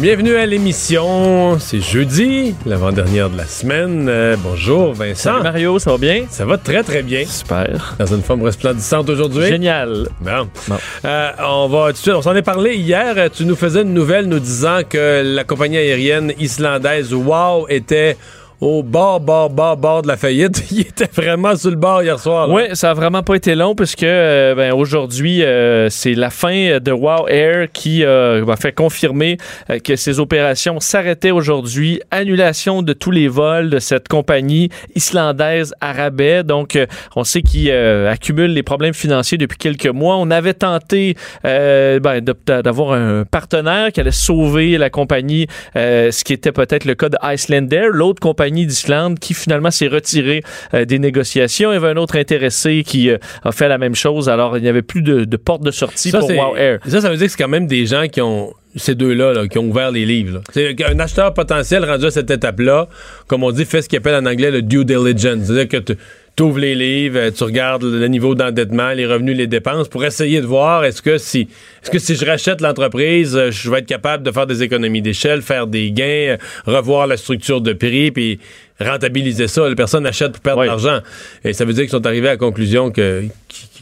Bienvenue à l'émission. C'est jeudi, l'avant-dernière de la semaine. Euh, bonjour Vincent. Salut Mario, ça va bien? Ça va très très bien. Super. Dans une forme resplendissante aujourd'hui. Génial. Bon. Bon. Euh, on va tout de suite, on s'en est parlé hier. Tu nous faisais une nouvelle nous disant que la compagnie aérienne islandaise WOW était au bord, bord, bord, bord de la faillite. Il était vraiment sur le bord hier soir. Oui, ça a vraiment pas été long puisque euh, ben, aujourd'hui, euh, c'est la fin de Wow Air qui euh, va fait confirmer euh, que ses opérations s'arrêtaient aujourd'hui. Annulation de tous les vols de cette compagnie islandaise Arabais. Donc, euh, on sait qu'ils euh, accumulent les problèmes financiers depuis quelques mois. On avait tenté ben, d'avoir un partenaire qui allait sauver la compagnie, ce qui était peut-être le cas de Icelandair, l'autre compagnie d'Islande qui finalement s'est retirée euh, des négociations. Il y avait un autre intéressé qui euh, a fait la même chose. Alors, il n'y avait plus de, de porte de sortie Ça, pour Wow Air. ça, ça veut dire que c'est quand même des gens qui ont ces deux-là là, qui ont ouvert les livres. C'est un acheteur potentiel rendu à cette étape-là, comme on dit, fait ce qu'il appelle en anglais le due diligence. C'est-à-dire que tu ouvres les livres, euh, tu regardes le niveau d'endettement, les revenus, les dépenses, pour essayer de voir est-ce que si est-ce que si je rachète l'entreprise, euh, je vais être capable de faire des économies d'échelle, faire des gains, euh, revoir la structure de prix, puis rentabiliser ça. Les personnes achètent pour perdre Oui. de l'argent. Et ça veut dire qu'ils sont arrivés à la conclusion que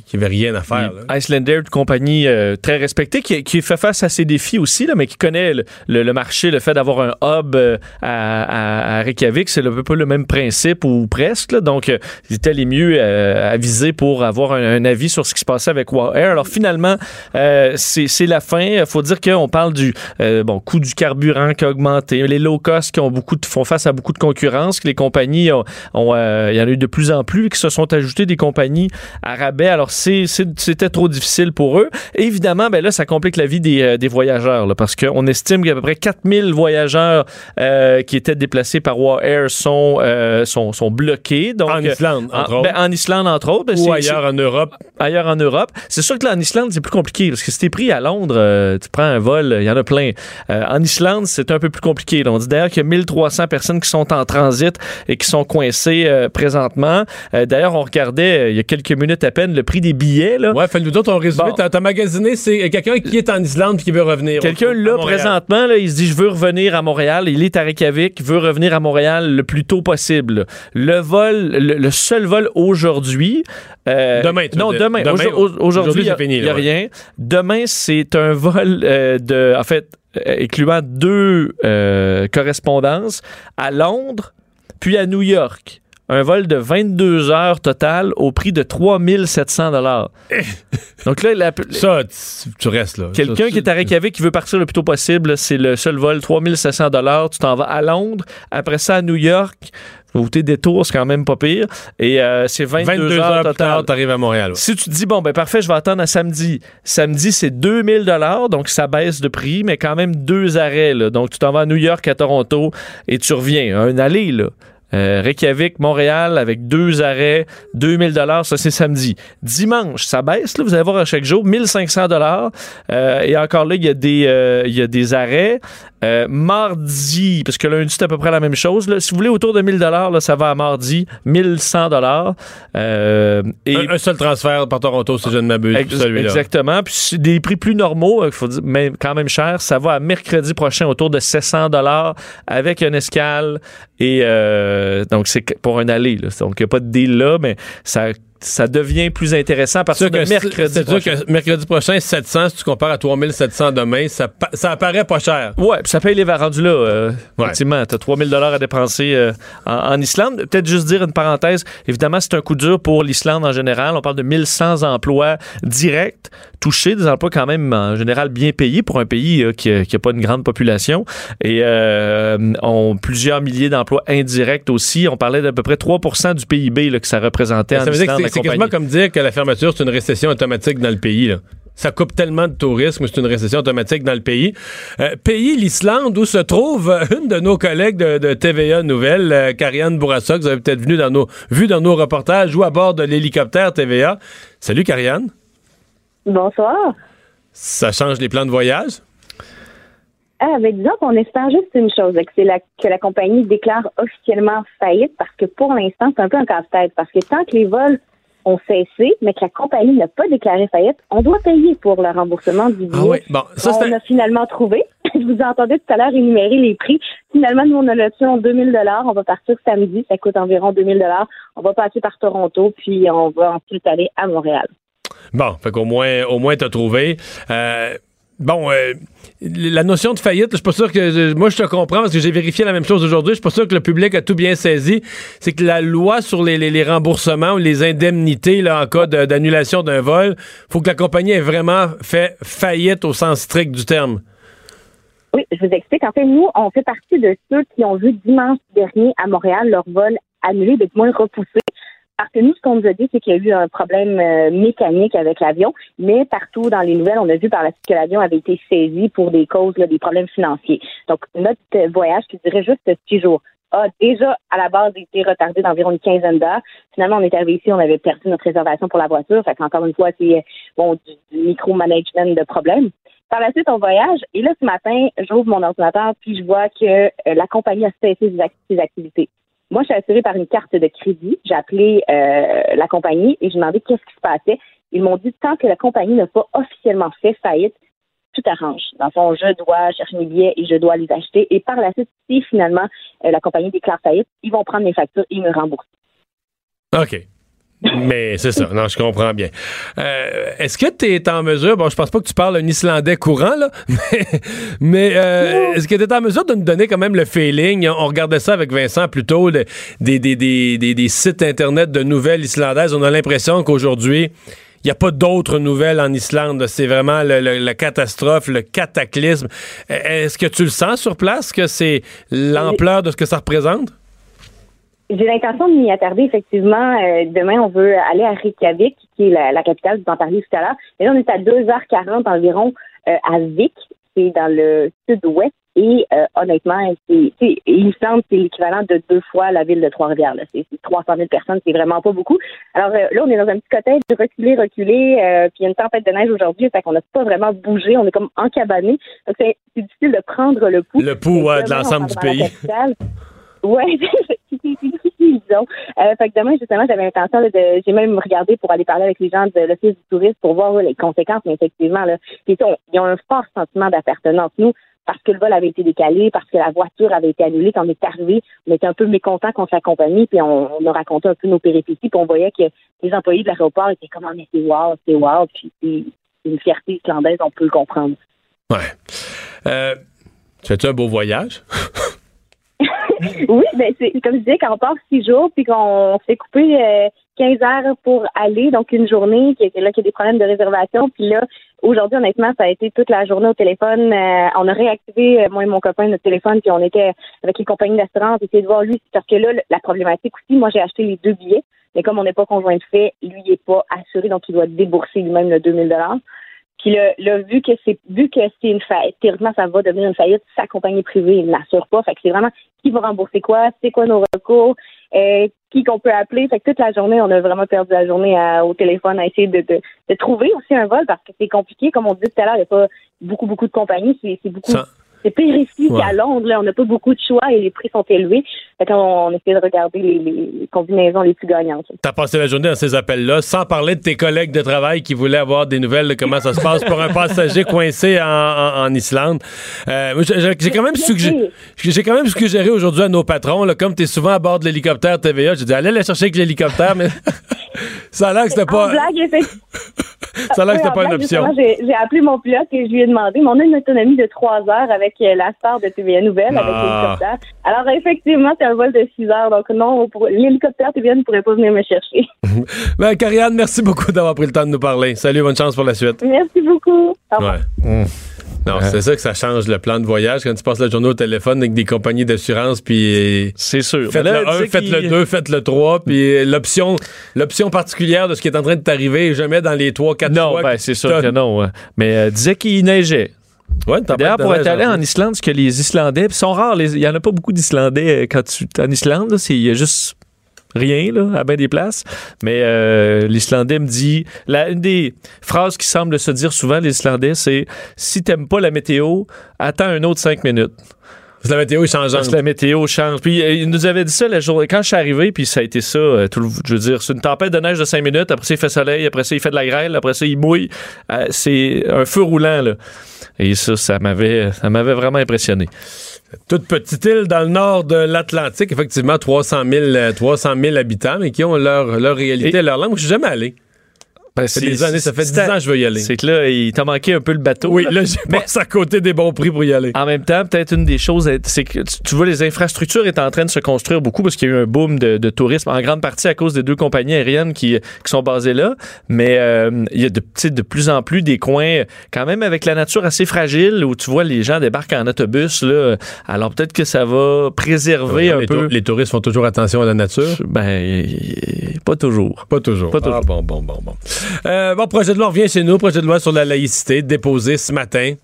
qu'il n'y avait rien à faire. là. Icelandair, une compagnie euh, très respectée, qui, qui fait face à ses défis aussi, là, mais qui connaît le, le- le marché, le fait d'avoir un hub euh, à, à- Reykjavik, c'est un peu le même principe ou presque. là. donc, euh, ils étaient les mieux euh, avisés pour avoir un, un avis sur ce qui se passait avec Wow Air. Alors finalement, c'est la fin. Il faut dire qu'on parle du bon coût du carburant qui a augmenté, les low cost qui ont beaucoup de, font face à beaucoup de concurrence, les compagnies ont, ont, euh, il y en a eu de plus en plus, qui se sont ajoutées des compagnies à rabais. Alors c'était trop difficile pour eux. Et évidemment, ben là, ça complique la vie des, euh, des voyageurs, là, parce qu'on estime qu'il y a à peu près 4000 voyageurs euh, qui étaient déplacés par War Air sont, sont, sont bloqués. Donc, En Islande, entre en, autres. ben, en Islande, entre autres. Ou ailleurs en Europe. ailleurs en Europe. C'est sûr que là, en Islande, c'est plus compliqué parce que si t'es pris à Londres, tu prends un vol, il y en a plein. En Islande, c'est un peu plus compliqué. là. On dit d'ailleurs qu'il y a 1300 personnes qui sont en transit et qui sont coincées euh, présentement. Euh, d'ailleurs, on regardait euh, il y a quelques minutes à peine le prix des billets. Là. Ouais, fait nous autres, on résumé. Bon. T'as, magasiné, c'est quelqu'un qui est en Islande et qui veut revenir. Quelqu'un là présentement, là, il se dit je veux revenir à Montréal. Il est à Reykjavik, il veut revenir à Montréal le plus tôt possible. Le vol, le, le seul vol aujourd'hui. euh, Demain, tu Non, demain. Demain, Aujourd- au- aujourd'hui, il n'y a, c'est fini, il y a là, ouais. rien. Demain, c'est un vol euh, de, en fait, incluant deux euh, correspondances à Londres puis à New York. Un vol de 22 heures total au prix de 3700 dollars. Donc là, la- Ça, tu, tu restes là. Quelqu'un qui est à Reykjavik qui veut partir le plus tôt possible, c'est le seul vol, 3700 dollars. Tu t'en vas à Londres, après ça à New York. Ou tes détours, c'est quand même pas pire. Et euh, c'est 22, 22 heures, heures total. t'arrives à Montréal. ouais. Si tu te dis, bon, ben parfait, je vais attendre à samedi. Samedi, c'est 2000 dollars, donc ça baisse de prix, mais quand même deux arrêts. Là. Donc, tu t'en vas à New York, à Toronto, et tu reviens. Un aller, là. Euh, Reykjavik, Montréal, avec deux arrêts, 2000 dollars, ça c'est samedi. Dimanche, ça baisse, là, vous allez voir à chaque jour, 1500 dollars. Euh, et encore là, il y a des, euh, y a des arrêts. Euh, mardi, parce que lundi, c'est à peu près la même chose. Là. Si vous voulez autour de 1000 dollars, là, ça va à mardi, 1100 dollars. Euh, et Un, un seul transfert par Toronto, si je ne m'abuse. Ex-. Exactement. Puis des prix plus normaux, il faut dire, mais quand même cher. Ça va à mercredi prochain autour de 700 dollars avec une escale. Et euh, donc, c'est pour un aller. là. Donc, il n'y a pas de deal là, mais ça, ça devient plus intéressant de que mercredi C'est sûr prochain. que mercredi prochain, 700, si tu compares à 3700 demain, ça, ça apparaît pas cher. Ouais, puis ça paye les rendus là. euh, Ouais. Effectivement, tu as 3000 dollars à dépenser euh, en, en Islande. Peut-être juste dire une parenthèse. Évidemment, c'est un coup dur pour l'Islande en général. On parle de 1100 emplois directs touchés, des emplois quand même en général bien payés pour un pays euh, qui n'a pas une grande population. Et euh, ont plusieurs milliers d'emplois indirects aussi. On parlait d'à peu près 3% du PIB là, que ça représentait en Ça dire que Islande. C'est- quasiment comme dire que la fermeture, c'est une récession automatique dans le pays. là. ça coupe tellement de tourisme, c'est une récession automatique dans le pays. Euh, pays, l'Islande, où se trouve euh, une de nos collègues de, TVA Nouvelle, euh, Karianne Bourassa, que vous avez peut-être vu dans nos, vu dans nos reportages, ou à bord de l'hélicoptère TVA. Salut, Karianne. Bonsoir. Ça change les plans de voyage? Ah, ben disons qu'on espère juste une chose, que c'est la, que la compagnie déclare officiellement faillite, parce que pour l'instant, c'est un peu un casse-tête, parce que tant que les vols ont cessé, mais que la compagnie n'a pas déclaré faillite, on doit payer pour le remboursement du billet. Ah oui, bon, ça on a finalement trouvé. Je vous entendais tout à l'heure énumérer les prix. Finalement, nous, on a l'option 2000 dollars. On va partir samedi. Ça coûte environ 2000 dollars. On va passer par Toronto, puis on va ensuite aller à Montréal. Bon, fait qu'au moins, au moins, t'as trouvé. Euh, Bon, euh, la notion de faillite, je suis pas sûr que. moi, je te comprends parce que j'ai vérifié la même chose aujourd'hui. Je suis pas sûr que le public a tout bien saisi. C'est que la loi sur les, les, remboursements ou les indemnités là, en cas d'annulation d'un vol, faut que la compagnie ait vraiment fait faillite au sens strict du terme. Oui, je vous explique. En fait, nous, on fait partie de ceux qui ont vu dimanche dernier à Montréal leur vol annulé, de moins repoussé. Parce que nous, ce qu'on nous a dit, c'est qu'il y a eu un problème euh, mécanique avec l'avion, mais partout dans les nouvelles, on a vu par la suite que l'avion avait été saisi pour des causes, des problèmes financiers. Donc, notre voyage qui durait juste six jours a déjà, à la base, été retardé d'environ une quinzaine d'heures. Finalement, on est arrivé ici, on avait perdu notre réservation pour la voiture. Fait encore une fois, c'est bon du, micro-management de problèmes. Par la suite, on voyage. Et là, ce matin, j'ouvre mon ordinateur, puis je vois que euh, la compagnie a cessé ses activités. Moi, je suis assurée par une carte de crédit. J'ai appelé euh, la compagnie et j'ai demandé qu'est-ce qui se passait. Ils m'ont dit tant que la compagnie n'a pas officiellement fait faillite, tout arrange. Dans le fond, je dois chercher mes billets et je dois les acheter. Et par la suite, si finalement euh, la compagnie déclare faillite, ils vont prendre mes factures et me rembourser. OK. Mais c'est ça, non, je comprends bien. Euh, est-ce que tu es en mesure, bon, je pense pas que tu parles un islandais courant, là, mais, euh, est-ce que tu es en mesure de nous donner quand même le feeling? On regardait ça avec Vincent plutôt, des, des, des, des, sites Internet de nouvelles islandaises. On a l'impression qu'aujourd'hui, il n'y a pas d'autres nouvelles en Islande. C'est vraiment la catastrophe, le cataclysme. Est-ce que tu le sens sur place, que c'est l'ampleur de ce que ça représente? J'ai l'intention de m'y attarder, effectivement. Euh, demain, on veut aller à Reykjavik, qui est la, capitale, vous en parliez tout à l'heure. Et là, on est à 2h40 environ euh, à Vik, c'est dans le sud-ouest. Et euh, honnêtement, c'est, il me semble que c'est l'équivalent de deux fois la ville de Trois-Rivières. C'est, 300 000 personnes, c'est vraiment pas beaucoup. Alors là, on est dans un petit cottage, reculer, reculer. puis il y a une tempête de neige aujourd'hui, fait qu'on n'a pas vraiment bougé. On est comme encabané. Donc c'est, difficile de prendre le pouls. Le pouls de l'ensemble du pays. Oui, c'est disons. Euh, fait que demain, justement, j'avais l'intention de, j'ai même regardé pour aller parler avec les gens de l'Office du tourisme pour voir les conséquences, mais effectivement, là, ils ont un fort sentiment d'appartenance. Nous, parce que le vol avait été décalé, parce que la voiture avait été annulée quand on est arrivé, on était un peu mécontents contre la compagnie, puis on, on a raconté un peu nos péripéties, puis on voyait que les employés de l'aéroport étaient comme, on était wow, c'est wow, puis c'est une fierté islandaise, on peut le comprendre. Ouais. Euh, un beau voyage? oui, ben c'est comme je disais, quand on part six jours, puis qu'on fait couper euh, 15 heures pour aller, donc une journée, là qu'il y a des problèmes de réservation, puis là, aujourd'hui, honnêtement, ça a été toute la journée au téléphone. Euh, on a réactivé, euh, moi et mon copain, notre téléphone, puis on était avec les compagnies d'assurance, essayer de voir lui, parce que là, la problématique aussi, moi j'ai acheté les deux billets, mais comme on n'est pas conjoint de fait, lui il est pas assuré, donc il doit débourser lui-même le 2000 dollars. Puis là, vu que c'est vu que c'est une faillite, théoriquement, ça va devenir une faillite, sa compagnie privée il n'assure pas. Fait que c'est vraiment qui va rembourser quoi, c'est quoi nos recours, euh, qui qu'on peut appeler. Fait que toute la journée, on a vraiment perdu la journée au téléphone à essayer de, de, trouver aussi un vol parce que c'est compliqué. Comme on dit tout à l'heure, il n'y a pas beaucoup, beaucoup de compagnies. C'est beaucoup. C'est pire ici qu'à Londres. Là. On n'a pas beaucoup de choix et les prix sont élevés. Fait on essaie de regarder les, combinaisons les plus gagnantes. Tu as passé la journée dans ces appels-là, sans parler de tes collègues de travail qui voulaient avoir des nouvelles de comment ça se passe pour un passager coincé en, Islande. Euh, j'ai quand même suggéré, j'ai quand même suggéré aujourd'hui à nos patrons, là, comme tu es souvent à bord de l'hélicoptère TVA, j'ai dit allez la chercher avec l'hélicoptère, mais ça a l'air que c'était pas. ça a l'air que c'était pas une option. J'ai appelé mon pilote et je lui ai demandé, mais on a une autonomie de trois heures avec euh, la star de TVA Nouvelle, avec ah. l'hélicoptère. Alors effectivement, c'est un vol de 6 heures, donc non, l'hélicoptère TVA ne pourrait pas venir me chercher. ben, Karianne, merci beaucoup d'avoir pris le temps de nous parler. Salut, bonne chance pour la suite. Merci beaucoup. Ouais. Mmh. Non, Euh. c'est ça que ça change le plan de voyage quand tu passes la journée au téléphone avec des compagnies d'assurance, puis C'est sûr. faites là, le elle 1, disait faites le qu'il- 2, faites le 3, puis l'option l'option particulière de ce qui est en train de t'arriver est jamais dans les 3 4 Non, choix ben c'est sûr que non. ouais. Mais elle disait qu'il neigeait. Ouais, D'ailleurs, pour être allé en. Islande, ce que les Islandais, ils sont rares, les- il y en a pas beaucoup d'Islandais euh, quand tu es en Islande, il y a juste rien là, à bien des places. Mais euh, l'Islandais me dit, la, une des phrases qui semble se dire souvent, les Islandais, c'est si t'aimes pas la météo, attends un autre cinq minutes. Parce que la météo est changeante. Parce que la météo change. Puis euh, il nous avait dit ça la journée. Quand je suis arrivé, puis ça a été ça, euh, tout le- je veux dire, c'est une tempête de neige de 5 minutes, après ça il fait soleil, après ça il fait de la grêle, après ça il mouille. Euh, c'est un feu roulant, là. Et ça, ça m'avait, ça m'avait vraiment impressionné. Toute petite île dans le nord de l'Atlantique, effectivement, 300 000, euh, 300 000 habitants, mais qui ont leur, leur réalité, Et- leur langue. Je suis jamais allé. Ben, Ça fait des années, ça fait 10 c'est- ans que je veux y aller. C'est que là, il t'a manqué un peu le bateau. Oui, là. là, j'ai Mais- passé à côté des bons prix pour y aller. En même temps, peut-être une des choses, c'est que tu- vois, les infrastructures est en train de se construire beaucoup parce qu'il y a eu un boom de, de tourisme, en grande partie à cause des deux compagnies aériennes qui, qui sont basées là. Mais euh, il y a de, de plus en plus des coins, quand même avec la nature assez fragile, où tu vois les gens débarquent en autobus. Là, alors peut-être que ça va préserver un les, peu. les touristes font toujours attention à la nature. Ben, pas toujours. Pas toujours. Pas toujours. Ah, bon, bon, bon, bon. Euh, bon, projet de loi revient chez nous. Projet de loi sur la laïcité déposé ce matin.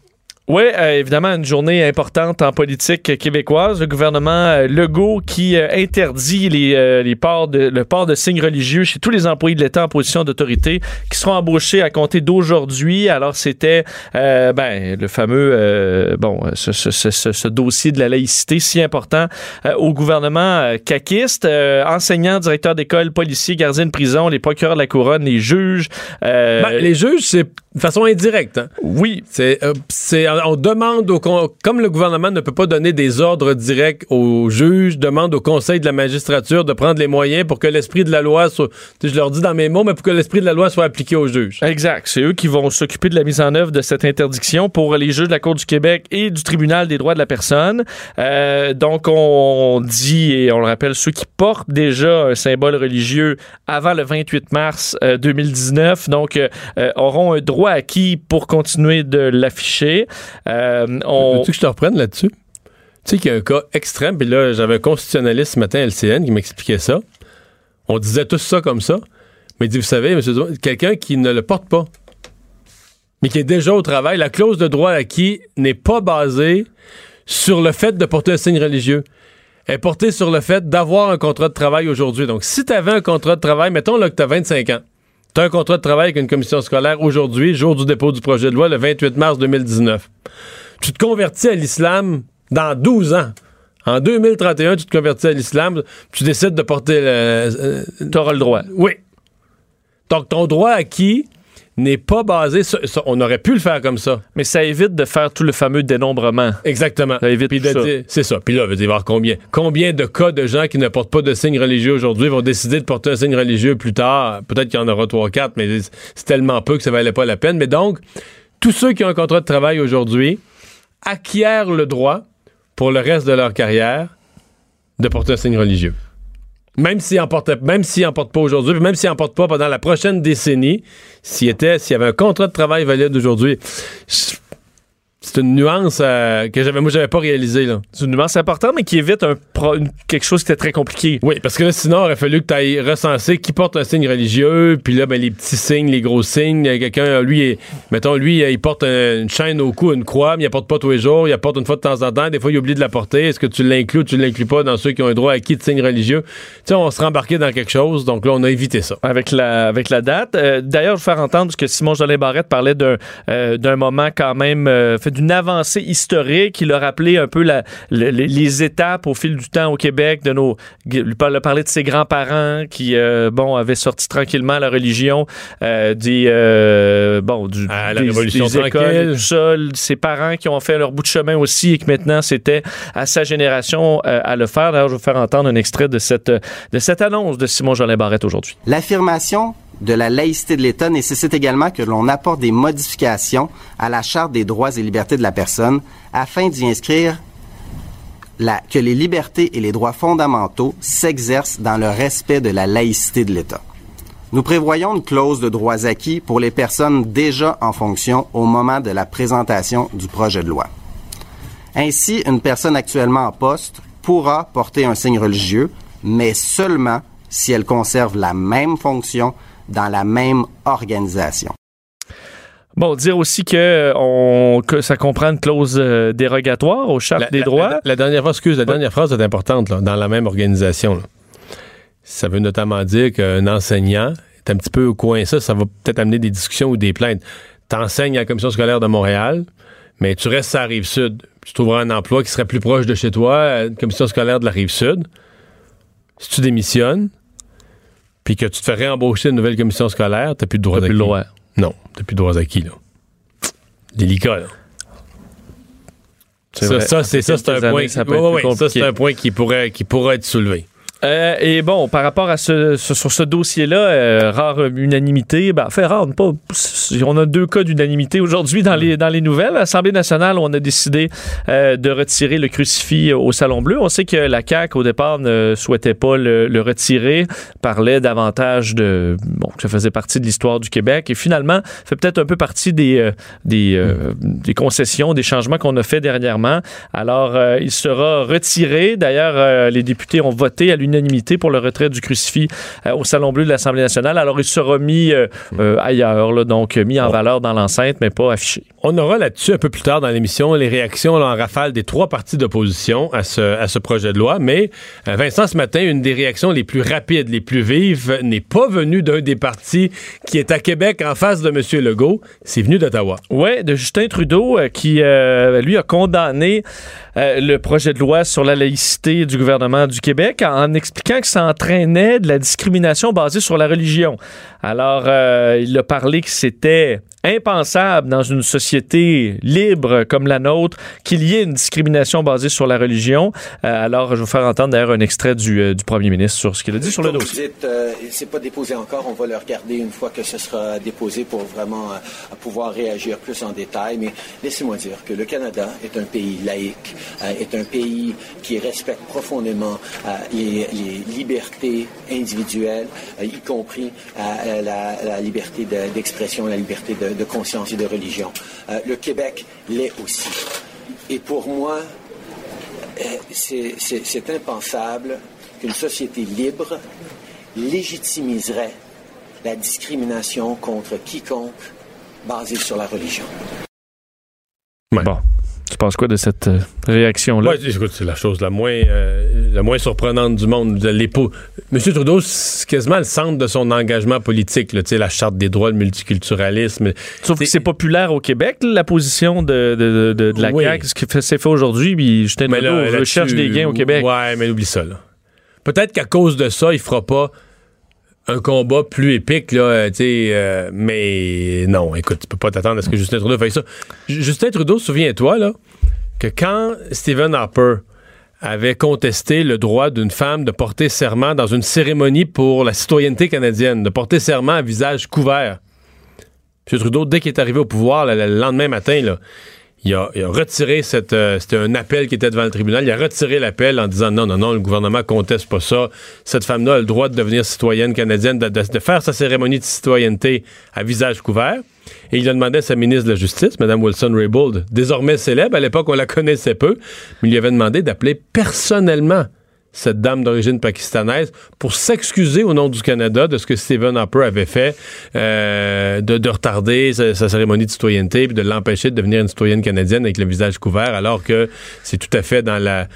Oui, évidemment, une journée importante en politique québécoise. Le gouvernement euh, Legault qui euh, interdit les, euh, les ports de, le port de signes religieux chez tous les employés de l'État en position d'autorité qui seront embauchés à compter d'aujourd'hui. Alors, c'était euh, ben, le fameux euh, bon ce, ce, ce, dossier de la laïcité si important euh, au gouvernement euh, caquiste. Euh, enseignants, directeurs d'école, policiers, gardiens de prison, les procureurs de la couronne, les juges. euh, Ben, les juges, c'est de façon indirecte. hein. Oui, C'est, euh, c'est, on demande au comme le gouvernement ne peut pas donner des ordres directs aux juges, demande au Conseil de la magistrature de prendre les moyens pour que l'esprit de la loi soit, je leur dis dans mes mots, mais pour que l'esprit de la loi soit appliqué aux juges. Exact. C'est eux qui vont s'occuper de la mise en œuvre de cette interdiction pour les juges de la Cour du Québec et du Tribunal des droits de la personne. Euh, donc, on dit, et on le rappelle, ceux qui portent déjà un symbole religieux avant le 28 mars euh, 2019, donc, euh, euh, auront un droit acquis pour continuer de l'afficher. Euh, on... Veux-tu que je te reprenne là-dessus? Tu sais qu'il y a un cas extrême, puis là, j'avais un constitutionnaliste ce matin à LCN qui m'expliquait ça. On disait tous ça comme ça. Mais il dit, vous savez, M. Dumont, quelqu'un qui ne le porte pas, mais qui est déjà au travail, la clause de droit acquis n'est pas basée sur le fait de porter un signe religieux. Elle est portée sur le fait d'avoir un contrat de travail aujourd'hui. Donc, si tu avais un contrat de travail, mettons là, que tu as 25 ans, tu as un contrat de travail avec une commission scolaire aujourd'hui, jour du dépôt du projet de loi, le 28 mars 2019 tu te convertis à l'islam dans 12 ans. En 2031, tu te convertis à l'islam, tu décides de porter le... euh, T'auras le droit. oui. Donc, ton droit acquis n'est pas basé sur... on aurait pu le faire comme ça. Mais ça évite de faire tout le fameux dénombrement. Exactement. Ça évite Puis tout de ça. dire- C'est ça. Puis là, va y avoir combien? Combien de cas de gens qui ne portent pas de signe religieux aujourd'hui vont décider de porter un signe religieux plus tard? Peut-être qu'il y en aura 3 4, mais c'est tellement peu que ça valait pas la peine. Mais donc, tous ceux qui ont un contrat de travail aujourd'hui acquièrent le droit, pour le reste de leur carrière, de porter un signe religieux. Même s'ils n'en portent, même pas aujourd'hui, même s'ils n'en portent pas pendant la prochaine décennie, s'il était, s'il y avait un contrat de travail valide aujourd'hui, c'est une nuance euh, que j'avais, moi, j'avais pas réalisée, là. C'est une nuance importante, mais qui évite un pro- une- quelque chose qui était très compliqué. Oui, parce que là, sinon, il aurait fallu que tu ailles recenser qui porte un signe religieux, puis là, ben, les petits signes, les gros signes. euh, Quelqu'un, lui, est- mettons, lui, euh, il porte un- une chaîne au cou, une croix, mais il la porte pas tous les jours, il la porte une fois de temps en temps. Des fois, il oublie de la porter. Est-ce que tu l'inclus ou tu l'inclus pas dans ceux qui ont un droit acquis de signe religieux? Tu sais, on se rembarqué dans quelque chose, donc là, on a évité ça. avec la, avec la date. Euh, D'ailleurs, je vais faire entendre parce que Simon Jolin Barrette parlait d'un euh, d'un moment quand même, euh, fait d'une avancée historique. Il a rappelé un peu la, le- les, les étapes au fil du temps au Québec de nos. Il a parlé de ses grands-parents qui, euh, bon, avaient sorti tranquillement la religion euh, des, euh, bon, du, À la des, Révolution des écoles, tout ça. Ses parents qui ont fait leur bout de chemin aussi et que maintenant c'était à sa génération euh, à le faire. D'ailleurs, je vais faire entendre un extrait de cette, de cette annonce de Simon Jolin Barrette aujourd'hui. L'affirmation de la laïcité de l'État nécessite également que l'on apporte des modifications à la Charte des droits et libertés de la personne afin d'y inscrire la- que les libertés et les droits fondamentaux s'exercent dans le respect de la laïcité de l'État. Nous prévoyons une clause de droits acquis pour les personnes déjà en fonction au moment de la présentation du projet de loi. Ainsi, une personne actuellement en poste pourra porter un signe religieux, mais seulement si elle conserve la même fonction dans la même organisation. Bon, dire aussi que, on, que ça comprend une clause euh, dérogatoire aux chartes La- des la- droits. La, la dernière excuse, la dernière phrase est importante, là, dans la même organisation. là. Ça veut notamment dire qu'un enseignant est un petit peu coincé, ça va peut-être amener des discussions ou des plaintes. T'enseignes à la commission scolaire de Montréal, mais tu restes à la rive sud. Tu trouveras un emploi qui serait plus proche de chez toi, à la commission scolaire de la rive sud. Si tu démissionnes, puis que tu te fais réembaucher une nouvelle commission scolaire, t'as plus de droits T'as acquis. plus le droit. Non, t'as plus de droits acquis, là. Délicat, là. Ça, ça, c'est ça, c'est un point. ça ouais, ouais, c'est un point qui pourrait, qui pourrait être soulevé. Euh, et bon, par rapport à ce, dossier-là, euh, rare unanimité, ben, fait rare, on a deux cas d'unanimité aujourd'hui dans les, dans les nouvelles. L'Assemblée nationale, on a décidé euh, de retirer le crucifix au Salon Bleu. On sait que la CAQ, au départ, ne souhaitait pas le, retirer, parlait davantage de, bon, que ça faisait partie de l'histoire du Québec et finalement, fait peut-être un peu partie des, concessions, des changements qu'on a fait dernièrement. Alors, il sera retiré. D'ailleurs, les députés ont voté à l'unanimité pour le retrait du crucifix euh, au Salon Bleu de l'Assemblée nationale. Alors, il sera mis euh, euh, ailleurs, là, donc mis en valeur dans l'enceinte, mais pas affiché. On aura là-dessus un peu plus tard dans l'émission les réactions là, en rafale des trois partis d'opposition à ce, à ce projet de loi. Mais Vincent, ce matin, une des réactions les plus rapides, les plus vives, n'est pas venue d'un des partis qui est à Québec en face de M. Legault. C'est venu d'Ottawa. Oui, de Justin Trudeau, qui, euh, lui, a condamné euh, le projet de loi sur la laïcité du gouvernement du Québec en expliquant que ça entraînait de la discrimination basée sur la religion. Alors, euh, il a parlé que c'était impensable dans une société libre comme la nôtre qu'il y ait une discrimination basée sur la religion. Euh, alors, je vais vous faire entendre d'ailleurs un extrait du, euh, du premier ministre sur ce qu'il a dit sur le dossier. Euh, c'est pas déposé encore. On va le regarder une fois que ce sera déposé pour vraiment euh, pouvoir réagir plus en détail. Mais laissez-moi dire que le Canada est un pays laïque, euh, est un pays qui respecte profondément euh, les, les libertés individuelles, y compris la, la liberté de- d'expression, la liberté de, de conscience et de religion. Euh, le Québec l'est aussi. Et pour moi, euh, c'est- impensable qu'une société libre légitimiserait la discrimination contre quiconque basée sur la religion. Ouais. Bon, tu penses quoi de cette euh, réaction-là? Ouais, écoute, c'est la chose la moins, euh, la moins surprenante du monde. Pots- M. Trudeau, c'est quasiment le centre de son engagement politique. Là, la charte des droits, le multiculturalisme. Sauf que C'est- c'est populaire au Québec, la position de, de, de, de la Oui. CAQ, ce qui s'est fait aujourd'hui, puis Justin Mais Trudeau là, recherche des gains au Québec. Ouais, mais oublie ça. là. Peut-être qu'à cause de ça, il fera pas un combat plus épique, là, euh, euh, mais non, écoute, tu peux pas t'attendre à ce que Justin Trudeau fasse ça. J- Justin Trudeau, souviens-toi, là, que quand Stephen Harper avait contesté le droit d'une femme de porter serment dans une cérémonie pour la citoyenneté canadienne, de porter serment à visage couvert. M. Trudeau, dès qu'il est arrivé au pouvoir, le lendemain matin, il a, il a retiré cette. euh, C'était un appel qui était devant le tribunal. Il a retiré l'appel en disant non, non, non, le gouvernement conteste pas ça. Cette femme-là a le droit de devenir citoyenne canadienne, de, de- faire sa cérémonie de citoyenneté à visage couvert. Et il a demandé à sa ministre de la Justice, Mme Wilson-Raybould, désormais célèbre, à l'époque on la connaissait peu, mais il lui avait demandé d'appeler personnellement cette dame d'origine pakistanaise pour s'excuser au nom du Canada de ce que Stephen Harper avait fait, euh, de, de retarder sa, cérémonie de citoyenneté puis de l'empêcher de devenir une citoyenne canadienne avec le visage couvert, alors que c'est tout à fait dans la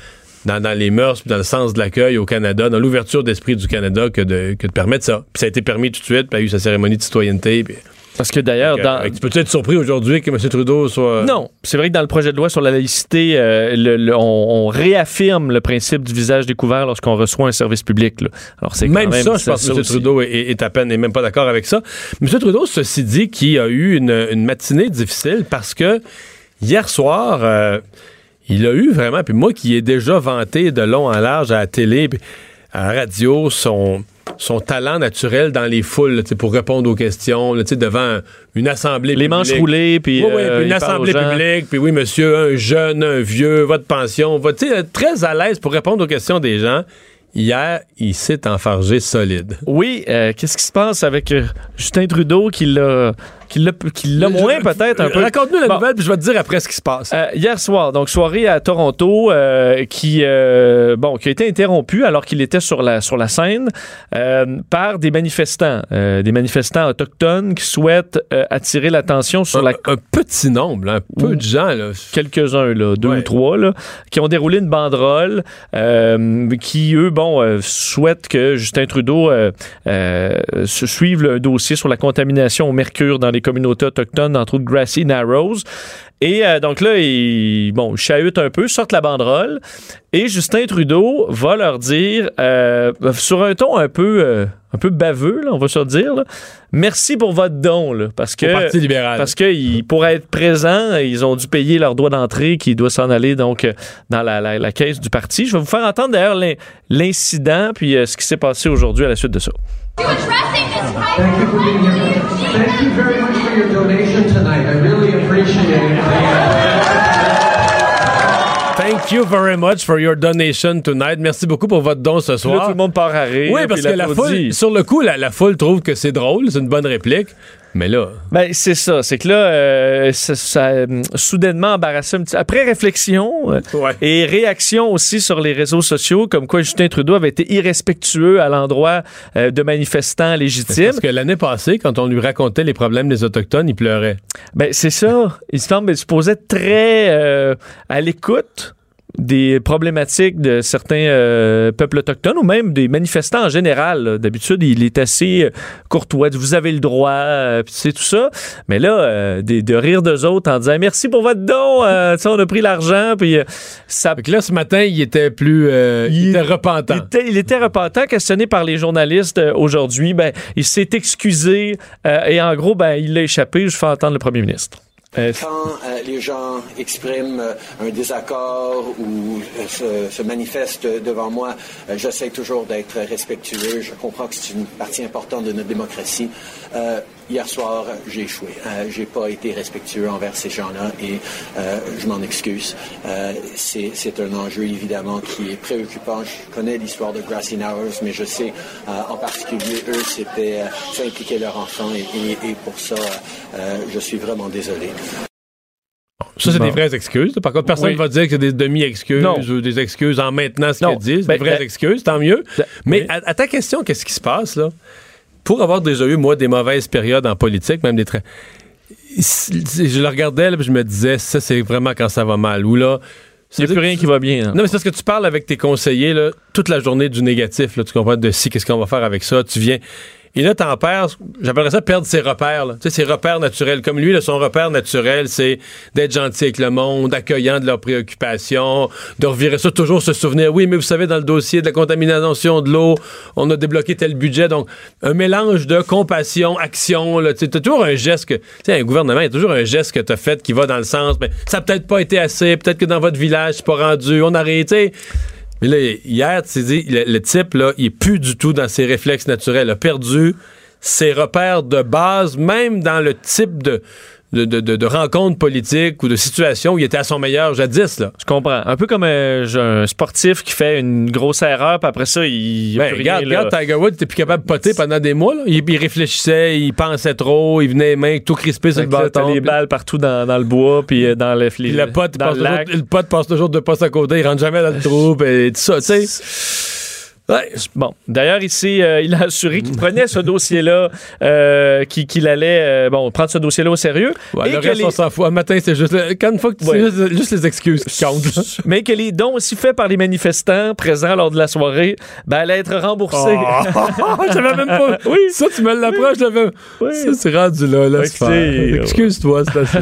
dans, les mœurs, puis dans le sens de l'accueil au Canada, dans l'ouverture d'esprit du Canada que de, que de permettre ça. Puis ça a été permis tout de suite, puis il y a eu sa cérémonie de citoyenneté. Parce que d'ailleurs, dans... que tu peux être surpris aujourd'hui que M. Trudeau soit... Non, c'est vrai que dans le projet de loi sur la laïcité, euh, le- le- on, on réaffirme le principe du visage découvert lorsqu'on reçoit un service public. là. Alors c'est Même, même, ça, je pense que M. Trudeau est, est à peine, n'est même pas d'accord avec ça. M. Trudeau, ceci dit, qui a eu une, une matinée difficile parce que hier soir, euh, il a eu vraiment, puis moi qui ai déjà vanté de long en large à la télé, à la radio, son, son talent naturel dans les foules, là, tu sais, pour répondre aux questions, là, tu sais, devant une assemblée Les manches publique. roulées, puis Oui, oui, euh, une assemblée publique, puis oui, monsieur, un jeune, un vieux, votre pension, votre, tu sais, très à l'aise pour répondre aux questions des gens. Hier, il s'est enfargé solide. Oui, euh, qu'est-ce qui se passe avec euh, Justin Trudeau qui l'a qui l'a qui l'a moins peut-être un peu. Raconte-nous la Bon. nouvelle, puis je vais te dire après ce qui se passe. Euh, hier soir, donc soirée à Toronto, euh, qui euh, bon, qui a été interrompue alors qu'il était sur la sur la scène par des manifestants, des manifestants autochtones qui souhaitent attirer l'attention sur la un, petit nombre, là, un peu de gens. Là. quelques-uns, là, deux Ouais. ou trois, là, qui ont déroulé une banderole qui, eux, bon, souhaitent que Justin Trudeau suive le dossier sur la contamination au mercure dans les communautés autochtones, entre autres Grassy Narrows. Et euh, donc là, ils, bon, ils chahutent un peu, sortent la banderole, et Justin Trudeau va leur dire, euh, sur un ton un peu, euh, un peu baveux, là, on va se dire, là, merci pour votre don, là, parce que... Au Parti libéral. Parce que ils- pour être présents, ils ont dû payer leur droit d'entrée qui doit s'en aller donc dans la, la- la caisse du parti. Je vais vous faire entendre d'ailleurs l'in- l'incident puis euh, ce qui s'est passé aujourd'hui à la suite de ça. Thank you very much for your donation tonight. Merci beaucoup pour votre don ce Puis là, soir. tout le monde part à rire. oui, parce que la foule, sur le coup, la, la foule trouve que c'est drôle, c'est une bonne réplique. Mais là, Ben, c'est ça. C'est que là, euh, ça, ça, euh, soudainement embarrassé un petit... Après réflexion euh, Ouais. et réaction aussi sur les réseaux sociaux, comme quoi Justin Trudeau avait été irrespectueux à l'endroit euh, de manifestants légitimes. parce que l'année passée, quand on lui racontait les problèmes des Autochtones, il pleurait. Ben, c'est ça. Il semble se posait très euh, à l'écoute des problématiques de certains euh, peuples autochtones ou même des manifestants en général. D'habitude, il est assez euh, courtois. Vous avez le droit, euh, c'est tout ça. Mais là, euh, des- de rire d'eux autres en disant merci pour votre don. euh, on a pris l'argent, puis euh, ça. Que là, ce matin, il était plus. euh, il, Il- était repentant. Il était, il était repentant, questionné par les journalistes aujourd'hui. Ben, il s'est excusé euh, et en gros, ben, il l'a échappé. Je fais entendre le premier ministre. Quand euh, les gens expriment euh, un désaccord ou euh, se, manifestent devant moi, j'essaie toujours d'être respectueux. Je comprends que c'est une partie importante de notre démocratie. Hier soir, j'ai échoué. Euh, j'ai pas été respectueux envers ces gens-là et euh, je m'en excuse. Euh, c'est un enjeu évidemment qui est préoccupant. Je connais l'histoire de Grassy Knowers, mais je sais euh, en particulier eux, c'était euh, ça impliquait leur enfant et, et- et pour ça, euh, je suis vraiment désolé. Ça, c'est Bon. des vraies excuses. Par contre, personne ne Oui. va dire que c'est des demi-excuses ou des excuses en maintenant ce qu'ils disent. Ben, des vraies euh, excuses, tant mieux. Mais oui. à, à ta question, qu'est-ce qui se passe, là? Pour avoir déjà eu, moi, des mauvaises périodes en politique, même des très. Je le regardais, là, puis je me disais, ça, c'est vraiment quand ça va mal. Ou là. Il n'y a plus rien qui va bien. hein. Non, mais c'est parce que tu parles avec tes conseillers là, toute la journée du négatif. Là, tu comprends de si, qu'est-ce qu'on va faire avec ça? Tu viens. Et là, t'en perds, j'appellerais ça perdre ses repères. Là. Tu ses repères naturels. Comme lui, son repère naturel, c'est d'être gentil avec le monde, accueillant de leurs préoccupations, de revirer ça, toujours se souvenir. Oui, mais vous savez, dans le dossier de la contamination de l'eau, on a débloqué tel budget. Donc, un mélange de compassion, action. Là, tu t'as toujours un geste que. Tu un gouvernement, il y a toujours un geste que t'as fait qui va dans le sens. Mais ça a peut-être pas été assez. Peut-être que dans votre village, c'est pas rendu. On a arrêté. Mais là, hier, tu dit, le, le type, là, il est plus du tout dans ses réflexes naturels. Il a perdu ses repères de base, même dans le type de, de, de, de- de rencontre politique ou de situation où il était à son meilleur jadis. Là. Je comprends. Un peu comme euh, un sportif qui fait une grosse erreur, puis après ça, il. Ben, regarde, rien, regarde, Tiger Woods était plus capable de poter pendant des mois. là. Il, il réfléchissait, il pensait trop, il venait les mains tout crispé sur le bâton. les balles partout dans, dans le bois, puis euh, dans le, puis le pote, passe toujours, le pote passe toujours de à côté, il rentre jamais dans le trou, et tout ça, tu sais. Ouais. Bon, d'ailleurs, ici, euh, il a assuré qu'il prenait ce dossier-là, euh, qu'il allait euh, bon, prendre ce dossier-là au sérieux. Ouais, et le que reste, les- on s'en fout. Un matin, c'est juste. Quand une fois que tu Ouais. juste, juste les excuses qui comptent. là. mais que les dons aussi faits par les manifestants présents lors de la soirée, ben, allaient être remboursés. Oh, j'avais même pas. Oui. Ça, tu me l'approches, j'avais. Oui. Ça, c'est rendu là, là. Excuse-toi, c'est assez.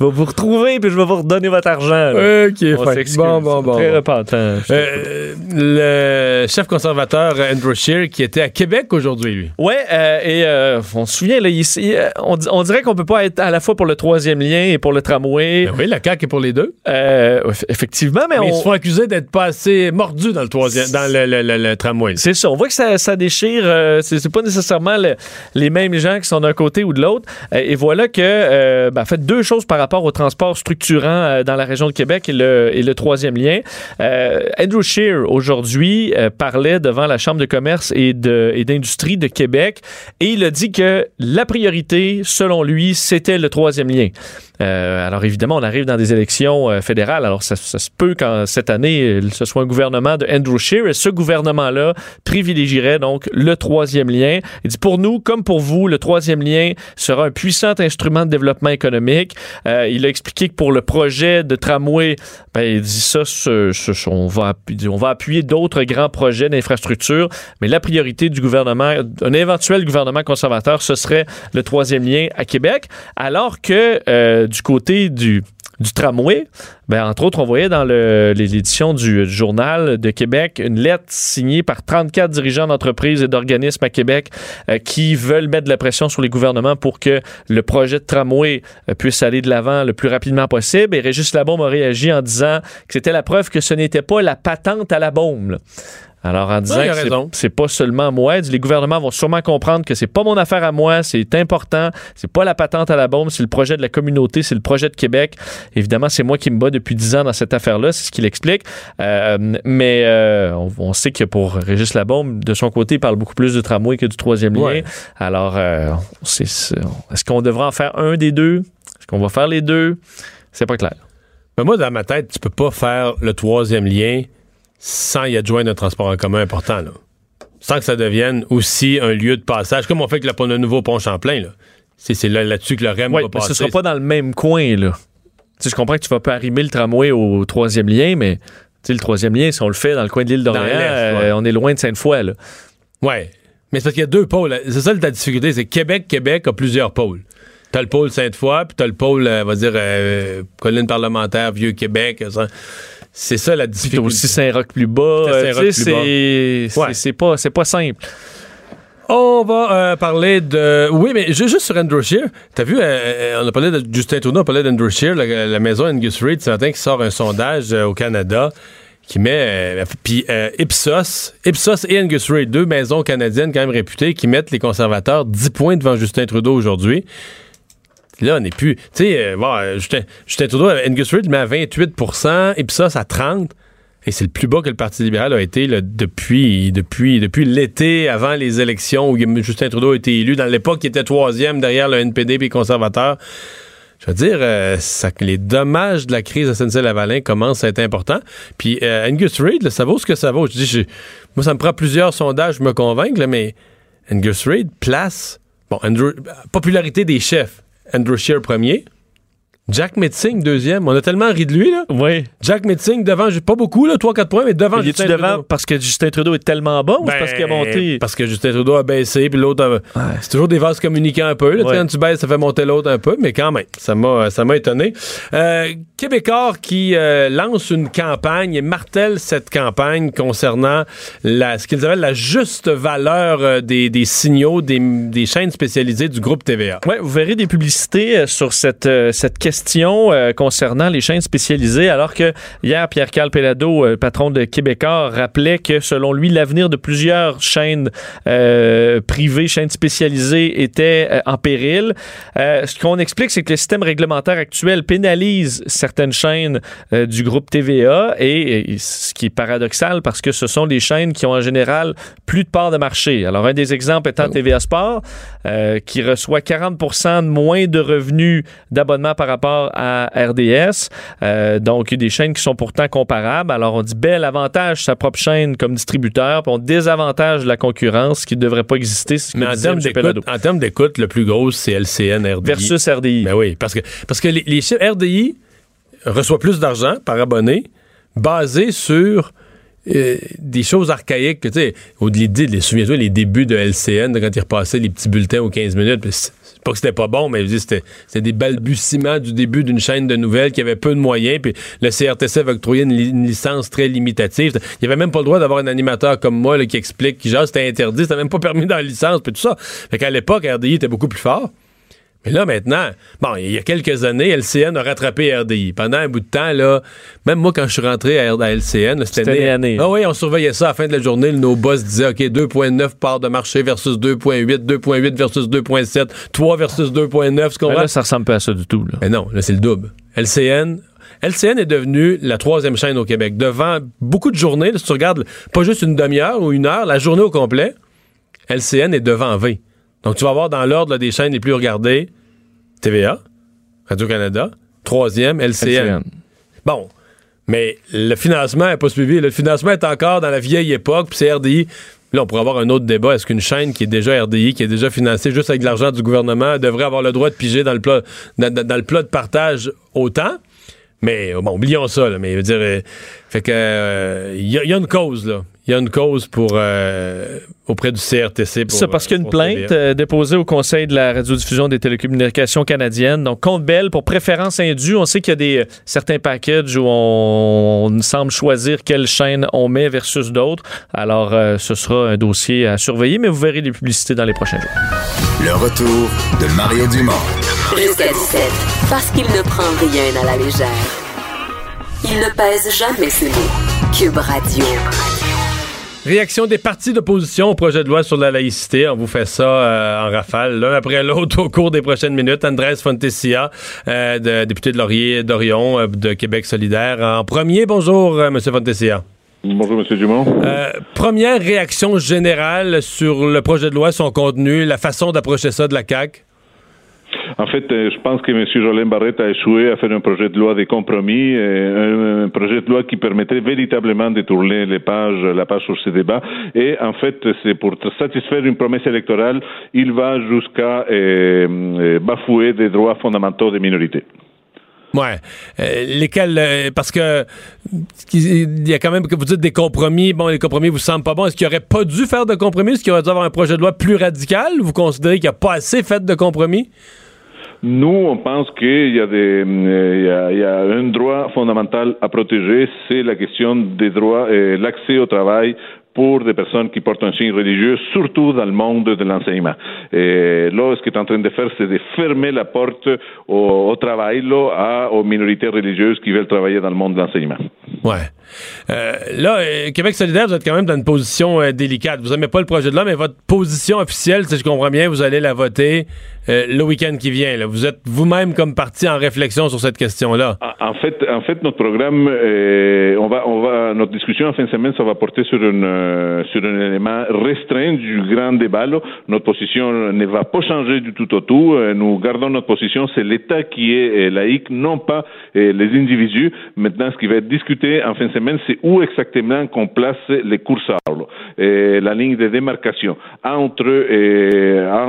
Je vais vous retrouver, puis je vais vous redonner votre argent. là. ok, On. Bon, bon, bon. Très bon. repentant. Euh, le chef conservateur Andrew Scheer qui était à Québec aujourd'hui, lui. Ouais, euh, et euh, on se souvient, là, ici, euh, on, di- on dirait qu'on peut pas être à la fois pour le troisième lien et pour le tramway. Ben oui, la CAQ est pour les deux. Euh, eff- effectivement, mais, Mais ils on- se font accuser d'être pas assez mordus dans le troisième, dans le, le- le- le tramway. c'est ça. On voit que ça, ça déchire. euh, c'est c'est pas nécessairement le- les mêmes gens qui sont d'un côté ou de l'autre. Euh, et voilà que, euh, ben, en fait, deux choses par rapport rapport au transport structurant euh, dans la région de Québec et le, troisième lien. Euh, Andrew Scheer, aujourd'hui, euh, parlait devant la Chambre de commerce et d'industrie de, Québec et il a dit que la priorité, selon lui, c'était le troisième lien. Euh, alors évidemment, on arrive dans des élections euh, fédérales. Alors ça, se peut qu'en cette année, ce soit un gouvernement de Andrew Scheer et ce gouvernement-là privilégierait donc le troisième lien. Il dit pour nous, comme pour vous, le troisième lien sera un puissant instrument de développement économique. Euh, il a expliqué que pour le projet de tramway, ben, il dit ça, on, va, on va appuyer d'autres grands projets d'infrastructure, mais la priorité du gouvernement, un éventuel gouvernement conservateur, ce serait le troisième lien à Québec, alors que du côté du tramway, ben, entre autres, on voyait dans l'édition du Journal de Québec une lettre signée par 34 dirigeants d'entreprises et d'organismes à Québec euh, qui veulent mettre de la pression sur les gouvernements pour que le projet de tramway euh, puisse aller de l'avant le plus rapidement possible. Et Régis Labaume a réagi en disant que c'était la preuve que ce n'était pas la patente à la bombe. Alors, en disant que c'est- pas seulement moi, les gouvernements vont sûrement comprendre que c'est pas mon affaire à moi, c'est important, c'est pas la patente à la bombe, c'est le projet de la communauté, c'est le projet de Québec. Évidemment, c'est moi qui me bats depuis 10 ans dans cette affaire-là, c'est ce qu'il explique. Euh, mais euh, on, on sait que pour Régis Labaume, de son côté, il parle beaucoup plus du tramway que du troisième lien. Ouais. Alors, euh, est-ce qu'on devrait en faire un des deux? Est-ce qu'on va faire les deux? C'est pas clair. Mais moi, dans ma tête, tu peux pas faire le troisième lien sans y adjoindre un transport en commun important. Là. Sans que ça devienne aussi un lieu de passage, comme on fait avec le, pont- le nouveau pont Champlain. Là. C'est, c'est là, là-dessus que le REM Oui, va mais passer. ce sera pas dans le même coin, là. Je comprends que tu vas pas arrimer le tramway au troisième lien, mais le troisième lien, si on le fait dans le coin de l'île d'Orléans, euh, ouais. on est loin de Sainte-Foy, là. Ouais. Mais c'est parce qu'il y a deux pôles. C'est ça la difficulté. C'est que Québec, Québec a plusieurs pôles. T'as le pôle Sainte-Foy, puis t'as le pôle, euh, on va dire, euh, colline parlementaire, Vieux-Québec. ça. C'est ça la Puis difficulté. aussi Saint-Roch plus bas. Euh, c'est Ouais. pas, pas simple. On va euh, parler de. Oui, mais ju- juste sur Andrew Shear. T'as vu, euh, euh, on a parlé de Justin Trudeau, on a parlé d'Andrew Shear, la, la maison Angus Reid, ce matin, qui sort un sondage au Canada qui met. Puis Ipsos, Ipsos et Angus Reid, deux maisons canadiennes quand même réputées, qui mettent les conservateurs 10 points devant Justin Trudeau aujourd'hui. Là, on n'est plus. Tu sais, euh, euh, Justin, Trudeau, Angus Reid met à 28% Ipsos à 30 et c'est le plus bas que le Parti libéral a été depuis, depuis, depuis l'été avant les élections où Justin Trudeau a été élu. Dans l'époque, il était troisième derrière le NPD et les conservateurs. Je veux dire, euh, ça, les dommages de la crise de SNC-Lavalin commencent à être importants. Puis Angus Reid, ça vaut ce que ça vaut. Je dis, je- moi, ça me prend plusieurs sondages pour me convaincre, là, mais Angus Reid place... Bon, Andrew, popularité des chefs. Andrew Scheer premier. Jack Metzing deuxième. On a tellement ri de lui, là. Oui. Jack Metzing devant, j'ai pas beaucoup, là, 3-4 points, mais devant Il Justin devant Trudeau. parce que Justin Trudeau est tellement bon ou c'est parce qu'il a Ben, monté? Parce que Justin Trudeau a baissé, puis l'autre a- C'est toujours des vases communicants un peu. Là, Ouais. Quand tu baisses, ça fait monter l'autre un peu, mais quand même, ça m'a, ça m'a étonné. Euh, Québécois qui euh, lance une campagne et martèle cette campagne concernant la, ce qu'ils appellent la juste valeur euh, des, des signaux des, des chaînes spécialisées du groupe TVA. Oui, vous verrez des publicités euh, sur cette, euh, cette question euh, concernant les chaînes spécialisées, alors que hier, Pierre-Carl Pelado, euh, patron de Québécois, rappelait que selon lui, l'avenir de plusieurs chaînes euh, privées, chaînes spécialisées, était en péril. Ce qu'on explique, c'est que le système réglementaire actuel pénalise certaines chaînes du groupe TVA, et, et ce qui est paradoxal parce que ce sont les chaînes qui ont en général plus de parts de marché. Alors, un des exemples étant TVA Sport, qui reçoit 40 de moins de revenus d'abonnement par rapport à RDS. Euh, donc, il y a des chaînes qui sont pourtant comparables. Alors, on dit bel avantage sa propre chaîne comme distributeur, puis on désavantage la concurrence qui ne devrait pas exister. ce Mais en termes, d'écoute, Pelado. en termes d'écoute, le plus gros, c'est LCN, RDI. Versus RDI. Ben oui, parce que, parce que les, les chiffres RDI reçoit plus d'argent par abonné basé sur euh, des choses archaïques. que, Tu sais, l'idée, les, souviens-toi, les débuts de LCN, quand ils repassaient les petits bulletins aux 15 minutes, pas que c'était pas bon, mais c'était, des balbutiements du début d'une chaîne de nouvelles qui avait peu de moyens, puis le CRTC avait octroyé une, li- une licence très limitative. Il y avait même pas le droit d'avoir un animateur comme moi qui explique, qui genre, c'était interdit, c'était même pas permis dans la licence, puis tout ça. Fait qu'à l'époque, RDI était beaucoup plus fort. Mais là, maintenant, bon, il y a quelques années, LCN a rattrapé RDI. Pendant un bout de temps, là, même moi, quand je suis rentré à, LCN, c'était né. Ah oui, on surveillait ça à la fin de la journée. Nos boss disaient, OK, 2,9 parts de marché versus 2,8, 2,8 versus 2,7, 3 versus 2,9, ce qu'on va. là, ça ressemble pas à ça du tout. Là. Mais non, là, c'est le double. LCN. LCN est devenue la troisième chaîne au Québec. Devant beaucoup de journées, là, si tu regardes pas juste une demi-heure ou une heure, la journée au complet, LCN est devant V. Donc, tu vas voir dans l'ordre des chaînes les plus regardées TVA, Radio-Canada, troisième, LCN. LCN. Bon, mais le financement n'est pas suivi. Le financement est encore dans la vieille époque, puis c'est RDI. Là, on pourrait avoir un autre débat. Est-ce qu'une chaîne qui est déjà RDI, qui est déjà financée juste avec de l'argent du gouvernement, devrait avoir le droit de piger dans le plat, dans, dans- dans le plat de partage autant? Mais bon, oublions ça, là, mais je veux dire, euh, fait que euh, il y, il y a une cause là, il y a une cause pour euh, auprès du CRTC. Pour, Ça, parce qu'il y a une pour plainte euh, déposée au Conseil de la radiodiffusion des télécommunications canadiennes. Donc, compte belle pour préférence indue. On sait qu'il y a des, euh, certains packages où on, on semble choisir quelle chaîne on met versus d'autres. Alors, euh, ce sera un dossier à surveiller, mais vous verrez les publicités dans les prochains jours. Le retour de Mario Dumont. Jusqu'à 17, parce qu'il ne prend rien à la légère. Il ne pèse jamais ses mots. Cube Radio. Réaction des partis d'opposition au projet de loi sur la laïcité. On vous fait ça euh, en rafale, l'un après l'autre au cours des prochaines minutes. Andrés Fontessia, euh, de- député de Laurier, d'Orion, euh, de Québec solidaire. En premier, bonjour, euh, M. Fontessia. Bonjour, M. Dumont. Première réaction générale sur le projet de loi, son contenu, la façon d'approcher ça de la CAQ. En fait, euh, je pense que M. Jolin Barrette a échoué à faire un projet de loi de compromis, euh, un, projet de loi qui permettrait véritablement de tourner les pages, la page sur ce débat. Et en fait, c'est pour satisfaire une promesse électorale, il va jusqu'à euh, bafouer des droits fondamentaux des minorités. Ouais. Lesquels, parce que il y a quand même, que vous dites des compromis, bon, les compromis vous semblent pas bons. Est-ce qu'il aurait pas dû faire de compromis? Est-ce qu'il aurait dû avoir un projet de loi plus radical? Vous considérez qu'il n'y a pas assez fait de compromis? Nous, on pense qu'il y, euh, il y a, un droit fondamental à protéger, c'est la question des droits et l'accès au travail pour des personnes qui portent un signe religieux, surtout dans le monde de l'enseignement. Là, ce qu'il est en train de faire, c'est de fermer la porte au, travail là, aux minorités religieuses qui veulent travailler dans le monde de l'enseignement. Ouais. Euh, là, euh, Québec solidaire, vous êtes quand même dans une position euh, délicate. Vous n'aimez pas le projet de loi, mais votre position officielle, si je comprends bien, vous allez la voter euh, le week-end qui vient. Vous êtes vous-même comme parti en réflexion sur cette question-là. En fait, en fait, notre programme, euh, on va, on va, notre discussion en fin de semaine, ça va porter sur une, euh, sur un élément restreint du grand débat. Notre position ne va pas changer du tout au tout. Nous gardons notre position, c'est l'État qui est laïque, non pas les individus. Maintenant, ce qui va être discuté en fin de semaine, c'est où exactement qu'on place les là. Euh, la ligne de démarcation entre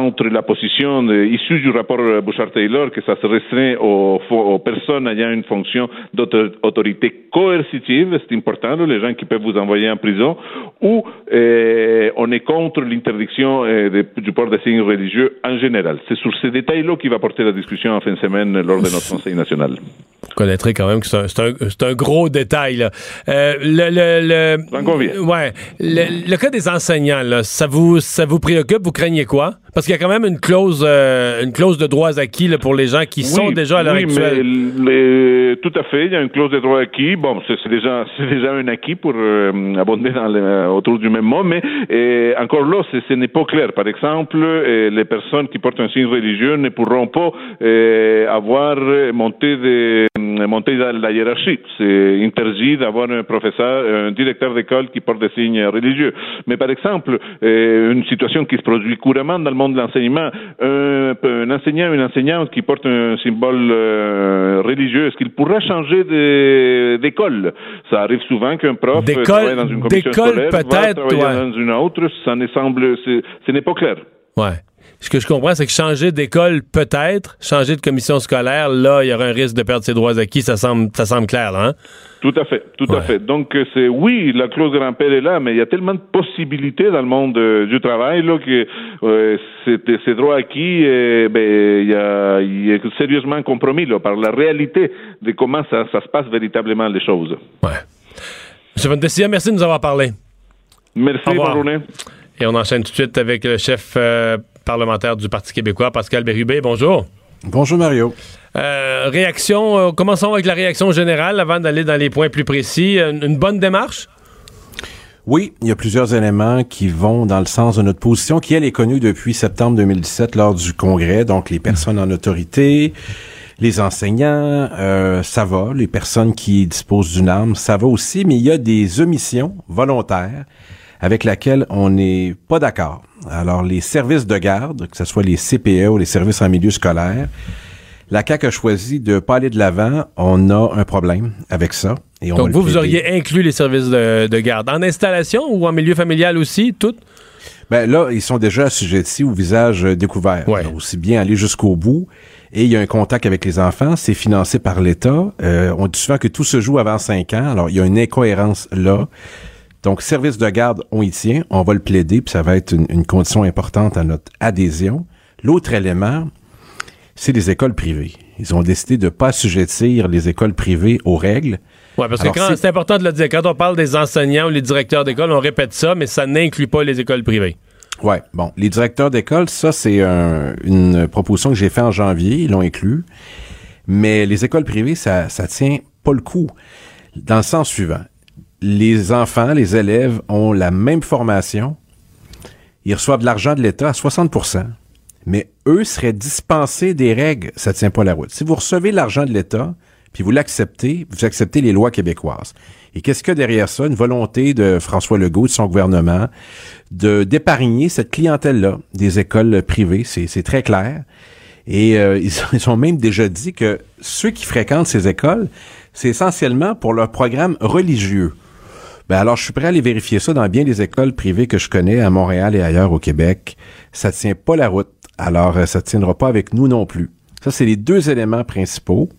entre la position de- issue du rapport Bouchard-Taylor, que ça se restreint aux, aux personnes ayant une fonction d'autorité coercitive, c'est important, les gens qui peuvent vous envoyer en prison, ou euh, on est contre l'interdiction euh, du port des signes religieux en général. C'est sur ces détails-là qui va porter la discussion en fin de semaine lors de notre Conseil national. Vous connaîtrez quand même que c'est un, gros détail. Là. Euh, le, le, le- J'en conviens. Ouais. Le, le cas des enseignants, là, ça vous ça vous préoccupe? Vous craignez quoi? Parce qu'il y a quand même une clause euh, une clause de droits acquis là, pour les gens qui sont déjà à l'heure oui, actuelle. mais tout à fait, il y a une clause de droit acquis. Bon, c'est déjà, c'est déjà un acquis pour euh, abonder dans le- autour du même mot, mais euh, encore là, ce n'est pas clair. Par exemple, euh, les personnes qui portent un signe religieux ne pourront pas euh, avoir monté, de, monté dans la hiérarchie. C'est interdit d'avoir un professeur, un directeur d'école qui porte des signes religieux. Mais par exemple, euh, une situation qui se produit couramment dans le monde de l'enseignement, un, un enseignant, une enseignante qui porte un symbole euh, religieux, est-ce qu'il pourra changer d'école? Ça arrive souvent qu'un prof D'école- travaille dans une commission scolaire, va peut-être, travailler ouais. dans une autre, ça ne semble, c'est- ce n'est pas clair. Ouais. Ce que je comprends, c'est que changer d'école, peut-être, changer de commission scolaire, là, il y aura un risque de perdre ses droits acquis. Ça semble, ça semble clair, là, hein? Tout à fait, tout à fait. Donc euh, c'est oui, la clause grand-père est là, mais il y a tellement de possibilités dans le monde euh, du travail là que euh, ces droits acquis, euh, ben il y a, il est sérieusement compromis là par la réalité de comment ça, ça se passe véritablement les choses. Ouais. M. Van Dessia, merci de nous avoir parlé. Merci, bonne journée. Et on enchaîne tout de suite avec le chef euh, parlementaire du Parti québécois, Pascal Bérubé. Bonjour. Bonjour Mario. Euh, réaction, euh, commençons avec la réaction générale avant d'aller dans les points plus précis. Une, une bonne démarche? Oui, il y a plusieurs éléments qui vont dans le sens de notre position, qui elle est connue depuis septembre 2017 lors du congrès. Donc les personnes en autorité, les enseignants, euh, ça va. Les personnes qui disposent d'une arme, ça va aussi. Mais il y a des omissions volontaires avec lesquelles on n'est pas d'accord. Alors les services de garde, que ce soit les CPE ou les services en milieu scolaire, la CAQ a choisi de pas aller de l'avant. On a un problème avec ça. Et on va Donc vous, vous auriez inclus les services de, de garde. En installation ou en milieu familial aussi, tout? Ben là, ils sont déjà assujettis au visage euh, découvert. Alors, aussi bien aller jusqu'au bout. Et il y a un contact avec les enfants. C'est financé par l'État. Euh, on dit souvent que tout se joue avant 5 ans. Alors, il y a une incohérence là. Donc, service de garde, on y tient. On va le plaider, puis ça va être une, une condition importante à notre adhésion. L'autre élément, c'est les écoles privées. Ils ont décidé de pas assujettir les écoles privées aux règles. Oui, parce Alors, que c'est- important de le dire. Quand on parle des enseignants ou les directeurs d'école, on répète ça, mais ça n'inclut pas les écoles privées. Ouais, bon, les directeurs d'école, ça c'est un- une proposition que j'ai faite en janvier, ils l'ont inclus. Mais les écoles privées, ça ça tient pas le coup. Dans le sens suivant, les enfants, les élèves ont la même formation, ils reçoivent de l'argent de l'État à 60 mais eux seraient dispensés des règles, ça tient pas la route. Si vous recevez l'argent de l'État, puis vous l'acceptez, vous acceptez les lois québécoises. Et qu'est-ce a derrière ça? Une volonté de François Legault, de son gouvernement, de d'épargner cette clientèle-là des écoles privées. C'est c'est très clair. Et euh, ils, ils ont même déjà dit que ceux qui fréquentent ces écoles, c'est essentiellement pour leur programme religieux. Ben alors, je suis prêt à aller vérifier ça dans bien des écoles privées que je connais à Montréal et ailleurs au Québec. Ça tient pas la route. Alors, euh, ça tiendra pas avec nous non plus. Ça, c'est les deux éléments principaux.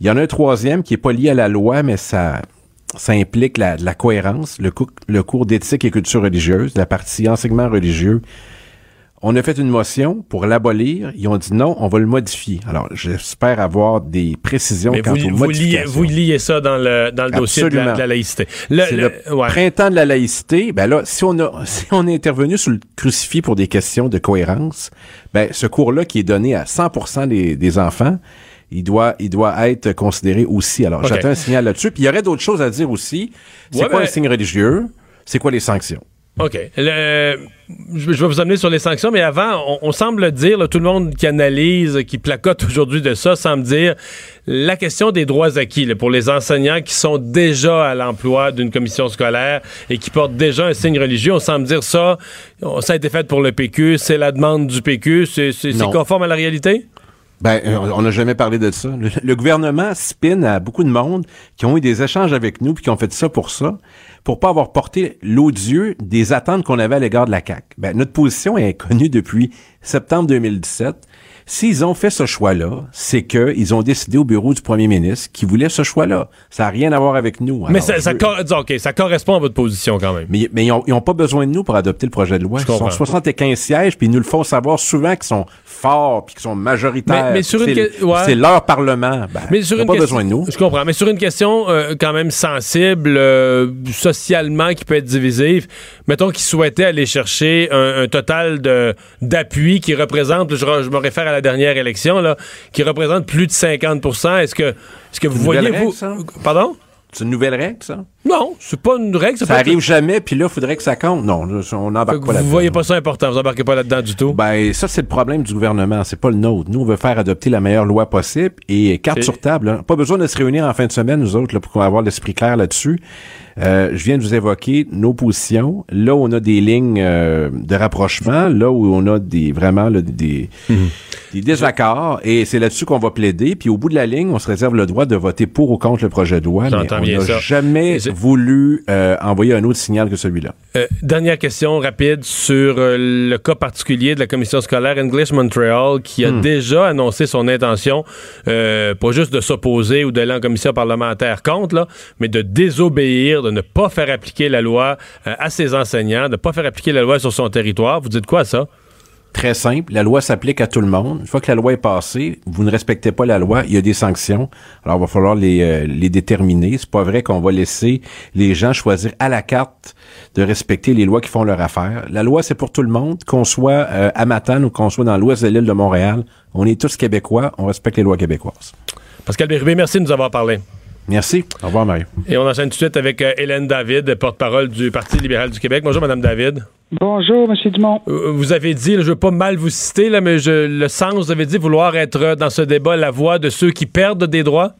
Il y en a un troisième qui est pas lié à la loi, mais ça, ça implique la, la cohérence, le, cou- le cours d'éthique et culture religieuse, la partie enseignement religieux. On a fait une motion pour l'abolir. Ils ont dit non, on va le modifier. Alors, j'espère avoir des précisions Mais quant vous, aux vous, liez, vous liez ça dans le, dans le dossier de la, Absolument. de la laïcité. Le- le- le ouais. printemps de la laïcité. Ben là, si on a, si on est intervenu sur le crucifix pour des questions de cohérence, ben ce cours-là qui est donné à 100% des, des enfants, il doit, il doit être considéré aussi. Alors, j'attends un signal là-dessus. Puis il y aurait d'autres choses à dire aussi. C'est Ouais, quoi ben- un signe religieux? C'est quoi les sanctions? OK. Le- je je vais vous amener sur les sanctions, mais avant, on, on semble dire, là, tout le monde qui analyse, qui placote aujourd'hui de ça, semble dire la question des droits acquis là, pour les enseignants qui sont déjà à l'emploi d'une commission scolaire et qui portent déjà un signe religieux. On semble dire ça, ça a été fait pour le PQ, c'est la demande du PQ, c'est conforme à la réalité? Ben, euh, on n'a jamais parlé de ça. Le, le gouvernement spin à beaucoup de monde qui ont eu des échanges avec nous puis qui ont fait ça pour ça, pour pas avoir porté l'odieux des attentes qu'on avait à l'égard de la CAQ. Ben, notre position est connue depuis septembre 2017. S'ils ont fait ce choix-là, c'est qu'ils ont décidé au bureau du premier ministre qu'ils voulaient ce choix-là. Ça n'a rien à voir avec nous. mais ça, veux- correspond à votre position quand même. mais, mais ils n'ont pas besoin de nous pour adopter le projet de loi. Ils comprends. sont 75 sièges, puis ils nous le font savoir souvent qu'ils sont forts, puis qu'ils sont majoritaires. Mais- mais sur une C'est- que- ouais. C'est leur parlement. Ben, Mais sur ils ont une pas question- besoin de nous. Je comprends. Mais sur une question euh, quand même sensible, euh, socialement, qui peut être divisive, mettons qu'ils souhaitaient aller chercher un, un total de d'appui qui représente, je, re- je me réfère à la dernière élection, là, qui représente plus de 50 Est-ce que, est-ce que vous voyez, vous... règle, ça? Pardon? C'est une nouvelle règle, ça? Non, c'est pas une règle. Ça, être- arrive jamais, puis là, il faudrait que ça compte. Non, on n'embarque pas là Vous voyez pas ça important, vous embarquez pas là-dedans du tout. Ben, ça, c'est le problème du gouvernement. C'est pas le nôtre. Nous, on veut faire adopter la meilleure loi possible et carte sur table. hein. Pas besoin de se réunir en fin de semaine, nous autres, là, pour avoir l'esprit clair là-dessus. Euh, je viens de vous évoquer nos positions. Là, où on a des lignes euh, de rapprochement. Là où on a des vraiment là, des, des désaccords. Et c'est là-dessus qu'on va plaider. Puis au bout de la ligne, on se réserve le droit de voter pour ou contre le projet de loi. Mais on n'a jamais voulu euh, envoyer un autre signal que celui-là. Euh, dernière question rapide sur euh, le cas particulier de la commission scolaire English Montreal qui a Hmm. déjà annoncé son intention, euh, pas juste de s'opposer ou d'aller en commission parlementaire contre, là, mais de désobéir, de ne pas faire appliquer la loi à ses enseignants, de ne pas faire appliquer la loi sur son territoire. Vous dites quoi à ça? Très simple. La loi s'applique à tout le monde. Une fois que la loi est passée, vous ne respectez pas la loi, il y a des sanctions. Alors, il va falloir les, euh, les déterminer. C'est pas vrai qu'on va laisser les gens choisir à la carte de respecter les lois qui font leur affaire. La loi, c'est pour tout le monde, qu'on soit euh, à Matane ou qu'on soit dans l'ouest de l'île de Montréal. On est tous québécois, on respecte les lois québécoises. Pascal Bérubé, merci de nous avoir parlé. Merci. Au revoir, Mario. Et on enchaîne tout de suite avec euh, Hélène David, porte-parole du Parti libéral du Québec. Bonjour, Madame David. Bonjour, M. Dumont. Euh, vous avez dit, là, je ne veux pas mal vous citer, là, mais je, le sens, vous avez dit vouloir être dans ce débat la voix de ceux qui perdent des droits.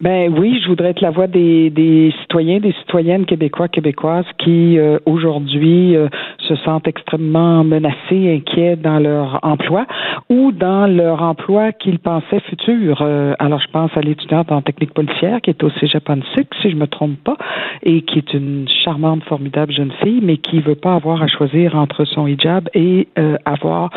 Ben oui, je voudrais être la voix des, des citoyens, des citoyennes québécois, québécoises qui euh, aujourd'hui euh, se sentent extrêmement menacés, inquiets dans leur emploi ou dans leur emploi qu'ils pensaient futur. Euh, alors je pense à l'étudiante en technique policière qui est au Cégep si je me trompe pas, et qui est une charmante, formidable jeune fille, mais qui veut pas avoir à choisir entre son hijab et avoir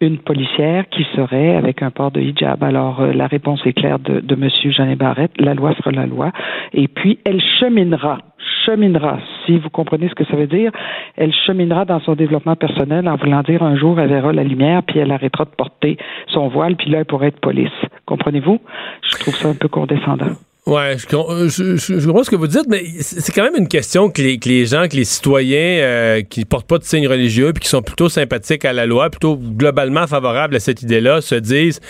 une policière qui serait avec un port de hijab. Alors la réponse est claire de, de Monsieur Jeannet Barrette la loi sera la loi. Et puis, elle cheminera, cheminera, si vous comprenez ce que ça veut dire, elle cheminera dans son développement personnel en voulant dire un jour, elle verra la lumière, puis elle arrêtera de porter son voile, puis là, elle pourrait être police. Comprenez-vous? Je trouve ça un peu condescendant. Ouais, je, je, comprends ce que vous dites, mais c'est quand même une question que les, que les gens, que les citoyens euh, qui portent pas de signes religieux puis qui sont plutôt sympathiques à la loi, plutôt globalement favorables à cette idée-là, se disent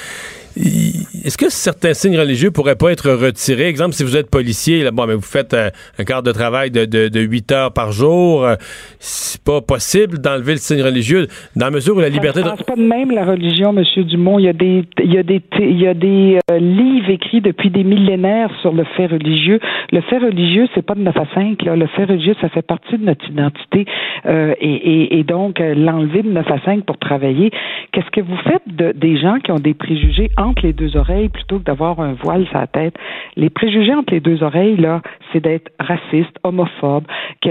est-ce que certains signes religieux pourraient pas être retirés? Exemple, si vous êtes policier, là, bon, mais vous faites euh, un quart de travail de, de, de 8 heures par jour, euh, c'est pas possible d'enlever le signe religieux dans la mesure où la liberté... Je pense pas de même la religion, Monsieur Dumont. Il y a des, il y a des, il y a des euh, livres écrits depuis des millénaires sur le fait religieux. Le fait religieux, c'est pas de 9 à 5. Là. Le fait religieux, ça fait partie de notre identité. et, et, et, donc, l'enlever de 9 à 5 pour travailler. Qu'est-ce que vous faites de, des gens qui ont des préjugés entre les deux oreilles plutôt que d'avoir un voile sur la tête. Les préjugés entre les deux oreilles, là, c'est d'être raciste, homophobe,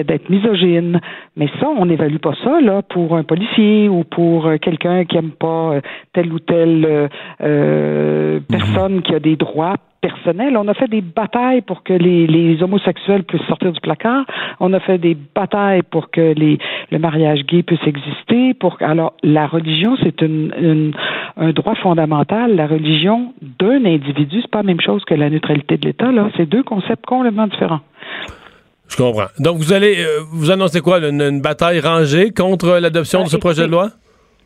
d'être misogyne. Mais ça, on n'évalue pas ça, là, pour un policier ou pour euh, quelqu'un qui aime pas euh, telle ou telle euh, mhm. personne qui a des droits personnel. On a fait des batailles pour que les, les, homosexuels puissent sortir du placard. On a fait des batailles pour que les, le mariage gay puisse exister. Pour alors la religion, c'est une, une, un droit fondamental. La religion d'un individu, c'est pas la même chose que la neutralité de l'État. Là, c'est deux concepts complètement différents. Je comprends. Donc vous allez euh, vous annoncez quoi une, une bataille rangée contre l'adoption de ce projet de loi?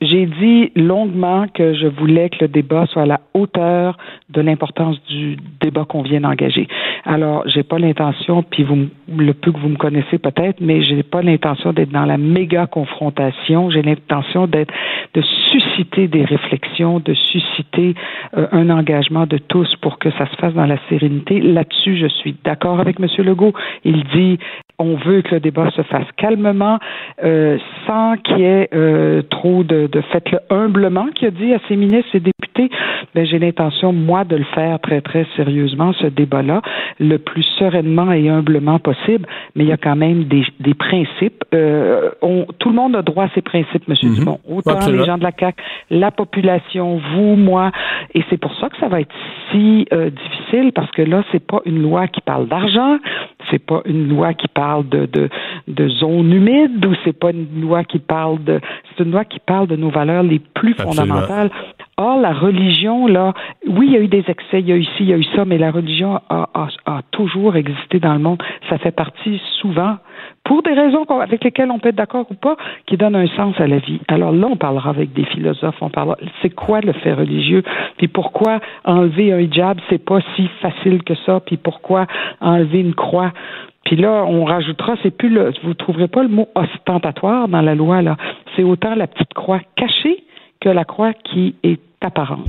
J'ai dit longuement que je voulais que le débat soit à la hauteur de l'importance du débat qu'on vient d'engager. Alors, j'ai pas l'intention, puis vous, le peu que vous me connaissez peut-être, mais j'ai pas l'intention d'être dans la méga confrontation. J'ai l'intention d'être, de susciter des réflexions, de susciter euh, un engagement de tous pour que ça se fasse dans la sérénité. Là-dessus, je suis d'accord avec M. Legault. Il dit on veut que le débat se fasse calmement, euh, sans qu'il y ait euh, trop de, de faites-le humblement, qui a dit à ses ministres et députés. Ben, j'ai l'intention, moi, de le faire très, très sérieusement, ce débat-là, le plus sereinement et humblement possible, mais il y a quand même des, des principes. Euh, on, tout le monde a droit à ses principes, M. Mhm. Dumont. Autant les gens de la CAQ, la population, vous, moi. Et c'est pour ça que ça va être si euh, difficile, parce que là, c'est pas une loi qui parle d'argent, c'est pas une loi qui parle de, de, de zone humide ou c'est pas une loi qui parle de c'est une loi qui parle de nos valeurs les plus fondamentales. Or, la religion, là, oui, il y a eu des excès, il y a eu ci, il y a eu ça, mais la religion a, a, a toujours existé dans le monde. Ça fait partie souvent, pour des raisons avec lesquelles on peut être d'accord ou pas, qui donnent un sens à la vie. Alors là, on parlera avec des philosophes, on parlera, c'est quoi le fait religieux, puis pourquoi enlever un hijab, c'est pas si facile que ça, puis pourquoi enlever une croix, puis là, on rajoutera, c'est plus le, vous trouverez pas le mot ostentatoire dans la loi, là. C'est autant la petite croix cachée que la croix qui est apparente.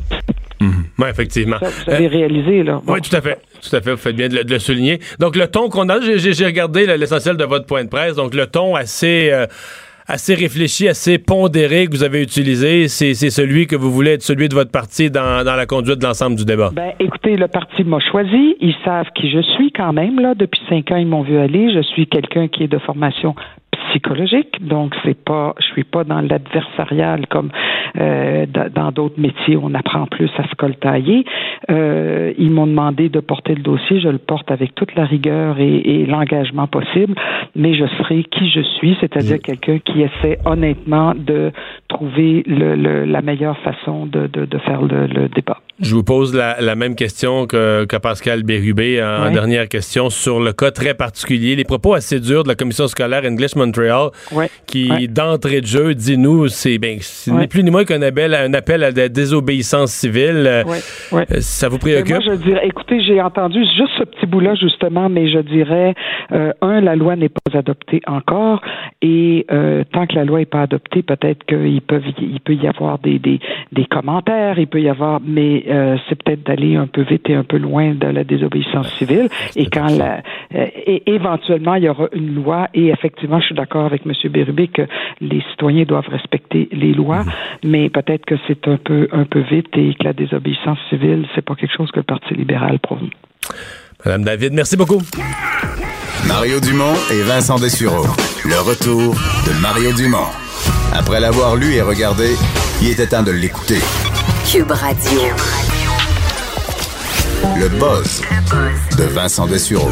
Mhm. Oui, effectivement. vous avez euh, réalisé, là. Oui, tout à fait. Tout à fait. Vous faites bien de le, souligner. Donc, le ton qu'on a, j'ai regardé l'essentiel de votre point de presse. Donc, le ton assez. Euh, assez réfléchi, assez pondéré que vous avez utilisé, c'est celui que vous voulez être celui de votre parti dans, dans la conduite de l'ensemble du débat? Ben, écoutez, le parti m'a choisi. Ils savent qui je suis quand même. Là. Depuis cinq ans, ils m'ont vu aller. Je suis quelqu'un qui est de formation psychologique, donc c'est pas, je suis pas dans l'adversarial comme euh, dans d'autres métiers où on apprend plus à se coltailler. Euh, ils m'ont demandé de porter le dossier, je le porte avec toute la rigueur et, et l'engagement possible, mais je serai qui je suis, c'est-à-dire quelqu'un qui essaie honnêtement de trouver le, le- la meilleure façon de, de, de faire le, le débat. Je vous pose la, la même question que, que Pascal Bérubé en, dernière question sur le cas très particulier, les propos assez durs de la commission scolaire English Montreal, qui d'entrée de jeu dit nous c'est ben ce n'est plus ni moins qu'un appel, un appel à la désobéissance civile. Euh, Ça vous préoccupe Moi, je dirais, écoutez, j'ai entendu juste ce petit bout-là, justement, mais je dirais, euh, un, la loi n'est pas adoptée encore, et euh, tant que la loi n'est pas adoptée, peut-être qu'il peut, il peut y avoir des, des, des commentaires, il peut y avoir, mais euh, c'est peut-être d'aller un peu vite et un peu loin de la désobéissance civile. Et quand la, euh, et éventuellement, il y aura une loi, et effectivement, je suis d'accord avec M. Bérubé que les citoyens doivent respecter les lois, mais peut-être que c'est un peu, un peu vite et que la désobéissance civile, c'est pas quelque chose que le Parti libéral prône. Madame David, merci beaucoup. Mario Dumont et Vincent Dessureau. Le retour de Mario Dumont. Après l'avoir lu et regardé, il était temps de l'écouter. Cube Radio. Le buzz de Vincent Dessureau.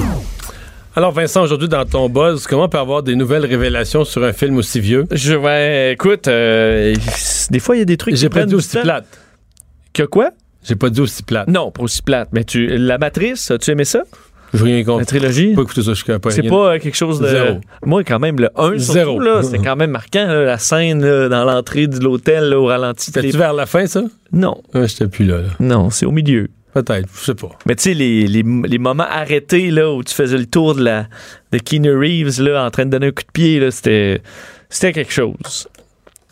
Alors Vincent, aujourd'hui dans ton buzz, comment on peut avoir des nouvelles révélations sur un film aussi vieux? Je vais, écoute, euh, des fois il y a des trucs. J'ai qui pas prennent dit du aussi plate. Que quoi? J'ai pas dit aussi plate. Non, pas aussi plate. Mais tu, la Matrice, as-tu aimé ça? J'ai rien. La trilogie? Pas écouté ça jusqu'à pas C'est pas euh, quelque chose de. Zéro. Moi, quand même, le 1, Zéro. surtout, là, c'était quand même marquant, là, la scène là, dans l'entrée de l'hôtel au ralenti. C'était-tu vers la fin, ça? Non. Ouais, J'étais plus là, là. Non, c'est au milieu. Peut-être, je sais pas. Mais tu sais, les, les, les moments arrêtés là, où tu faisais le tour de, la, de Keanu Reeves là, en train de donner un coup de pied, là, c'était, c'était quelque chose.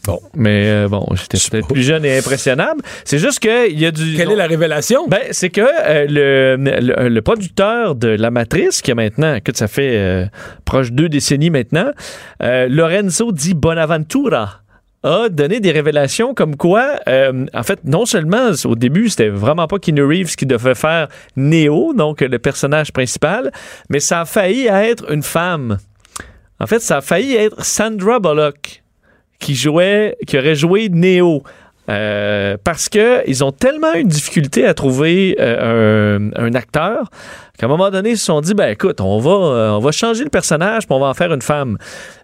Bon, mais euh, bon, j'étais peut-être plus jeune et impressionnable. C'est juste qu'il y a du. Quelle est la révélation? Ben, c'est que euh, le, le, le producteur de La Matrice, qui a maintenant, que ça fait euh, proche de deux décennies maintenant, euh, Lorenzo Di Bonaventura a donné des révélations comme quoi, euh, en fait, non seulement au début, c'était vraiment pas Keanu Reeves qui devait faire Neo, donc le personnage principal, mais ça a failli être une femme. En fait, ça a failli être Sandra Bullock qui jouait, qui aurait joué Neo. Euh, parce que ils ont tellement eu de difficulté à trouver euh, un, acteur qu'à un moment donné, ils se sont dit ben écoute, on va, euh, on va changer le personnage, puis on va en faire une femme.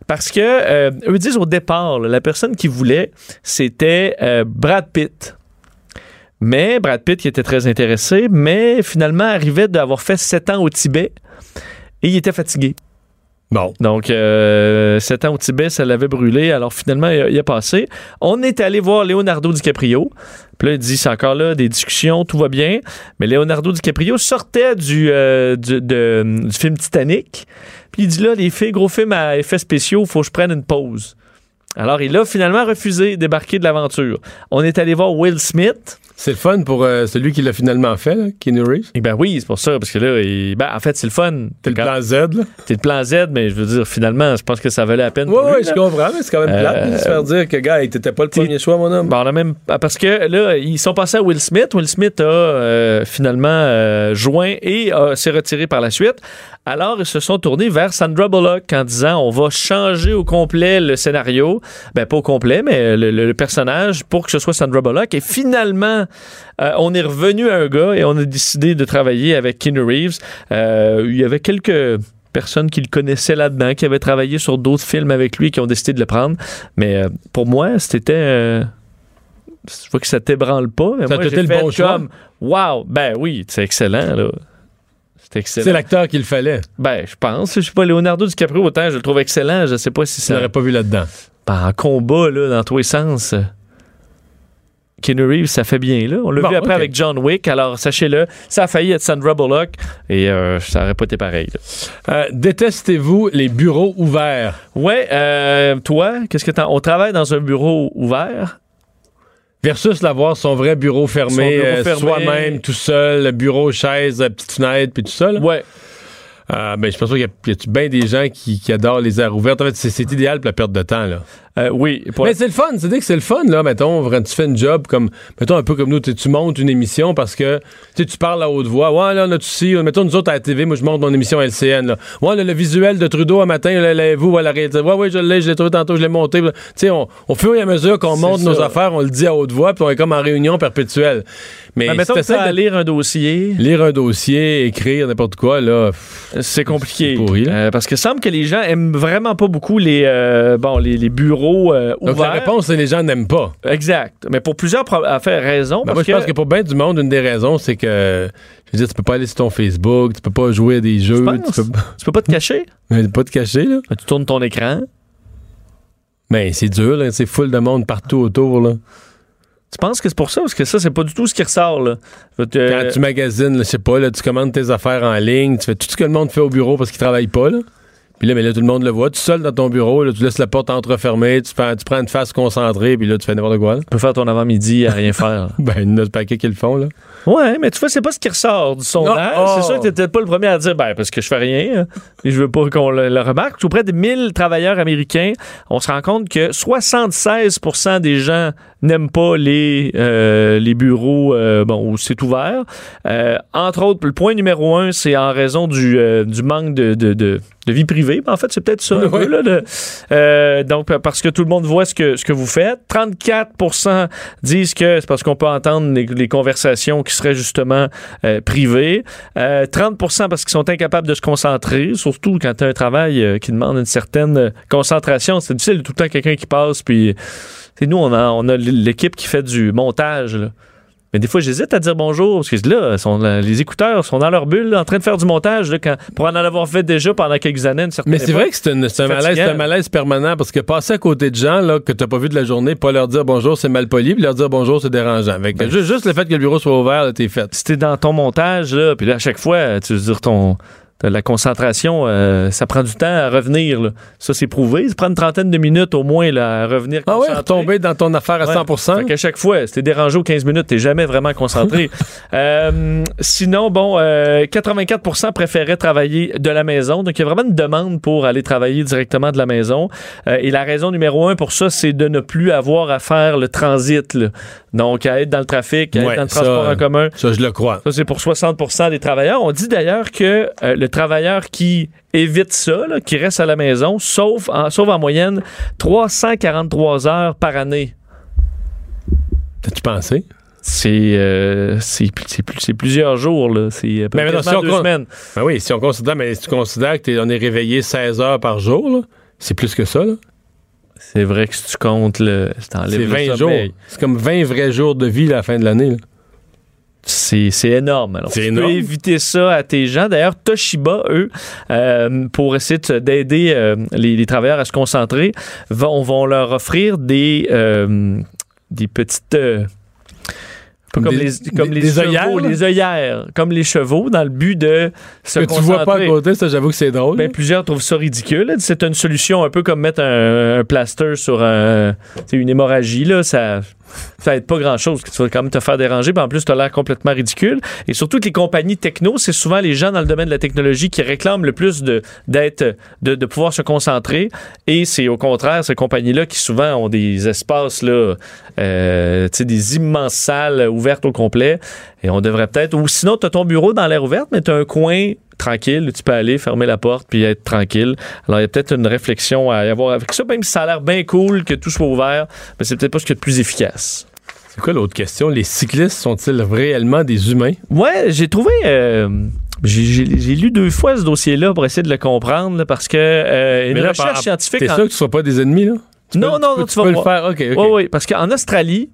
Parce que eux disent au départ, la personne qui voulait, c'était Brad Pitt. Mais Brad Pitt qui était très intéressé, mais finalement arrivait d'avoir fait sept ans au Tibet et il était fatigué. Donc, euh, sept ans au Tibet, ça l'avait brûlé. Alors, finalement, il a, il a passé. On est allé voir Leonardo DiCaprio. Puis là, il dit, c'est encore là, des discussions, tout va bien. Mais Leonardo DiCaprio sortait du, euh, du, du film Titanic. Puis il dit, là, les filles, gros film à effets spéciaux, faut que je prenne une pause. Alors, il a finalement refusé débarquer de l'aventure. On est allé voir Will Smith. C'est le fun pour euh, celui qui l'a finalement fait, là, Keanu Reeves. Eh ben oui, c'est pour ça, parce que là, il- ben, en fait, c'est le fun. T'es le plan Z, là. C'est le plan Z, mais je veux dire, finalement, je pense que ça valait la peine. Oui, oui, je comprends, mais c'est quand même plate de se Euh, faire dire que, gars, t'étais pas le premier choix, mon homme. Bon, on a même ah, parce que là, ils sont passés à Will Smith. Will Smith a euh, finalement euh, joint et euh, s'est retiré par la suite. Alors, ils se sont tournés vers Sandra Bullock en disant on va changer au complet le scénario. Ben, pas au complet, mais le, le- le personnage pour que ce soit Sandra Bullock. Et finalement, euh, on est revenu à un gars et on a décidé de travailler avec Keanu Reeves. Euh, il y avait quelques personnes qui le connaissaient là-dedans, qui avaient travaillé sur d'autres films avec lui, qui ont décidé de le prendre. Mais euh, pour moi, c'était. je vois que ça t'ébranle pas. Mais Ça moi, le fait bon choix? comme, Wow! Ben oui, c'est excellent, là. C'est excellent. C'est l'acteur qu'il fallait. Ben, je pense. Je sais pas, Leonardo DiCaprio, autant je le trouve excellent. Je sais pas si ça. l'aurais pas vu là-dedans. Ben, en combat, là, dans tous les sens. Keanu Reeves, ça fait bien, là. On l'a Bon, vu après avec John Wick. Alors, sachez-le, ça a failli être Sandra Bullock et euh, ça aurait pas été pareil. Euh, Détestez-vous les bureaux ouverts? Ouais, euh, toi, qu'est-ce que t'en... On travaille dans un bureau ouvert? Versus l'avoir son vrai bureau fermé, fermé. soi-même, tout seul, bureau, chaise, petite fenêtre, puis tout ça. là. Ouais. Euh, ben, je pense qu'il y a, il y a bien des gens qui, qui adorent les aires ouvertes. En fait, c'est idéal pour la perte de temps. Là. Euh, oui. pour- Mais c'est le fun, c'est-à-dire que c'est le fun, là, mettons, quand tu fais une job comme, mettons, un peu comme nous, tu montes une émission parce que, tu sais, tu parles à haute voix. Ouais, là, on a tout ci. Mettons, nous autres, à la TV, moi, je monte mon émission LCN, là. Ouais, là, le visuel de Trudeau un matin, là, là, vous, ouais, la réalité. Ouais, ouais, je l'ai, je l'ai trouvé tantôt, je l'ai monté. Tu sais, on- au fur et à mesure qu'on monte nos affaires, on le dit à haute voix, puis on est comme en réunion perpétuelle. Mais Ben, mettons si que à de lire un dossier. lire un dossier, écrire n'importe quoi, là, C'est compliqué. pourri, là. Euh, parce que semble que les gens aiment vraiment pas beaucoup les, euh, bon, les, les bureaux euh, Donc, la réponse, c'est les gens n'aiment pas. Exact. Mais pour plusieurs pro- à faire raison. Ben, moi, je pense que pour bien du monde, une des raisons, c'est que, je veux dire, tu peux pas aller sur ton Facebook, tu peux pas jouer à des jeux, tu peux, tu peux pas te cacher? Mais pas te cacher, là. Tu tournes ton écran. Mais c'est dur, là. C'est full de monde partout autour, là. Tu penses que c'est pour ça? Parce que ça, c'est pas du tout ce qui ressort. Là? Te- Quand tu magasines, je sais pas, là, tu commandes tes affaires en ligne, tu fais tout ce que le monde fait au bureau parce qu'il travaille pas, là. Puis là, mais là, tout le monde le voit. Tu es seul dans ton bureau, là, tu laisses la porte entrefermée, tu, fais- tu prends une face concentrée, puis là, tu fais n'importe quoi, là. Tu peux faire ton avant-midi à rien faire. Ben, il y en a paquet qui le font, là. Ouais, mais tu vois, c'est pas ce qui ressort du sondage. Oh. C'est sûr que t'étais pas le premier à dire, ben, parce que je fais rien, hein, et je veux pas qu'on le, le remarque. Tout près de 1000 travailleurs américains, on se rend compte que 76% des gens n'aiment pas les, euh, les bureaux euh, bon, où c'est ouvert. Euh, entre autres, le point numéro un, c'est en raison du, du manque de, de, de, de vie privée. En fait, c'est peut-être ça là, de- donc, parce que tout le monde voit ce que, ce que vous faites. 34% disent que c'est parce qu'on peut entendre les, les conversations qui seraient justement euh, privées. Euh, 30% parce qu'ils sont incapables de se concentrer, surtout quand tu as un travail euh, qui demande une certaine euh, concentration. C'est difficile, tout le temps quelqu'un qui passe, puis nous, on a, on a l'équipe qui fait du montage. Mais des fois, j'hésite à dire bonjour, parce que là, sont, les écouteurs sont dans leur bulle, là, en train de faire du montage, là, quand, pour en avoir fait déjà pendant quelques années. une certaine Mais c'est vrai que c'est une- c'est un, malaise, Fatigant. c'est un malaise permanent parce que passer à côté de gens là, que t'as pas vu de la journée, pas leur dire bonjour, c'est mal poli, puis leur dire bonjour, c'est dérangeant. Que juste, juste le fait que le bureau soit ouvert, là, t'es fait. si t'es dans ton montage, là, puis là, à chaque fois, tu veux dire, ton, la concentration, euh, ça prend du temps à revenir. là. Ça, c'est prouvé. Ça prend une trentaine de minutes au moins là, à revenir. Ah ouais, concentré. retomber dans ton affaire à Ouais. 100 Fait qu'à chaque fois, si t'es dérangé aux 15 minutes, t'es jamais vraiment concentré. Euh, sinon, bon, euh, 84% préféraient travailler de la maison. Donc, il y a vraiment une demande pour aller travailler directement de la maison. Euh, et la raison numéro un pour ça, c'est de ne plus avoir à faire le transit. là. Donc, à être dans le trafic, à Ouais, être dans le ça, transport en commun. Ça, je le crois. Ça, c'est pour 60% des travailleurs. On dit d'ailleurs que le travailleur qui évite ça, là, qui reste à la maison, sauve en, sauve en moyenne 343 heures par année. T'as-tu pensé? C'est euh, plusieurs jours, là. C'est peu Mais maintenant, si on deux semaines. Ben oui, si on considère, mais si tu considères que t'es- on est réveillé 16 heures par jour, c'est plus que ça. C'est vrai que si tu comptes, le, C'est le 20 jours. C'est comme 20 vrais jours de vie à la fin de l'année. C'est énorme. Alors, tu énorme. peux éviter ça à tes gens. D'ailleurs, Toshiba, eux, euh, pour essayer de- d'aider euh, les, les travailleurs à se concentrer, vont, vont leur offrir des, euh, des petites... Comme des- les, comme des- les des chevaux, œillères, les œillères, comme les chevaux, dans le but de se Que tu vois pas à concentrer. côté, ça, j'avoue que c'est drôle. Ben, plusieurs trouvent ça ridicule. C'est une solution un peu comme mettre un, un plaster sur un, une hémorragie. Là, ça ça aide pas grand-chose. que Tu vas quand même te faire déranger. puis en plus, tu as l'air complètement ridicule. Et surtout que les compagnies techno, c'est souvent les gens dans le domaine de la technologie qui réclament le plus de, d'être, de, pouvoir se concentrer. Et c'est au contraire ces compagnies-là qui souvent ont des espaces, là, euh, des immenses salles ouvertes au complet. Et on devrait peut-être... Ou sinon, tu as ton bureau dans l'air ouverte, mais tu as un coin tranquille, tu peux aller fermer la porte puis être tranquille. Alors, il y a peut-être une réflexion à y avoir avec ça, même si ça a l'air bien cool que tout soit ouvert, mais c'est peut-être pas ce qui est le plus efficace. C'est quoi l'autre question? Les cyclistes sont-ils réellement des humains? Ouais, j'ai trouvé. euh, j'ai- lu deux fois ce dossier-là pour essayer de le comprendre, là, parce que euh, une là, recherche par- scientifique. T'es en- sûr que tu sois pas des ennemis, là? Tu non, peux- non, tu non, peux- tu, tu vas peux le faire. OK, OK. Oui, oui, parce qu'en Australie,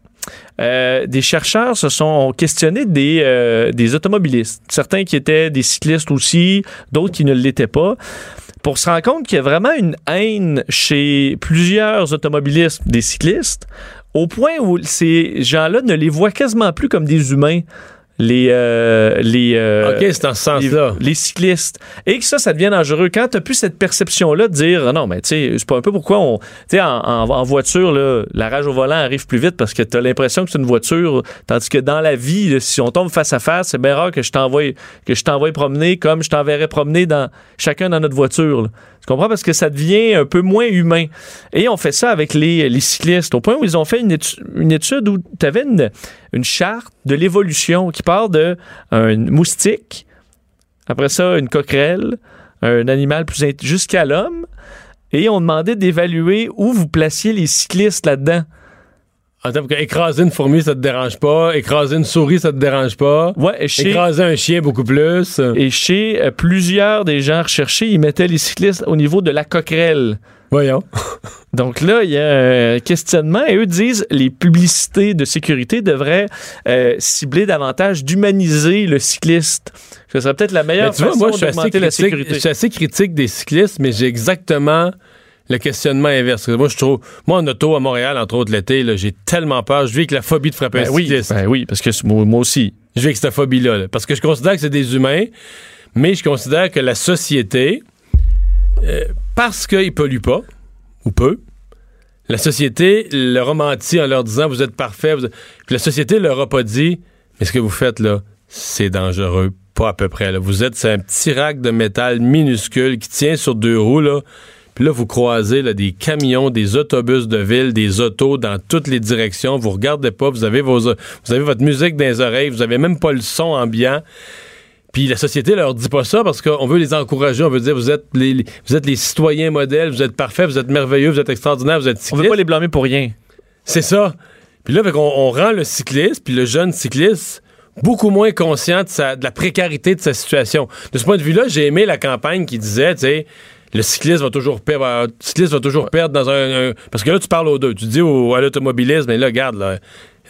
euh, des chercheurs se sont questionnés des, euh, des automobilistes. Certains qui étaient des cyclistes aussi, d'autres qui ne l'étaient pas. Pour se rendre compte qu'il y a vraiment une haine chez plusieurs automobilistes des cyclistes, au point où ces gens-là ne les voient quasiment plus comme des humains. Les, euh, les, euh, OK, c'est dans ce sens-là. les, les cyclistes. Et que ça, ça devient dangereux. Quand tu n'as plus cette perception-là de dire, ah non, mais tu sais, c'est pas un peu pourquoi on. Tu sais, en, en- en voiture, là, la rage au volant arrive plus vite parce que tu as l'impression que c'est une voiture. Tandis que dans la vie, là, si on tombe face à face, c'est bien rare que je t'envoie que je t'envoie promener comme je t'enverrais promener dans chacun dans notre voiture. là. Parce comprends? Parce que ça devient un peu moins humain. Et on fait ça avec les, cyclistes, au point où ils ont fait une, étu- une étude où tu avais une, une charte de l'évolution qui part de un moustique, après ça, une coquerelle, un animal plus jusqu'à l'homme. Et on demandait d'évaluer où vous placiez les cyclistes là-dedans. Attends, parce que écraser une fourmi, ça te dérange pas. Écraser une souris, ça te dérange pas. Ouais, chez- Écraser un chien, beaucoup plus. Et chez euh, plusieurs des gens recherchés, ils mettaient les cyclistes au niveau de la coquerelle. Voyons. Donc là, il y a un questionnement et eux disent les publicités de sécurité devraient euh, cibler davantage d'humaniser le cycliste. Ce serait peut-être la meilleure Mais tu vois, façon d'augmenter la sécurité. je suis assez critique des cyclistes, mais j'ai exactement le questionnement inverse. Moi, je trouve, moi, en auto à Montréal, entre autres l'été, j'ai tellement peur. Je vis avec la phobie de frapper Ben un oui, ben oui, parce que moi, aussi. Je vis avec cette phobie-là. là. parce que je considère que c'est des humains, mais je considère que la société, euh, parce qu'ils polluent pas, ou peu, la société leur a menti en leur disant vous êtes parfait. vous êtes- Puis la société leur a pas dit mais ce que vous faites là, c'est dangereux. Pas à peu près. Là. Vous êtes c'est un petit rack de métal minuscule qui tient sur deux roues. Là. Puis là, vous croisez là, des camions, des autobus de ville, des autos dans toutes les directions. Vous regardez pas, vous avez, vos, vous avez votre musique dans les oreilles, vous avez même pas le son ambiant. Puis la société leur dit pas ça parce qu'on veut les encourager, on veut dire vous êtes les, vous êtes les citoyens modèles, vous êtes parfaits, vous êtes merveilleux, vous êtes extraordinaires, vous êtes On cyclistes. veut pas les blâmer pour rien. C'est ça. Puis là, fait on, rend le cycliste, puis le jeune cycliste, beaucoup moins conscient de, sa- de la précarité de sa situation. De ce point de vue-là, j'ai aimé la campagne qui disait, tu sais, le cycliste va toujours perdre, le cycliste va toujours perdre dans un, un- Parce que là, tu parles aux deux. Tu dis au, à l'automobilisme, mais là, regarde, là,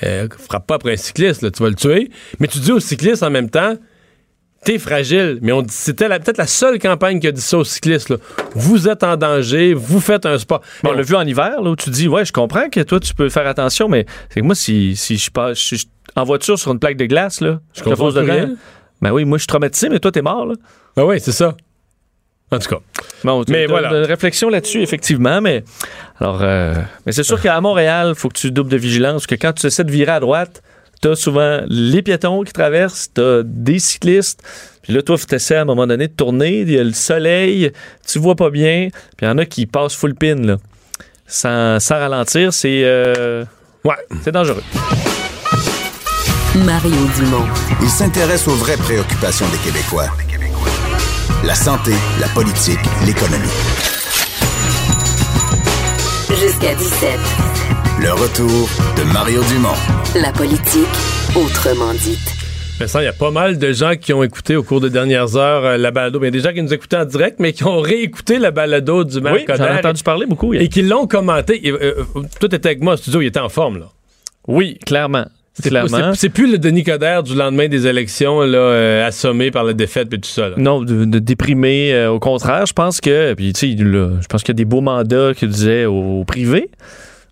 euh, frappe pas après un cycliste, là, tu vas le tuer. Mais tu dis au cycliste en même temps, t'es fragile. Mais on c'était peut-être la seule campagne qui a dit ça aux cyclistes. là. Vous êtes en danger, vous faites un sport. On l'a vu en hiver, là, où tu dis, ouais, je comprends que toi, tu peux faire attention, mais c'est que moi, si, si je passe je suis en voiture sur une plaque de glace, là, je comprends pose plus dedans. rien. Ben oui, moi, je suis traumatisé, mais toi, t'es mort, là. Ben oui, c'est ça. En tout cas. Bon, Mais voilà. Une réflexion là-dessus, effectivement, mais alors, euh, mais c'est sûr qu'à Montréal, faut que tu doubles de vigilance, que quand tu essaies de virer à droite, t'as souvent les piétons qui traversent, t'as des cyclistes, puis là, toi, tu essaies à un moment donné de tourner, il y a le soleil, tu vois pas bien, puis il y en a qui passent full pin, là, sans, sans ralentir, c'est euh, ouais. c'est dangereux. Mario Dumont. Il s'intéresse aux vraies préoccupations des Québécois. La santé, la politique, l'économie. Jusqu'à 17. Le retour de Mario Dumont. La politique, autrement dite. Vincent, il y a pas mal de gens qui ont écouté au cours des dernières heures euh, la balado. Bien, des gens qui nous écoutaient en direct, mais qui ont réécouté la balado du maire Oui, j'en ai entendu parler beaucoup. et qui l'ont commenté. Et, euh, euh, tout était avec moi au studio, il était en forme, là. Oui, clairement. C'est Clairement. c'est- c'est plus le Denis Coderre du lendemain des élections, là, euh, assommé par la défaite et tout ça. là. Non, de, de déprimer. euh, au contraire, je pense que. Puis, tu sais, je pense qu'il y a des beaux mandats qu'il disait au, privé,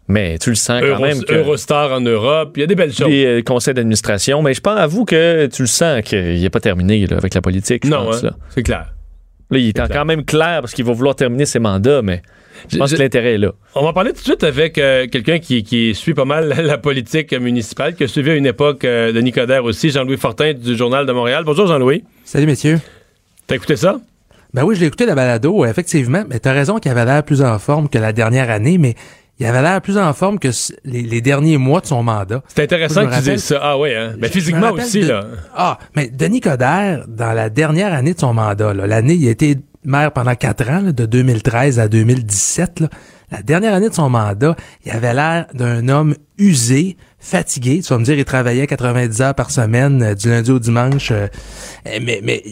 mais tu le sens quand Euro- même. Que Eurostar en Europe, il y a des belles choses. les euh, conseils d'administration, mais je pense à vous que tu le sens qu'il n'est pas terminé là, avec la politique. Non, hein, c'est clair. Là, il est quand même clair parce qu'il va vouloir terminer ses mandats, mais je pense Je- que l'intérêt est là. On va parler tout de suite avec euh, quelqu'un qui, qui suit pas mal la, politique municipale, qui a suivi à une époque euh, Denis Coderre aussi, Jean-Louis Fortin du Journal de Montréal. Bonjour Jean-Louis. Salut, messieurs. T'as écouté ça? Ben oui, je l'ai écouté la balado, euh, effectivement. Mais t'as raison qu'il avait l'air plus en forme que la dernière année, mais il avait l'air plus en forme que les, les derniers mois de son mandat. C'est intéressant que tu dises ça. Ah oui, hein? Mais Je- physiquement aussi, de- là. Ah, mais Denis Coderre, dans la dernière année de son mandat, l'année, il a été maire pendant quatre ans, là, de 2013 à 2017, là, la dernière année de son mandat, il avait l'air d'un homme usé, fatigué. Tu vas me dire, il travaillait 90 heures par semaine, euh, du lundi au dimanche. euh, euh, mais mais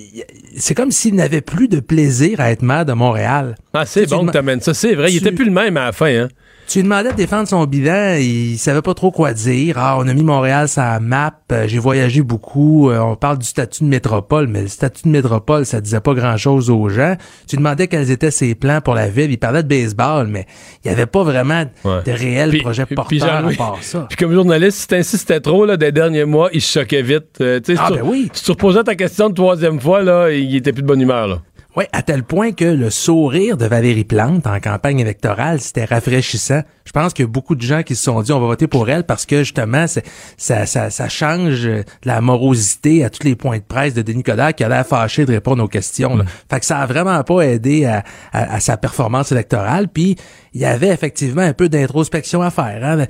c'est comme s'il n'avait plus de plaisir à être maire de Montréal. Ah, c'est Tu bon que t'amènes ça. C'est vrai, il tu- était plus le même à la fin, hein? Tu lui demandais de défendre son bilan, il savait pas trop quoi dire. Ah, on a mis Montréal sur la map, euh, j'ai voyagé beaucoup, euh, on parle du statut de métropole, mais le statut de métropole, ça disait pas grand-chose aux gens. Tu lui demandais quels étaient ses plans pour la ville, il parlait de baseball, mais il y avait pas vraiment Ouais. de réel Puis- projet puis porteur à part ça. Puis comme journaliste, si t'insistais trop, là, des derniers mois, il se choquait vite. Euh, Ah, si tu- ben oui. Si tu reposais ta question une troisième fois, là, il était plus de bonne humeur, là. Oui, à tel point que le sourire de Valérie Plante en campagne électorale, c'était rafraîchissant. Je pense qu'il y a beaucoup de gens qui se sont dit on va voter pour elle parce que justement ça, ça, ça change de la morosité à tous les points de presse de Denis Coderre qui a l'air fâché de répondre aux questions. Là. Fait que ça a vraiment pas aidé à, à, à sa performance électorale. Puis il y avait effectivement un peu d'introspection à faire. Hein.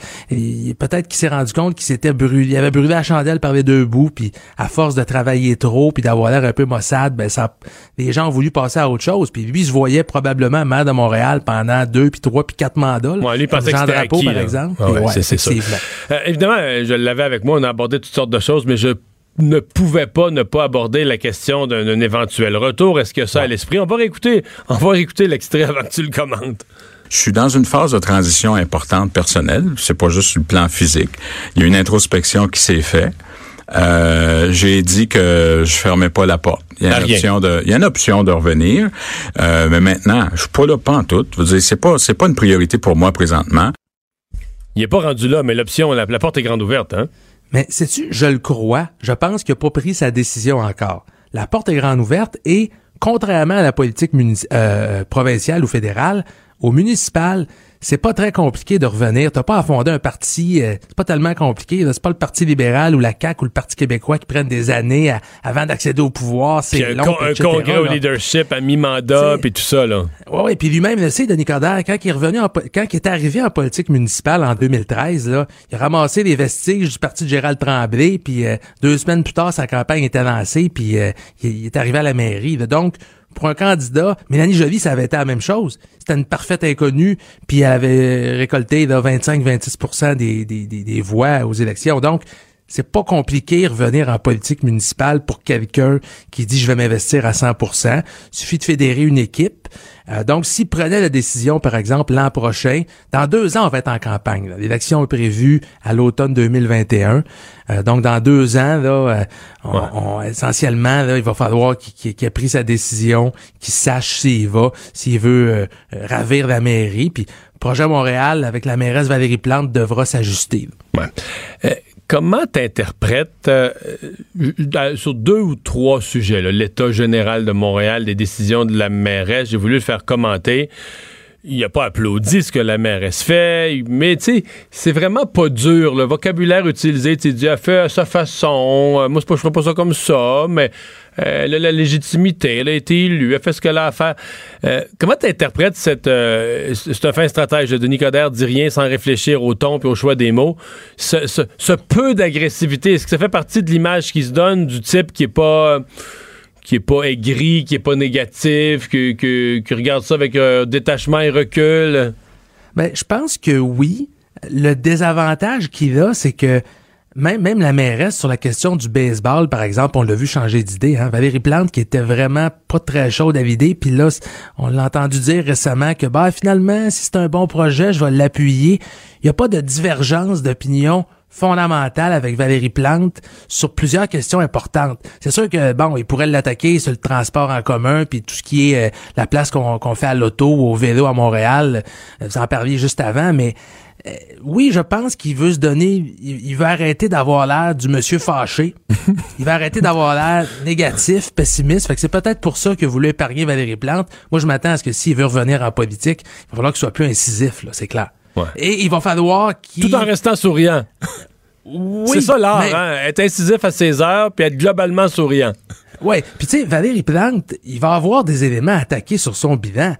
Peut-être qu'il s'est rendu compte qu'il s'était brûlé, il avait brûlé la chandelle par les deux bouts, puis à force de travailler trop, puis d'avoir l'air un peu maussade, ben ça, les gens ont voulu passer à autre chose. Puis lui, il se voyait probablement maire de Montréal pendant deux, puis trois, puis quatre mandats. Ouais, lui, pensait Jean Drapeau, par exemple. Ah ouais, c'est ça. Euh, évidemment, euh, je l'avais avec moi, on a abordé toutes sortes de choses, mais je ne pouvait pas ne pas aborder la question d'un éventuel retour. Est-ce que ça à l'esprit? On va réécouter, on va réécouter l'extrait avant que tu le commentes. Je suis dans une phase de transition importante personnelle. C'est pas juste le plan physique. Il y a une introspection qui s'est faite. Euh, j'ai dit que je fermais pas la porte. Il y a, une option, de, il y a une option de revenir, euh, mais maintenant, je suis pas là pas en tout. Je veux dire, c'est pas, c'est pas une priorité pour moi présentement. Il est pas rendu là, mais l'option, la, la, porte est grande ouverte, hein? Mais sais-tu, je le crois. Je pense qu'il n'a pas pris sa décision encore. La porte est grande ouverte et, contrairement à la politique euh, provinciale ou fédérale, au municipal, c'est pas très compliqué de revenir. T'as pas à fonder un parti, euh, c'est pas tellement compliqué. C'est pas le Parti libéral ou la CAQ ou le Parti québécois qui prennent des années avant d'accéder au pouvoir. C'est long. Un, congrès au leadership à mi-mandat, puis tout ça, là. Ouais, ouais. Puis lui-même, le sait, Denis Coderre, quand il est revenu, quand il est arrivé en politique municipale en 2013, là, il a ramassé les vestiges du Parti de Gérald Tremblay, puis euh, deux semaines plus tard, sa campagne était lancée, puis euh, il, est arrivé à la mairie. Donc, pour un candidat, Mélanie Joly, ça avait été la même chose. C'était une parfaite inconnue, puis elle avait récolté 25-26 des, des, des, des voix aux élections. Donc, c'est pas compliqué revenir en politique municipale pour quelqu'un qui dit je vais m'investir à 100%. Il suffit de fédérer une équipe. Euh, donc, s'il prenait la décision, par exemple, l'an prochain, dans deux ans, on va être en campagne. L'élection est prévue à l'automne 2021. Euh, donc, dans deux ans, là, euh, essentiellement, là, il va falloir qu'il ait pris sa décision, qu'il sache s'il va, s'il veut ravir la mairie. Puis, projet Montréal, avec la mairesse Valérie Plante, devra s'ajuster. Ouais comment t'interprètes euh, euh, sur deux ou trois sujets, l'état général de Montréal, les décisions de la mairesse, j'ai voulu le faire commenter. Il n'a pas applaudi ce que la mairesse fait, mais tu c'est vraiment pas dur. Le vocabulaire utilisé, tu dis, elle fait à sa façon. Euh, moi, je ferais pas ça comme ça, mais euh, elle a la légitimité, elle a été élue, elle fait ce qu'elle a à faire. Euh, comment tu interprètes cette, euh, fin stratège de Denis Coderre dit rien sans réfléchir au ton et au choix des mots? Ce, peu d'agressivité, est-ce que ça fait partie de l'image qui se donne du type qui est pas qui est pas aigri, qui est pas négatif, qui, qui regarde ça avec détachement et recul? Ben, je pense que oui. Le désavantage qu'il a, c'est que même, même la mairesse sur la question du baseball, par exemple, on l'a vu changer d'idée. Hein? Valérie Plante qui était vraiment pas très chaude à vider, puis là, on l'a entendu dire récemment que bah finalement, si c'est un bon projet, je vais l'appuyer. Il n'y a pas de divergence d'opinion fondamentale avec Valérie Plante sur plusieurs questions importantes. C'est sûr que bon, il pourrait l'attaquer sur le transport en commun puis tout ce qui est euh, la place qu'on fait à l'auto ou au vélo à Montréal. Euh, vous en parliez juste avant, mais euh, oui, je pense qu'il veut se donner, il, veut arrêter d'avoir l'air du monsieur fâché. il va arrêter d'avoir l'air négatif, pessimiste. Fait que c'est peut-être pour ça que vous voulez épargner Valérie Plante. Moi, je m'attends à ce que s'il veut revenir en politique, il va falloir qu'il soit plus incisif, là, c'est clair. Et il va falloir qu'il... Tout en restant souriant. Oui, c'est ça l'art, hein? Être incisif à ses heures puis être globalement souriant. Oui, puis tu sais, Valérie Plante, il va avoir des éléments attaqués sur son bilan.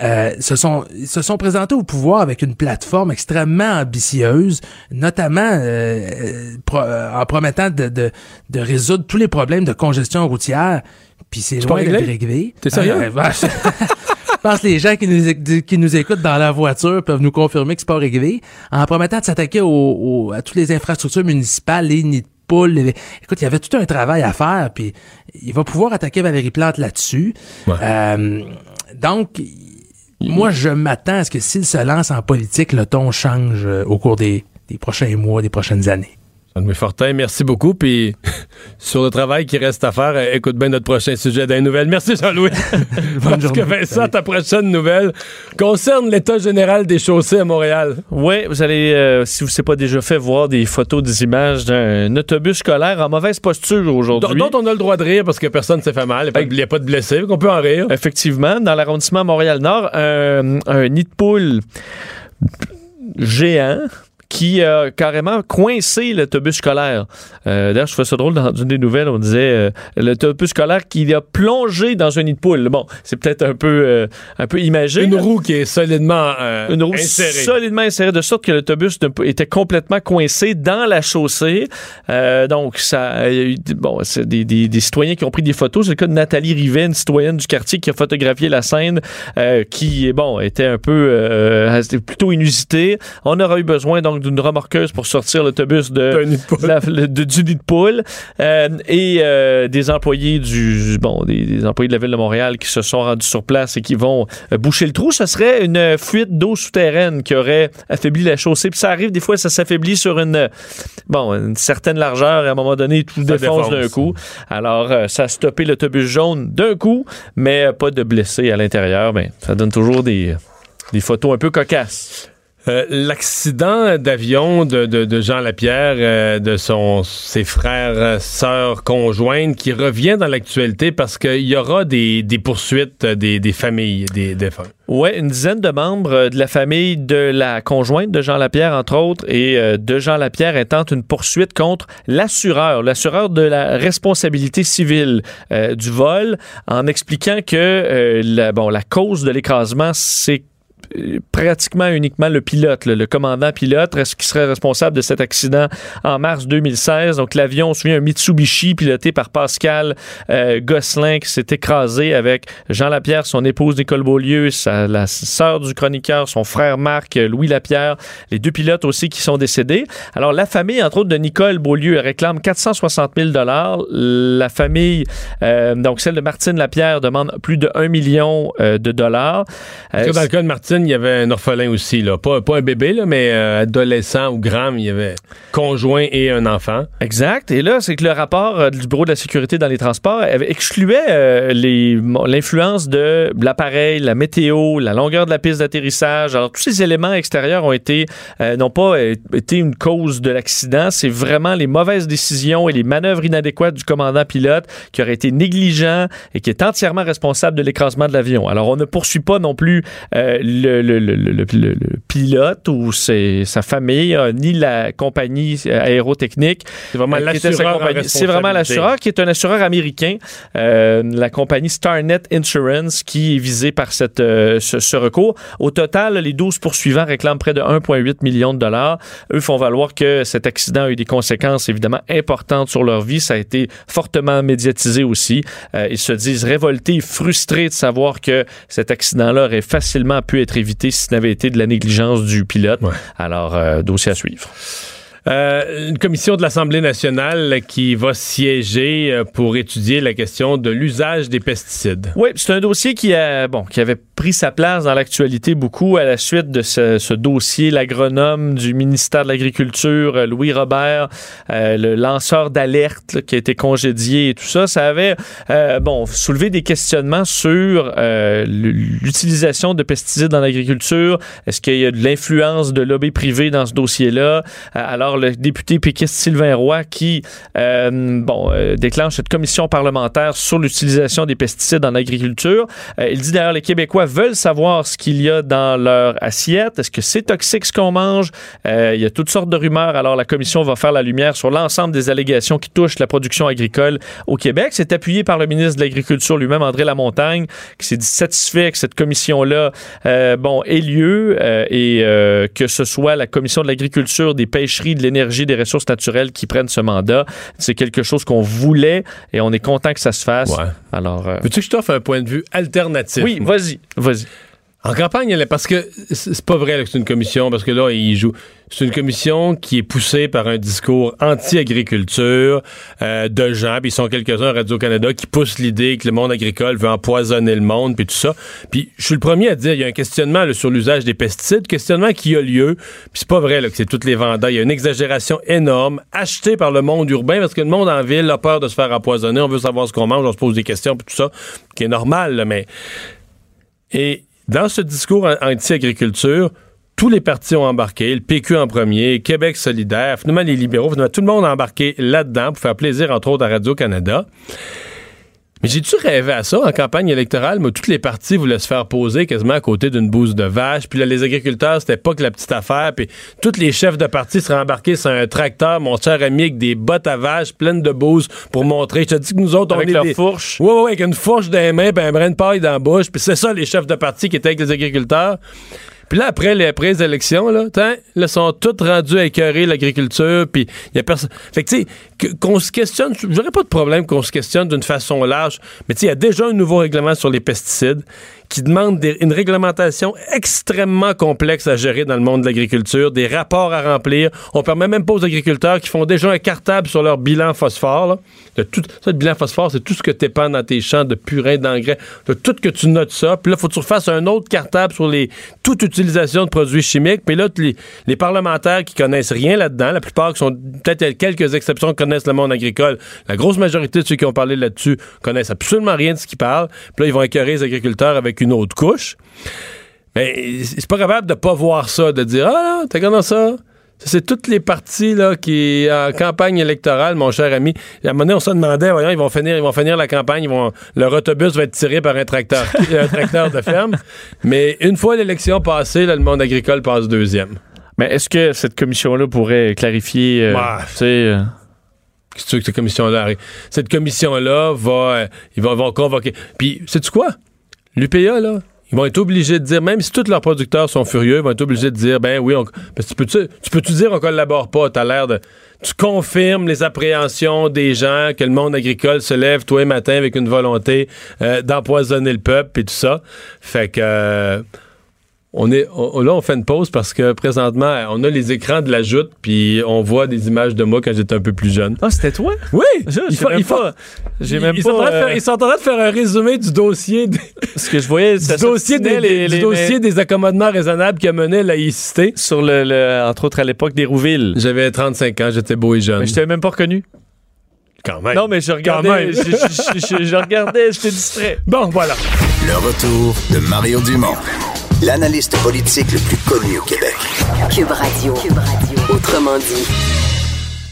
Euh, se sont se sont présentés au pouvoir avec une plateforme extrêmement ambitieuse, notamment euh, euh, en promettant de, de, de, résoudre tous les problèmes de congestion routière. Puis c'est loin d'être réglé? T'es sérieux? Je pense que les gens qui nous, qui nous écoutent dans la voiture peuvent nous confirmer que c'est pas réglé. En promettant de s'attaquer au, à toutes les infrastructures municipales, les nids de poules. Écoute, il y avait tout un travail à faire, puis il va pouvoir attaquer Valérie Plante là-dessus. Euh, donc, moi, je m'attends à ce que s'il se lance en politique, le ton change euh, au cours des, des prochains mois, des prochaines années. Jean-Louis Fortin, merci beaucoup. Puis sur le travail qui reste à faire, euh, écoute bien notre prochain sujet des nouvelles. Merci Jean-Louis. Parce que Vincent, ta prochaine nouvelle concerne l'état général des chaussées à Montréal. Oui, vous allez, euh, si vous ne pas déjà fait, voir des photos, des images d'un autobus scolaire en mauvaise posture aujourd'hui. Dont, on a le droit de rire parce que personne ne s'est fait mal. Il n'y a, pas de blessés, qu'on peut en rire. Effectivement, dans l'arrondissement Montréal-Nord, un, un nid de poule géant qui a carrément coincé l'autobus scolaire. Euh, D'ailleurs, je fais ça drôle dans une des nouvelles, on disait euh, l'autobus scolaire qui a plongé dans un nid de poule. Bon, c'est peut-être un peu euh, un peu imagé. Une roue qui est solidement euh, une roue insérée. solidement insérée de sorte que l'autobus était complètement coincé dans la chaussée. Euh, donc ça, il y a eu bon, c'est des, des, des, citoyens qui ont pris des photos. C'est le cas de Nathalie Rivet, une citoyenne du quartier qui a photographié la scène, euh, qui bon était un peu plutôt inusitée. On aura eu besoin donc d'une remorqueuse pour sortir l'autobus de, la, de, du nid de poule euh, et euh, des employés du bon des, des, employés de la ville de Montréal qui se sont rendus sur place et qui vont euh, boucher le trou. Ce serait une fuite d'eau souterraine qui aurait affaibli la chaussée. Puis ça arrive des fois, ça s'affaiblit sur une bon une certaine largeur et à un moment donné tout ça défonce, d'un coup. Alors ça a stoppé l'autobus jaune d'un coup, mais pas de blessés à l'intérieur. Mais ça donne toujours des des photos un peu cocasses. Euh, L'accident d'avion de, Jean Lapierre, euh, de son, ses frères, sœurs conjointes, qui revient dans l'actualité parce qu'il y aura des, poursuites des, familles des défunts. Oui, une dizaine de membres de la famille de la conjointe de Jean Lapierre, entre autres, et euh, de Jean Lapierre intentent une poursuite contre l'assureur, l'assureur de la responsabilité civile euh, du vol, en expliquant que euh, la, bon, la cause de l'écrasement, c'est pratiquement uniquement le pilote, le, commandant pilote, qui serait responsable de cet accident en mars 2016. Donc l'avion, on se souvient, un Mitsubishi piloté par Pascal euh, Gosselin qui s'est écrasé avec Jean Lapierre, son épouse Nicole Beaulieu, la sœur du chroniqueur, son frère Marc, Louis Lapierre, les deux pilotes aussi qui sont décédés. Alors la famille, entre autres, de Nicole Beaulieu réclame 460 000 dollars. La famille, euh, donc celle de Martine Lapierre, demande plus de 1 million euh, de dollars. dans le cas de Martine, il y avait un orphelin aussi, là. Pas, pas un bébé, là, mais euh, adolescent ou grand, il y avait conjoint et un enfant. Exact. Et là, c'est que le rapport euh, du Bureau de la sécurité dans les transports excluait euh, l'influence de l'appareil, la météo, la longueur de la piste d'atterrissage. Alors, tous ces éléments extérieurs ont été, euh, n'ont pas été une cause de l'accident. C'est vraiment les mauvaises décisions et les manœuvres inadéquates du commandant pilote qui aurait été négligent et qui est entièrement responsable de l'écrasement de l'avion. Alors, on ne poursuit pas non plus le le, le, le, le, pilote ou ses, sa famille, euh, ni la compagnie aérotechnique. C'est vraiment l'assureur. C'est vraiment l'assureur qui est un assureur américain, euh, la compagnie Starnet Insurance, qui est visée par cette, euh, ce, ce, recours. Au total, les 12 poursuivants réclament près de 1,8 million de dollars. Eux font valoir que cet accident a eu des conséquences évidemment importantes sur leur vie. Ça a été fortement médiatisé aussi. Euh, ils se disent révoltés frustrés de savoir que cet accident-là aurait facilement pu être évité si ce n'avait été de la négligence du pilote. Ouais. Alors, euh, dossier à suivre. Euh, une commission de l'Assemblée nationale qui va siéger euh, pour étudier la question de l'usage des pesticides. Oui, c'est un dossier qui, a, bon, qui avait pris sa place dans l'actualité beaucoup à la suite de ce, dossier, l'agronome du ministère de l'Agriculture, euh, Louis Robert, euh, le lanceur d'alerte qui a été congédié et tout ça. Ça avait euh, bon, soulevé des questionnements sur l'utilisation de pesticides dans l'agriculture. Est-ce qu'il y a de l'influence de lobby privé dans ce dossier-là? alors, le député péquiste Sylvain Roy qui bon, déclenche cette commission parlementaire sur l'utilisation des pesticides en agriculture. Il dit d'ailleurs les Québécois veulent savoir ce qu'il y a dans leur assiette. Est-ce que c'est toxique ce qu'on mange? il y a toutes sortes de rumeurs. Alors la commission va faire la lumière sur l'ensemble des allégations qui touchent la production agricole au Québec. C'est appuyé par le ministre de l'Agriculture lui-même, André Lamontagne, qui s'est dit satisfait que cette commission-là bon, ait lieu et que ce soit la commission de l'agriculture, des pêcheries, de l'énergie, des ressources naturelles qui prennent ce mandat. C'est quelque chose qu'on voulait et on est content que ça se fasse. Ouais. Alors, euh... veux-tu que je t'offre un point de vue alternatif? Oui, vas-y, En campagne, parce que c'est pas vrai que c'est une commission, parce que là, il joue. C'est une commission qui est poussée par un discours anti-agriculture euh, de gens, puis ils sont quelques-uns à Radio-Canada qui poussent l'idée que le monde agricole veut empoisonner le monde, puis tout ça. Puis je suis le premier à dire, il y a un questionnement sur l'usage des pesticides, questionnement qui a lieu, puis c'est pas vrai que c'est toutes les vendeurs. Il y a une exagération énorme, achetée par le monde urbain, parce que le monde en ville a peur de se faire empoisonner, on veut savoir ce qu'on mange, on se pose des questions, puis tout ça, qui est normal, mais... Et dans ce discours an- anti-agriculture, tous les partis ont embarqué, le PQ en premier, Québec solidaire, finalement les libéraux, finalement tout le monde a embarqué là-dedans pour faire plaisir, entre autres, à Radio-Canada. Mais j'ai-tu rêvé à ça? En campagne électorale? Moi, toutes les partis voulaient se faire poser quasiment à côté d'une bouse de vache. Puis là, les agriculteurs, c'était pas que la petite affaire. Puis tous les chefs de parti seraient embarqués sur un tracteur, mon cher ami, avec des bottes à vache pleines de bouses pour montrer. Je te dis que nous autres, on Avec est leur des... fourche. Ouais, ouais, avec une fourche dans les mains, puis un brin de paille dans la bouche. Puis c'est ça, les chefs de parti qui étaient avec les agriculteurs. Puis là, après les, après élections, là, ils sont tous rendus à écœurer l'agriculture, puis il y a personne... Fait que, tu sais, qu'on se questionne, j'aurais pas de problème qu'on se questionne d'une façon large, mais tu sais, il y a déjà un nouveau règlement sur les pesticides qui demande des- une réglementation extrêmement complexe à gérer dans le monde de l'agriculture, des rapports à remplir. On permet même pas aux agriculteurs qui font déjà un cartable sur leur bilan phosphore. Là. Ça, le bilan phosphore, c'est tout ce que tu épandes dans tes champs de purin, d'engrais. De tout que tu notes ça. Puis là, faut que tu refasses un autre cartable sur les toute utilisation de produits chimiques. Puis là, les, parlementaires qui connaissent rien là-dedans, la plupart qui sont peut-être il quelques exceptions connaissent le monde agricole. La grosse majorité de ceux qui ont parlé là-dessus connaissent absolument rien de ce qu'ils parlent. Puis là, ils vont écœurer les agriculteurs avec une autre couche. Mais c'est pas capable de pas voir ça, de dire Ah, t'as regardé ça? Ça, C'est toutes les partis là, qui, en campagne électorale, mon cher ami. À un moment donné, on se demandait, voyons, ils vont finir, ils vont finir la campagne, ils vont, leur autobus va être tiré par un tracteur, un tracteur de ferme. Mais une fois l'élection passée, là, le monde agricole passe deuxième. Mais est-ce que cette commission-là pourrait clarifier, euh, Ouais. tu sais, euh, Qu'est-ce que cette commission-là arrive? Cette commission-là va, euh, ils vont, vont convoquer. Puis, sais-tu quoi? L'UPA, là, ils vont être obligés de dire, même si tous leurs producteurs sont furieux, ils vont être obligés de dire, ben oui, on, tu peux-tu tu peux-tu dire on collabore pas? T'as l'air de. Tu confirmes les appréhensions des gens que le monde agricole se lève tous les matins avec une volonté euh, d'empoisonner le peuple et tout ça. Fait que. euh, on est, on- là, on fait une pause parce que présentement, on a les écrans de la joute, puis on voit des images de moi quand j'étais un peu plus jeune. Ah, c'était toi? Oui! Je- Il j'ai faut- il J'ai même ils, pas. sont en train de euh, faire, ils sont en train de faire un résumé du dossier, des- Ce que je voyais, du, dossier, des, s'obstinait, les- du les- dossier des accommodements raisonnables qui a mené la laïcité. Sur le, le- entre autres à l'époque des Rouville. J'avais 35 ans, j'étais beau et jeune. Mais je t'avais même pas reconnu. Quand même. Non, mais je Quand regardais, je- je- je regardais, j'étais distrait. Bon, voilà. Le retour de Mario Dumont, l'analyste politique le plus connu au Québec. Cube Radio. Cube Radio. Autrement dit.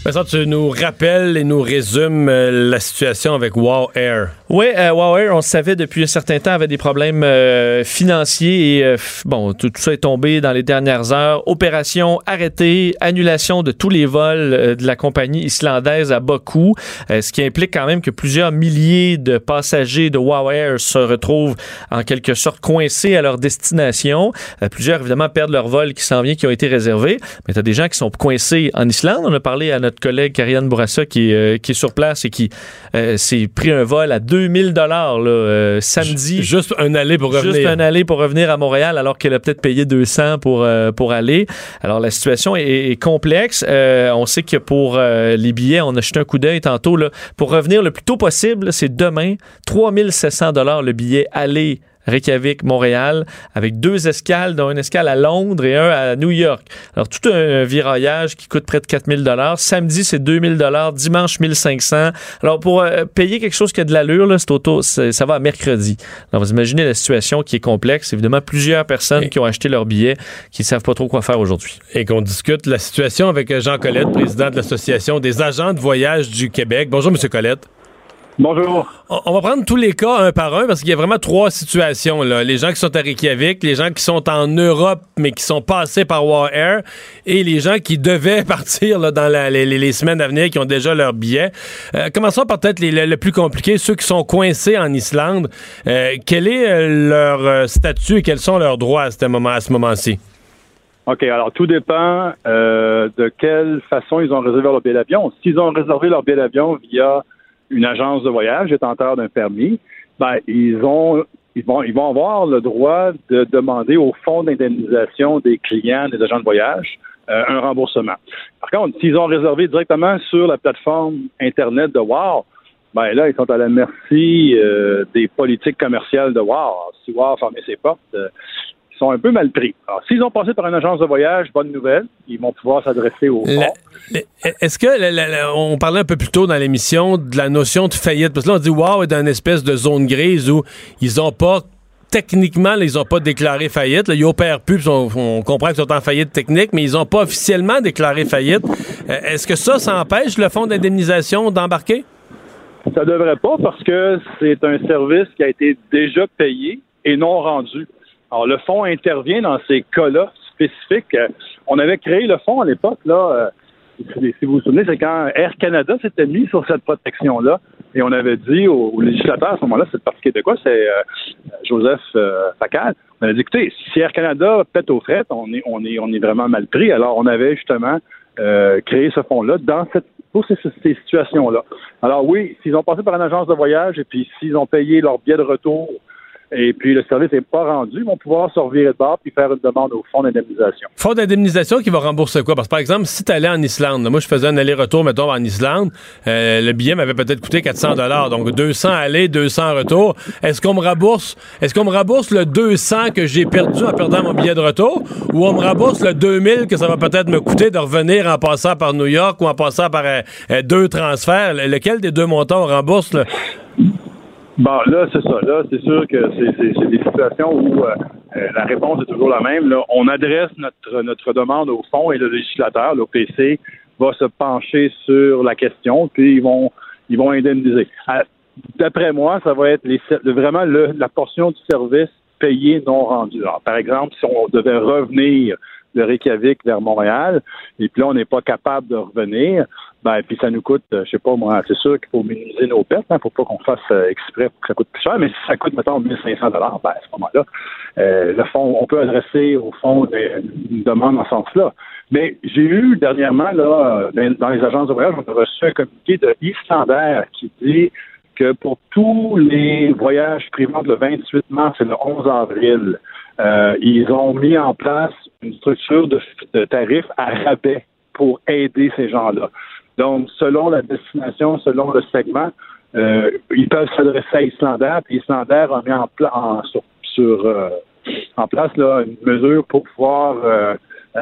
Vincent, tu nous rappelles et nous résumes euh, la situation avec Wow Air. Oui, euh, Huawei, on savait depuis un certain temps, avait des problèmes euh, financiers et euh, bon, tout, tout ça est tombé dans les dernières heures. Opération arrêtée, annulation de tous les vols euh, de la compagnie islandaise à coût, euh, ce qui implique quand même que plusieurs milliers de passagers de Huawei se retrouvent en quelque sorte coincés à leur destination. Euh, plusieurs, évidemment, perdent leur vol qui s'en vient, qui ont été réservés. Mais tu as des gens qui sont coincés en Islande. On a parlé à notre collègue Karianne Bourassa qui, qui est sur place et qui s'est pris un vol à 2000 dollars samedi. Juste un aller pour revenir. Juste un aller pour revenir à Montréal alors qu'elle a peut-être payé 200 pour, euh, pour aller. Alors la situation est, est complexe. Euh, on sait que pour euh, les billets, on a jeté un coup d'œil tantôt. Là, pour revenir le plus tôt possible, c'est demain. 3700 dollars le billet aller. Reykjavik, Montréal, avec deux escales, dont une escale à Londres et un à New York. Alors, tout un viraillage qui coûte près de 4000 dollars. Samedi, c'est 2000 dollars. Dimanche, 1500. Alors, pour euh, payer quelque chose qui a de l'allure, là, c'est auto, ça va à mercredi. Alors, vous imaginez la situation qui est complexe. Évidemment, plusieurs personnes qui ont acheté leur billet, qui ne savent pas trop quoi faire aujourd'hui. Et qu'on discute la situation avec Jean Colette, président de l'Association des agents de voyage du Québec. Bonjour, M. Colette. Bonjour. On va prendre tous les cas un par un parce qu'il y a vraiment trois situations. Là. Les gens qui sont à Reykjavik, les gens qui sont en Europe mais qui sont passés par War Air et les gens qui devaient partir là, dans la- les, semaines à venir qui ont déjà leur billet. Euh, commençons par peut-être les- le, plus compliqué, ceux qui sont coincés en Islande. Euh, quel est euh, leur euh, statut et quels sont leurs droits à ce moment, à ce moment-ci? OK, alors tout dépend euh, de quelle façon ils ont réservé leur billet d'avion. S'ils ont réservé leur billet d'avion via une agence de voyage détenteur d'un permis, ben, ils ont ils vont, ils vont avoir le droit de demander au fonds d'indemnisation des clients des agents de voyage euh, un remboursement. Par contre, s'ils ont réservé directement sur la plateforme Internet de Wow, ben là, ils sont à la merci euh, des politiques commerciales de Wow. Si Wow fermé ses portes, euh, sont un peu mal pris. Alors, s'ils ont passé par une agence de voyage, bonne nouvelle, ils vont pouvoir s'adresser au. Est-ce que, la- la- la- on parlait un peu plus tôt dans l'émission de la notion de faillite, parce que là, on dit, wow, est dans une espèce de zone grise où ils ont pas, techniquement, là, ils n'ont pas déclaré faillite. Là, ils opèrent plus, puis on, on comprend qu'ils sont en faillite technique, mais ils n'ont pas officiellement déclaré faillite. Euh, Est-ce que ça, ça empêche le fonds d'indemnisation d'embarquer? Ça devrait pas parce que c'est un service qui a été déjà payé et non rendu. Alors, le fonds intervient dans ces cas-là spécifiques. Euh, On avait créé le fonds à l'époque, là. euh, si vous vous souvenez, c'est quand Air Canada s'était mis sur cette protection-là. Et on avait dit aux, législateurs à ce moment-là, c'est le Parti québécois, c'est euh, Joseph euh, Facal. On avait dit, écoutez, si Air Canada pète aux frettes, on est, on est, on est vraiment mal pris. Alors, on avait justement créé ce fonds-là dans cette pour ces situations-là. Alors oui, s'ils ont passé par une agence de voyage et puis s'ils ont payé leur billet de retour et puis le service n'est pas rendu, ils vont pouvoir se revirer de bord puis faire une demande au fonds d'indemnisation. Fonds d'indemnisation qui va rembourser quoi? Parce que, par exemple, si tu allais en Islande, moi, je faisais un aller-retour, mettons, en Islande, euh, le billet m'avait peut-être coûté 400 donc 200 aller, 200 retour. Est-ce qu'on me rembourse, est-ce qu'on me rembourse le 200 que j'ai perdu en perdant mon billet de retour? Ou on me rembourse le 2000 que ça va peut-être me coûter de revenir en passant par New York ou en passant par euh, euh, deux transferts? Le- Lequel des deux montants on rembourse? Bon, là, c'est ça. Là, c'est sûr que c'est- des situations où euh, euh, la réponse est toujours la même. Là. On adresse notre, notre demande au fond et le législateur, l'OPC, va se pencher sur la question, puis ils vont ils vont indemniser. D'après moi, ça va être les, vraiment le- la portion du service payé non rendu. Alors, par exemple, si on devait revenir de Reykjavik vers Montréal, et puis là, on n'est pas capable de revenir, ben, puis ça nous coûte, euh, je sais pas moi, c'est sûr qu'il faut minimiser nos pertes, hein, faut pas qu'on fasse euh, exprès pour que ça coûte plus cher, mais si ça coûte, mettons, 1500 dollars, ben, à ce moment-là, euh, le fond, on peut adresser au fond une demande en ce sens-là. Mais j'ai eu dernièrement, là, dans, dans les agences de voyage, on a reçu un communiqué de Islander qui dit que pour tous les voyages privés le 28 mars et le 11 avril, euh, ils ont mis en place une structure de, de tarifs à rabais pour aider ces gens-là. Donc, selon la destination, selon le segment, euh, ils peuvent s'adresser à Islander, puis Islander a mis en, pla- en- sur, euh, en place là, une mesure pour pouvoir euh,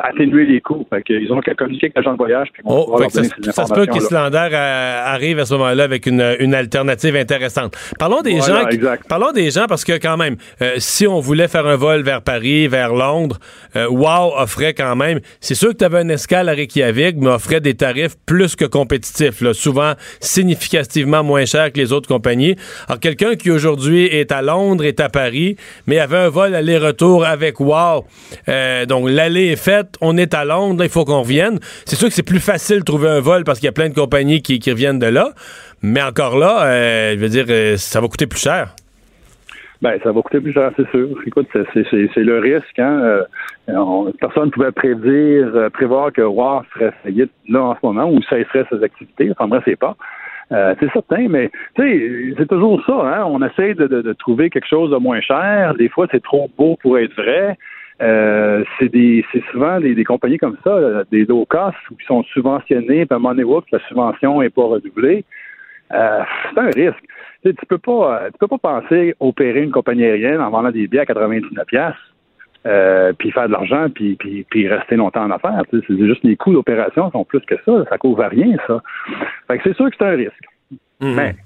atténuer les coûts. Fait qu'ils ont qu'à communiquer avec l'agent de voyage, puis ils Oh, fait ça, se- ces ça se peut qu'Islander euh, arrive à ce moment-là avec une, une alternative intéressante. Parlons des Voilà, gens. qui- parlons des gens parce que quand même, euh, si on voulait faire un vol vers Paris, vers Londres, euh, Wow offrait quand même. C'est sûr que tu avais un escale à Reykjavik, mais offrait des tarifs plus que compétitifs, là, souvent significativement moins chers que les autres compagnies. Alors quelqu'un qui aujourd'hui est à Londres, est à Paris, mais avait un vol aller-retour avec Wow, euh, donc l'aller est faite, on est à Londres, il faut qu'on revienne. C'est sûr que c'est plus facile de trouver un vol parce qu'il y a plein de compagnies qui, reviennent de là, mais encore là, euh, je veux dire, euh, ça va coûter plus cher. Ben, ça va coûter plus cher, c'est sûr. Écoute, c'est- le risque. Hein? Euh, on- personne ne pouvait prédire, euh, prévoir que WAR serait faillite là en ce moment ou cesserait ses activités. Enfin, bref, c'est pas. C'est certain, mais c'est toujours ça. Hein? On essaie de trouver quelque chose de moins cher. Des fois, c'est trop beau pour être vrai. Euh, c'est des, c'est souvent des, des compagnies comme ça, euh, des low cost, qui sont subventionnés, puis à un moment donné, oups, la subvention n'est pas redoublée. Euh, c'est un risque. Tu, sais, tu peux pas, euh, tu peux pas penser opérer une compagnie aérienne en vendant des billets à 99 pièces, euh, puis faire de l'argent, puis, puis, puis rester longtemps en affaires. Tu sais, c'est juste les coûts d'opération sont plus que ça. Ça couvre à rien, ça. Fait que c'est sûr que c'est un risque. Mais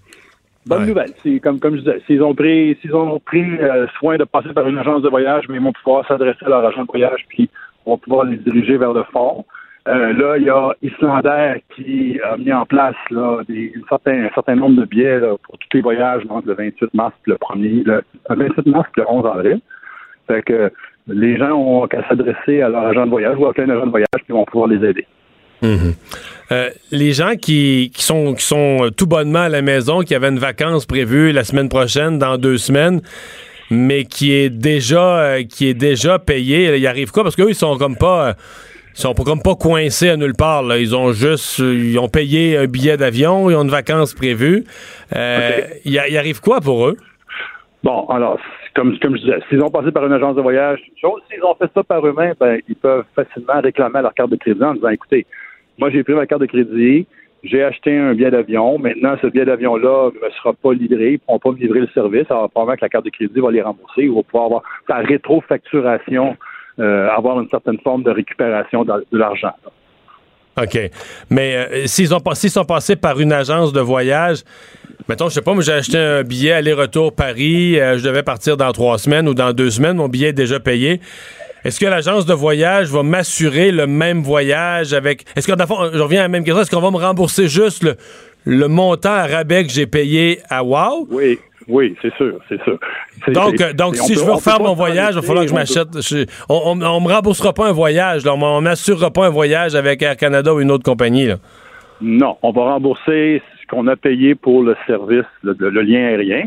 bonne nouvelle. C'est comme comme je disais, s'ils ont pris s'ils ont pris euh, soin de passer par une agence de voyage, mais ils vont pouvoir s'adresser à leur agent de voyage, puis on va pouvoir les diriger vers le fond. Euh, là, il y a Islander qui a mis en place là, des, un, certain, un certain nombre de billets là, pour tous les voyages entre le 28 mars et le 1er, le, le 28 mars et le 11 avril. Fait que les gens ont qu'à s'adresser à leur agent de voyage ou à plein agent de voyage qui vont pouvoir les aider. Mhm. Euh, les gens qui, qui sont, qui sont euh, tout bonnement à la maison, qui avaient une vacance prévue la semaine prochaine, dans deux semaines, mais qui est déjà, euh, qui est déjà payé, il arrive quoi? Parce qu'eux, ils sont comme pas. euh, ils sont comme pas coincés à nulle part. là. Ils ont juste. Ils ont payé un billet d'avion, ils ont une vacance prévue. Il, y a- il arrive quoi pour eux? Bon, alors, comme, comme je disais, s'ils ont passé par une agence de voyage, chose. S'ils ont fait ça par eux-mêmes, ben, ils peuvent facilement réclamer leur carte de crédit en disant, écoutez, moi, j'ai pris ma carte de crédit, j'ai acheté un billet d'avion. Maintenant, ce billet d'avion-là ne sera pas livré. Ils ne pourront pas me livrer le service. Alors, probablement que la carte de crédit va les rembourser. Ils vont pouvoir avoir par rétrofacturation, euh, avoir une certaine forme de récupération de, l'argent. OK. Mais euh, s'ils ont sont passés par une agence de voyage, mettons, je sais pas, moi j'ai acheté un billet aller-retour Paris, euh, je devais partir dans trois semaines ou dans deux semaines, mon billet est déjà payé. Est-ce que l'agence de voyage va m'assurer le même voyage avec. Est-ce que, fond, je reviens à la même question, est-ce qu'on va me rembourser juste le, le montant à rabais que j'ai payé à WOW? Oui. Oui, c'est sûr, c'est sûr. Donc, donc si je veux refaire mon voyage, il va falloir que je m'achète. On, on, me remboursera pas un voyage, là, on m'assurera pas un voyage avec Air Canada ou une autre compagnie. Là. Non, on va rembourser ce qu'on a payé pour le service, le, le lien aérien.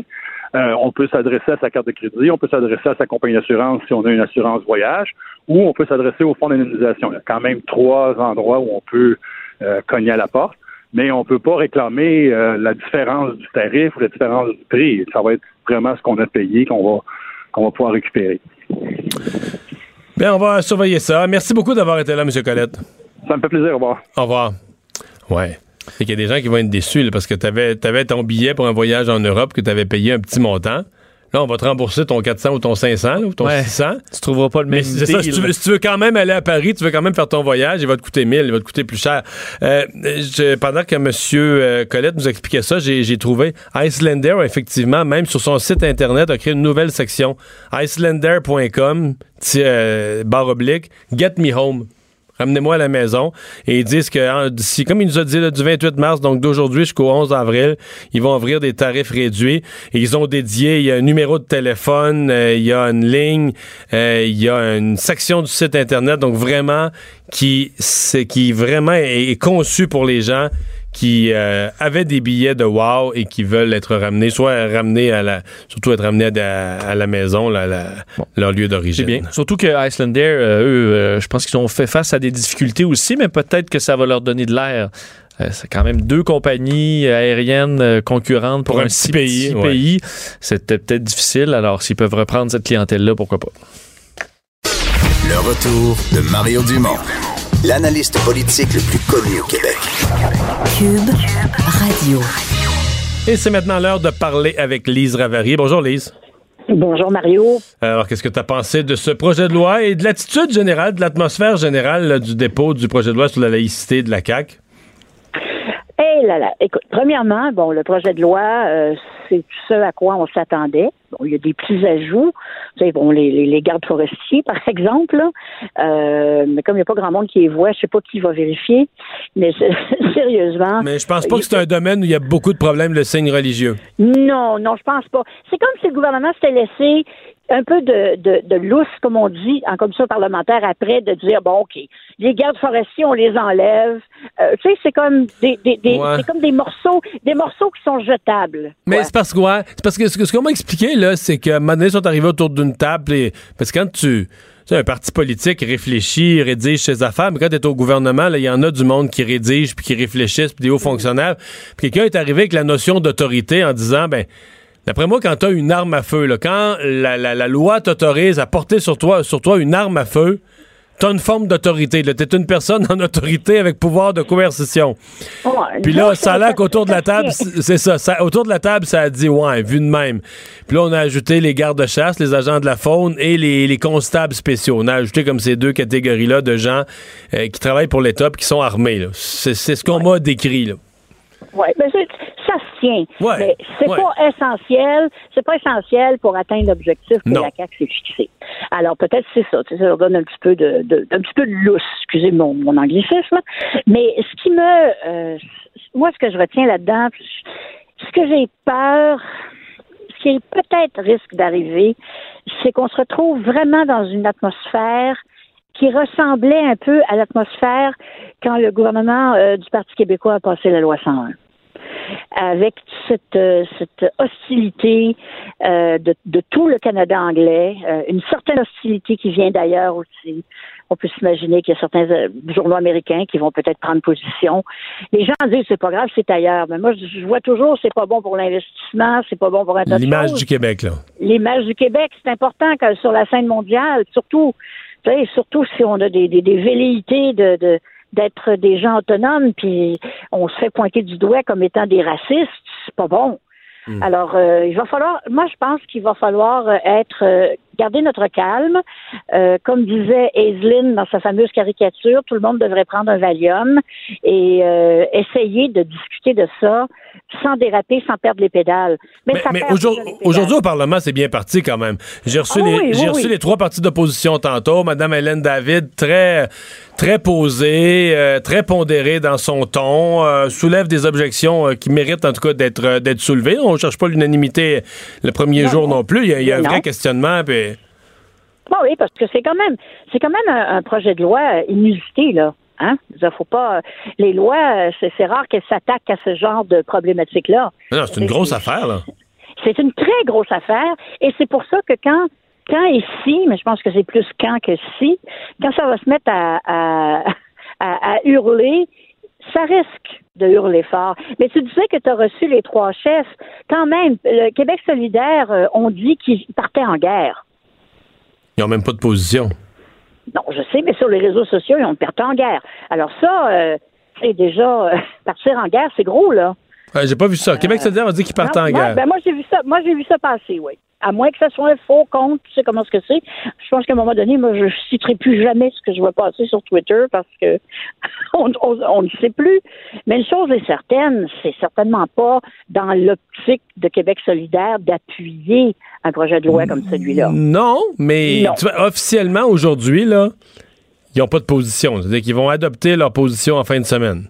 Euh, on peut s'adresser à sa carte de crédit, on peut s'adresser à sa compagnie d'assurance si on a une assurance voyage, ou on peut s'adresser au fonds d'indemnisation. Il y a quand même trois endroits où on peut euh, cogner à la porte, mais on ne peut pas réclamer euh, la différence du tarif ou la différence du prix. Ça va être vraiment ce qu'on a payé qu'on va qu'on va pouvoir récupérer. Bien, on va surveiller ça. Merci beaucoup d'avoir été là, M. Colette. Ça me fait plaisir. Au revoir. Au revoir. Ouais. C'est qu'il y a des gens qui vont être déçus parce que tu avais, ton billet pour un voyage en Europe que tu avais payé un petit montant. Là, on va te rembourser ton 400 ou ton 500 ou ton 600. Tu trouveras pas le même si, tu veux, quand même aller à Paris, tu veux quand même faire ton voyage, il va te coûter 1000, il va te coûter plus cher. Euh, pendant que M. Euh, Colette nous expliquait ça, j'ai trouvé Icelander, effectivement, même sur son site Internet, a créé une nouvelle section. Icelander.com, euh, barre oblique, Get Me Home ramenez-moi à la maison. Et ils disent que comme il nous a dit du 28 mars, donc d'aujourd'hui jusqu'au 11 avril, ils vont ouvrir des tarifs réduits. Ils ont dédié, il y a un numéro de téléphone, euh, il y a une ligne, euh, il y a une section du site Internet, donc vraiment qui, qui vraiment est conçu pour les gens qui euh, avaient des billets de wow et qui veulent être ramenés, soit ramenés à la, surtout être ramenés à, la maison, leur lieu d'origine. bien. Surtout que Icelander, euh, eux, euh, je pense qu'ils ont fait face à des difficultés aussi, mais peut-être que ça va leur donner de l'air. c'est quand même deux compagnies aériennes concurrentes pour, un, six pays. pays. C'était peut-être difficile. Alors, s'ils peuvent reprendre cette clientèle-là, pourquoi pas? Le retour de Mario Dumont l'analyste politique le plus connu au Québec. Cube Radio. Et c'est maintenant l'heure de parler avec Lise Ravary. Bonjour Lise. Bonjour Mario. Alors, qu'est-ce que tu as pensé de ce projet de loi et de l'attitude générale, de l'atmosphère générale du dépôt du projet de loi sur la laïcité de la CAQ? Là là, écoute, premièrement, bon, le projet de loi, euh, c'est ce à quoi on s'attendait. Bon, il y a des petits ajouts, tu sais, bon, les, les, gardes forestiers, par exemple, euh, mais comme il n'y a pas grand monde qui les voit, je sais pas qui va vérifier, mais sérieusement. Mais je pense pas que c'est un domaine où il y a beaucoup de problèmes, le signe religieux. Non, non, je pense pas. C'est comme si le gouvernement s'était laissé un peu de, de, de lousse, comme on dit, en commission parlementaire après, de dire bon, OK, les gardes forestiers, on les enlève. Euh, tu sais, c'est comme des, des, des c'est comme des morceaux, des morceaux qui sont jetables. Mais c'est parce que ouais, c'est parce que ce, qu'on m'a expliqué là, c'est moment donné, ils sont arrivés autour d'une table et parce que quand tu sais, un parti politique réfléchit, rédige ses affaires, mais quand tu es au gouvernement, il y en a du monde qui rédige, puis qui réfléchissent, puis des hauts fonctionnaires. Puis quelqu'un est arrivé avec la notion d'autorité en disant, ben, D'après moi, quand tu as une arme à feu, là, quand la, la, loi t'autorise à porter sur toi, sur toi une arme à feu, tu as une forme d'autorité. Tu es une personne en autorité avec pouvoir de coercition. Puis là, ça a l'air qu'autour de la table, c'est ça, Autour de la table, ça a dit, ouais, vu de même. Puis là, on a ajouté les gardes-chasse, les agents de la faune et les, les, constables spéciaux. On a ajouté comme ces deux catégories-là de gens euh, qui travaillent pour l'État qui sont armés. C'est ce qu'on m'a décrit. Là. Oui, mais tient. mais c'est pas essentiel, c'est pas essentiel pour atteindre l'objectif que la CAQ s'est fixé. Alors peut-être c'est ça, ça leur donne un petit peu de, de un petit peu de lousse, excusez mon, mon anglicisme. Mais ce qui me euh, moi ce que je retiens là-dedans, ce que j'ai peur, ce qui peut-être risque d'arriver, c'est qu'on se retrouve vraiment dans une atmosphère qui ressemblait un peu à l'atmosphère quand le gouvernement euh, du Parti québécois a passé la loi 101. Avec cette, euh, cette hostilité euh, de, de, tout le Canada anglais, euh, une certaine hostilité qui vient d'ailleurs aussi. On peut s'imaginer qu'il y a certains journaux américains qui vont peut-être prendre position. Les gens disent c'est pas grave, c'est ailleurs. Mais moi, je vois toujours c'est pas bon pour l'investissement, c'est pas bon pour L'image du Québec, là. L'image du Québec, c'est important que sur la scène mondiale, surtout, surtout si on a des, des, des velléités de, de d'être des gens autonomes, puis on se fait pointer du doigt comme étant des racistes, c'est pas bon. Hmm. Alors, euh, il va falloir, moi je pense qu'il va falloir euh, être, euh, garder notre calme. comme disait Aislinn dans sa fameuse caricature, tout le monde devrait prendre un Valium et essayer de discuter de ça sans déraper, sans perdre les pédales. Mais, aujourd'hui, au Parlement, c'est bien parti quand même. J'ai reçu, ah les, j'ai reçu les trois partis d'opposition tantôt. Madame Hélène David, très, très posée, euh, très pondérée dans son ton, euh, soulève des objections euh, qui méritent en tout cas d'être, d'être soulevées. On ne cherche pas l'unanimité le premier jour non plus. Il y a, un vrai questionnement. Puis... oui, parce que c'est quand même, c'est quand même un projet de loi inusité, là. Hein? faut pas. Les lois, c'est rare qu'elles s'attaquent à ce genre de problématique-là. Non, c'est une grosse affaire, là. C'est une très grosse affaire, et c'est pour ça que quand quand ici, mais je pense que c'est plus quand que si, quand ça va se mettre à, à, hurler, ça risque de hurler fort. Mais tu disais que tu as reçu les trois chefs. Quand même, le Québec solidaire, euh, on dit qu'ils partaient en guerre. Même pas de position. Non, je sais, mais sur les réseaux sociaux, ils ont perdu en guerre. Alors ça, euh, c'est déjà euh, partir en guerre, c'est gros, là. J'ai pas vu ça. Québec euh, solidaire a dit qu'ils partent en guerre. Ben moi, j'ai vu ça. Moi, j'ai vu ça passer, oui à moins que ça soit un faux compte, tu sais comment ce que c'est. Je pense qu'à un moment donné, moi, je citerai plus jamais ce que je vois passer sur Twitter parce que on, ne sait plus. Mais une chose est certaine, c'est certainement pas dans l'optique de Québec solidaire d'appuyer un projet de loi comme celui-là. Non, mais officiellement aujourd'hui, là, ils n'ont pas de position. C'est-à-dire qu'ils vont adopter leur position en fin de semaine.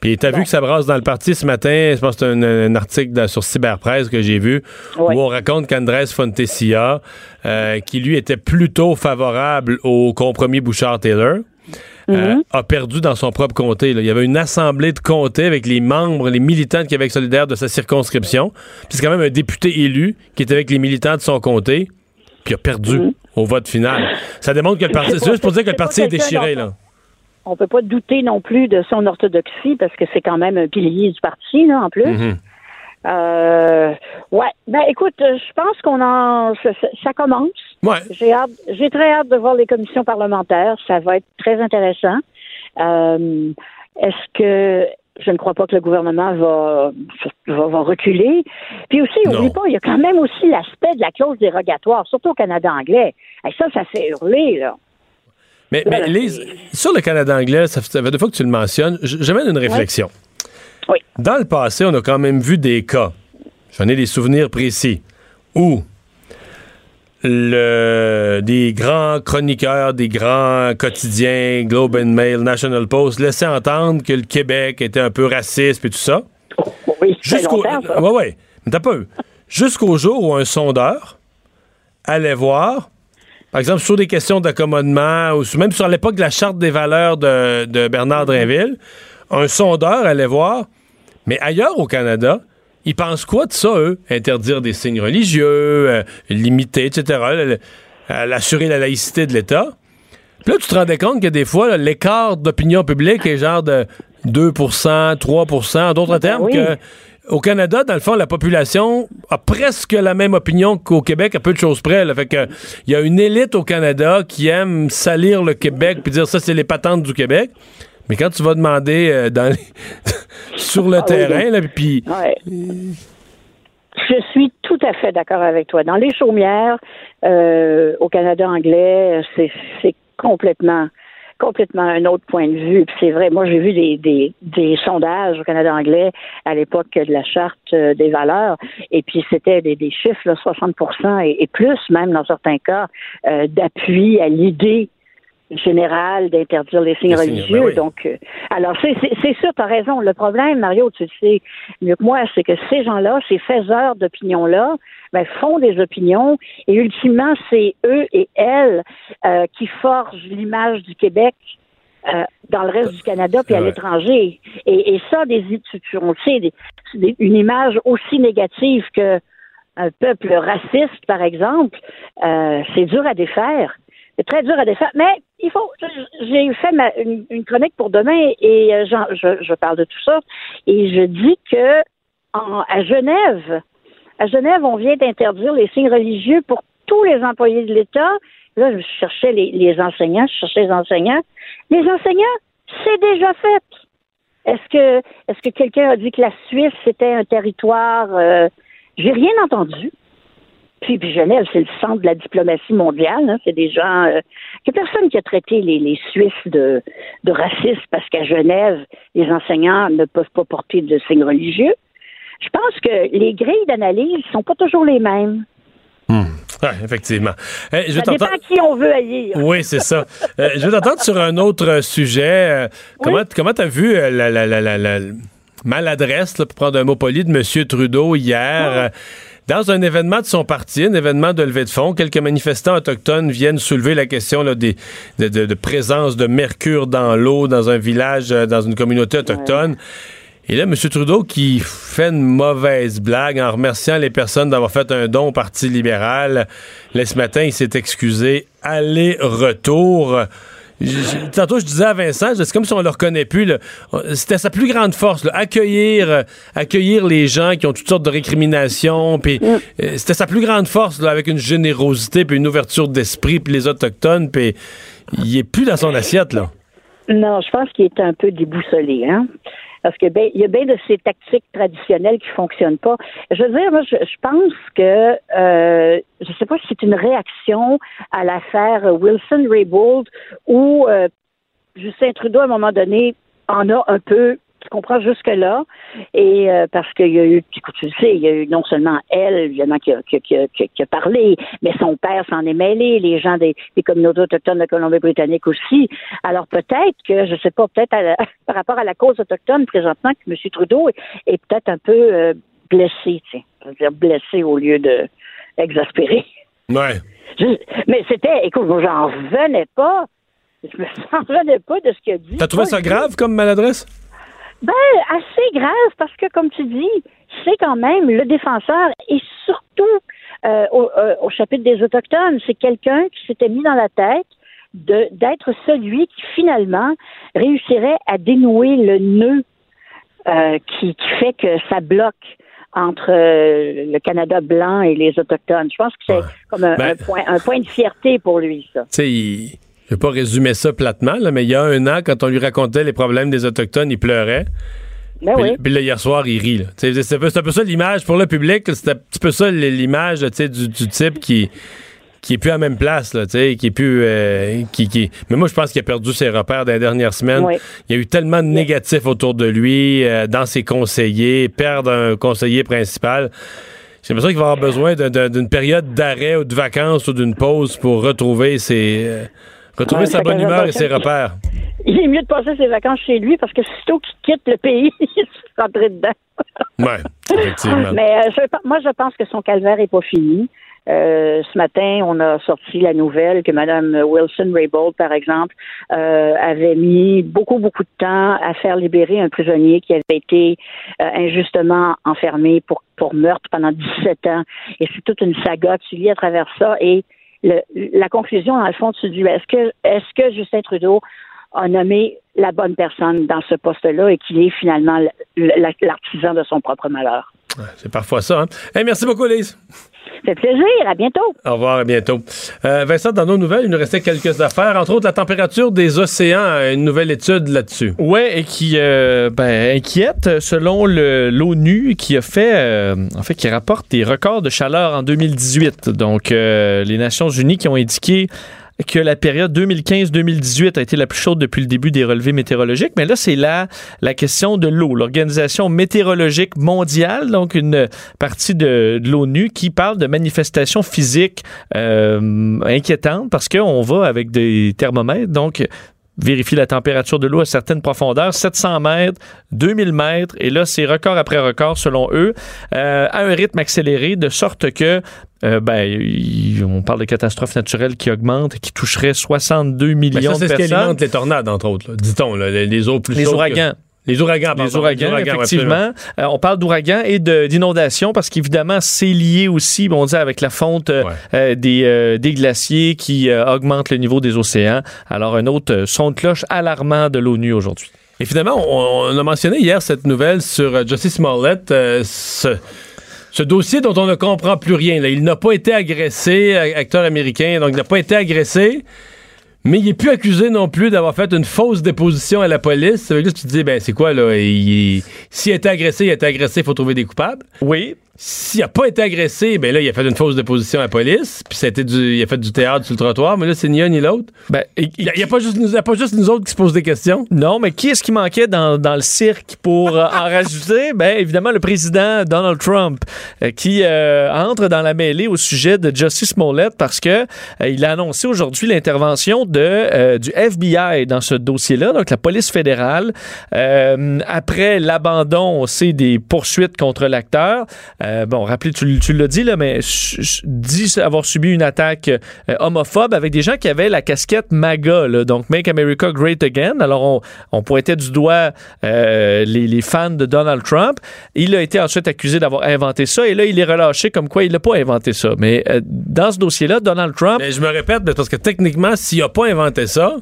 Puis t'as vu que ça brasse dans le parti ce matin, je pense que c'est un, article sur Cyberpresse que j'ai vu, où on raconte qu'Andrés Fontesia, euh, qui lui était plutôt favorable au compromis Bouchard-Taylor, euh, mhm. a perdu dans son propre comté. Il y avait une assemblée de comté avec les membres, les militants de Québec solidaire de sa circonscription. Puis c'est quand même un député élu qui était avec les militants de son comté, puis a perdu mhm. au vote final. Ça démontre que le parti... C'est juste pour dire que le parti est déchiré, là on peut pas douter non plus de son orthodoxie parce que c'est quand même un pilier du parti, là, en plus. Mm-hmm. Euh, ouais. Ben, écoute, je pense qu'on en, ça, commence. Ouais. J'ai hâte, j'ai très hâte de voir les commissions parlementaires. Ça va être très intéressant. Euh, est-ce que je ne crois pas que le gouvernement va, va, reculer. Puis aussi, n'oublie pas, il y a quand même aussi l'aspect de la clause dérogatoire, surtout au Canada anglais. Et ça, ça fait hurler, là. Mais, sur le Canada anglais, ça fait deux fois que tu le mentionnes, j'amène une réflexion. Oui. Dans le passé, on a quand même vu des cas, j'en ai des souvenirs précis, où le, des grands chroniqueurs, des grands quotidiens, Globe and Mail, National Post, laissaient entendre que le Québec était un peu raciste et tout ça. Oui, Jusqu'au, ouais, ouais. Mais t'as pas Jusqu'au jour où un sondeur allait voir par exemple, sur des questions d'accommodement, ou même sur l'époque de la charte des valeurs de, Bernard Drinville, un sondeur allait voir, mais ailleurs au Canada, ils pensent quoi de ça, eux? Interdire des signes religieux, euh, limiter, etc., assurer la laïcité de l'État. Puis là, tu te rendais compte que des fois, l'écart d'opinion publique est genre de 2% 3 en d'autres ben termes, que au Canada, dans le fond, la population a presque la même opinion qu'au Québec, à peu de choses près. Fait que il y a une élite au Canada qui aime salir le Québec puis dire ça, c'est les patentes du Québec. Mais quand tu vas demander euh, dans sur le ah terrain, là, puis je suis tout à fait d'accord avec toi. Dans les chaumières, euh, au Canada anglais, c'est complètement complètement un autre point de vue. c'est vrai, moi j'ai vu des, des, des, sondages au Canada anglais à l'époque de la charte euh, des valeurs, et puis c'était des, des chiffres, là, 60 et, et, plus même dans certains cas, euh, d'appui à l'idée générale d'interdire les signes religieux. Ben Donc, euh, alors c'est sûr, tu as raison. Le problème, Mario, tu le sais mieux que moi, c'est que ces gens-là, ces faiseurs d'opinion-là, ben, font des opinions et ultimement, c'est eux et elles euh, qui forgent l'image du Québec euh, dans le reste du Canada puis à l'étranger. Et, et, ça, des, on sait, des, une image aussi négative que un peuple raciste, par exemple, euh, c'est dur à défaire. C'est très dur à défaire. Mais il faut. J'ai fait ma, une, chronique pour demain et euh, je, je, parle de tout ça. Et je dis que en, à Genève, à Genève, on vient d'interdire les signes religieux pour tous les employés de l'État. Là, je cherchais les, les enseignants, je cherchais les enseignants. Les enseignants, c'est déjà fait. Est-ce que est-ce que quelqu'un a dit que la Suisse c'était un territoire euh, J'ai rien entendu. Puis, puis Genève, c'est le centre de la diplomatie mondiale. Hein. C'est des gens. Euh, il n'y a personne qui a traité les, les Suisses de, de racistes parce qu'à Genève, les enseignants ne peuvent pas porter de signes religieux. Je pense que les grilles d'analyse sont pas toujours les mêmes. Oui, effectivement. Eh, je ça dépend qui on veut aller. Oui, c'est ça. Euh, je vais t'entendre sur un autre sujet. Euh, comment comment tu as vu euh, la, la, la, la maladresse, pour prendre un mot poli, de M. Trudeau hier? Dans un événement de son parti, un événement de levée de fonds, quelques manifestants autochtones viennent soulever la question là, des, de, de, présence de mercure dans l'eau dans un village, dans une communauté autochtone. Et là, M. Trudeau qui fait une mauvaise blague en remerciant les personnes d'avoir fait un don au Parti libéral. Là, ce matin, il s'est excusé. Aller-retour. Tantôt, je disais à Vincent, c'est comme si on le reconnaît plus. C'était sa plus grande force, accueillir, accueillir les gens qui ont toutes sortes de récriminations. Puis mm. euh, c'était sa plus grande force, avec une générosité, puis une ouverture d'esprit, puis les autochtones. Puis il est plus dans son assiette là. Non, je pense qu'il est un peu déboussolé. Hein? Parce que ben, il y a bien de ces tactiques traditionnelles qui fonctionnent pas. Je veux dire, moi, je, pense que euh, je sais pas si c'est une réaction à l'affaire Wilson-Raybould où euh, Justin Trudeau, à un moment donné, en a un peu tu comprends jusque-là. Et euh, parce qu'il y a eu, tu sais, il y a eu non seulement elle, évidemment, qui a, qui, qui, a parlé, mais son père s'en est mêlé, les gens des, communautés autochtones de Colombie-Britannique aussi. Alors peut-être que, je sais pas, peut-être par rapport à la cause autochtone présentement, que M. Trudeau est, peut-être un peu euh, blessé, tu sais. dire blessé au lieu de exaspéré. Ouais. mais c'était, écoute, j'en revenais pas. Je me revenais pas de ce qu'il a dit. T'as trouvé ça grave comme maladresse? Ben, assez grave parce que, comme tu dis, c'est quand même le défenseur et surtout euh, euh, au, chapitre des Autochtones, c'est quelqu'un qui s'était mis dans la tête d'être celui qui finalement réussirait à dénouer le nœud euh, qui, fait que ça bloque entre le Canada blanc et les Autochtones. Je pense que c'est comme un, ben point, un point de fierté pour lui, ça. Tu sais, je vais pas résumer ça platement, mais il y a un an, quand on lui racontait les problèmes des Autochtones, il pleurait. Ben puis, oui. puis, là, hier soir, il rit. C'est un, peu ça l'image pour le public. C'est un petit peu ça l'image du, du type qui qui est plus à la même place, là, qui est plus... Euh, qui, qui... Mais moi, je pense qu'il a perdu ses repères dans les dernières semaines. Il y a eu tellement de négatifs autour de lui, euh, dans ses conseillers, perdre un conseiller principal. J'ai l'impression qu'il va avoir besoin d'une période d'arrêt ou de vacances ou d'une pause pour retrouver ses... Euh, Retrouver sa bonne humeur et ses repères. Il est mieux de passer ses vacances chez lui parce que sitôt qu'il quitte le pays, il se rentrer dedans. oui, effectivement. Mais euh, moi, je pense que son calvaire n'est pas fini. Euh, ce matin, on a sorti la nouvelle que Mme Wilson Raybould, par exemple, euh, avait mis beaucoup, beaucoup de temps à faire libérer un prisonnier qui avait été injustement enfermé pour, pour meurtre pendant 17 ans. Et c'est toute une saga. Tu lis à travers ça et la conclusion, dans le fond, tu dis, est-ce que, est-ce que Justin Trudeau a nommé la bonne personne dans ce poste-là et qu'il est finalement l'artisan de son propre malheur? C'est parfois ça. Hein? merci beaucoup, Lise. Ça fait plaisir. À bientôt. Au revoir. À bientôt. Euh, Vincent, dans nos nouvelles, il nous restait quelques affaires. Entre autres, la température des océans. Une nouvelle étude là-dessus. Oui, et qui euh, ben, inquiète selon l'ONU qui a fait, euh, en fait, qui rapporte des records de chaleur en 2018. Donc, les Nations Unies qui ont indiqué que la période 2015-2018 a été la plus chaude depuis le début des relevés météorologiques. Mais là, c'est là la question de l'eau. L'Organisation météorologique mondiale, donc une partie de, l'ONU, qui parle de manifestations physiques euh, inquiétantes parce qu'on va avec des thermomètres, donc vérifie la température de l'eau à certaines profondeurs, 700 mètres, 2000 mètres, et là, c'est record après record selon eux, euh, à un rythme accéléré, de sorte que euh, ben, on parle de catastrophes naturelles qui augmentent et qui toucheraient 62 millions ben ça, de personnes. C'est ce qui alimente les tornades, entre autres, dit-on, les, les, eaux plus Les ouragans. Que... Les ouragans, pardon. Les ouragans, les ouragans effectivement. Euh, on parle d'ouragans et d'inondations parce qu'évidemment, c'est lié aussi, bon, on dit, avec la fonte ouais. euh, des, euh, des, glaciers qui euh, augmente le niveau des océans. Alors, un autre son de cloche alarmant de l'ONU aujourd'hui. Et finalement, on, on, a mentionné hier cette nouvelle sur Justice Smollett. ce, ce dossier dont on ne comprend plus rien. Là. Il n'a pas été agressé, acteur américain, donc il n'a pas été agressé. Mais il est plus accusé non plus d'avoir fait une fausse déposition à la police. Ça veut dire que tu te dis, ben c'est quoi là? Il, s'il a été agressé, il a été agressé, il faut trouver des coupables. Oui. S'il n'a pas été agressé, ben là, il a fait une fausse déposition à la police, puis été du, il a fait du théâtre sur le trottoir, mais là, c'est ni un ni l'autre. Ben, il n'y a, a, pas juste, a pas juste nous autres qui se posent des questions. Non, mais qui est-ce qui manquait dans, dans le cirque pour euh, en rajouter? Ben, évidemment, le président Donald Trump, euh, qui euh, entre dans la mêlée au sujet de Justice Smollett parce que il a annoncé aujourd'hui l'intervention de, du FBI dans ce dossier-là, donc la police fédérale, après l'abandon, on sait, des poursuites contre l'acteur. Euh, bon, rappelez, tu, tu l'as dit, là, mais dit avoir subi une attaque euh, homophobe avec des gens qui avaient la casquette MAGA, donc Make America Great Again. Alors, on, on pointait du doigt euh, les, les, fans de Donald Trump. Il a été ensuite accusé d'avoir inventé ça et là, il est relâché comme quoi il n'a pas inventé ça. Mais dans ce dossier-là, Donald Trump. Mais je me répète, parce que techniquement, s'il n'a pas inventé ça,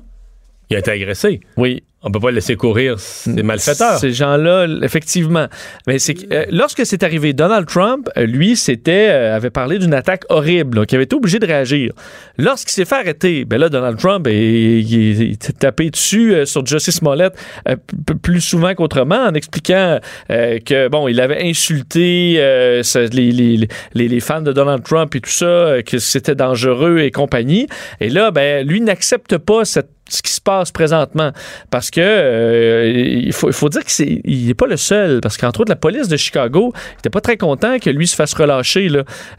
il a été agressé. Oui. On peut pas le laisser courir, c'est malfaiteur. Ces gens-là, effectivement. Mais c'est euh, lorsque c'est arrivé, Donald Trump, euh, lui, c'était euh, avait parlé d'une attaque horrible, qui avait été obligé de réagir. Lorsqu'il s'est fait arrêter, ben là, Donald Trump, il, il, tapé dessus euh, sur Justice Smollett plus souvent qu'autrement, en expliquant que bon, il avait insulté les, les, les, les, fans de Donald Trump et tout ça, que c'était dangereux et compagnie. Et là, ben, lui n'accepte pas cette ce qui se passe présentement. Parce que euh, il, faut, dire qu'il n'est pas le seul. Parce qu'entre autres, la police de Chicago n'était pas très content que lui se fasse relâcher.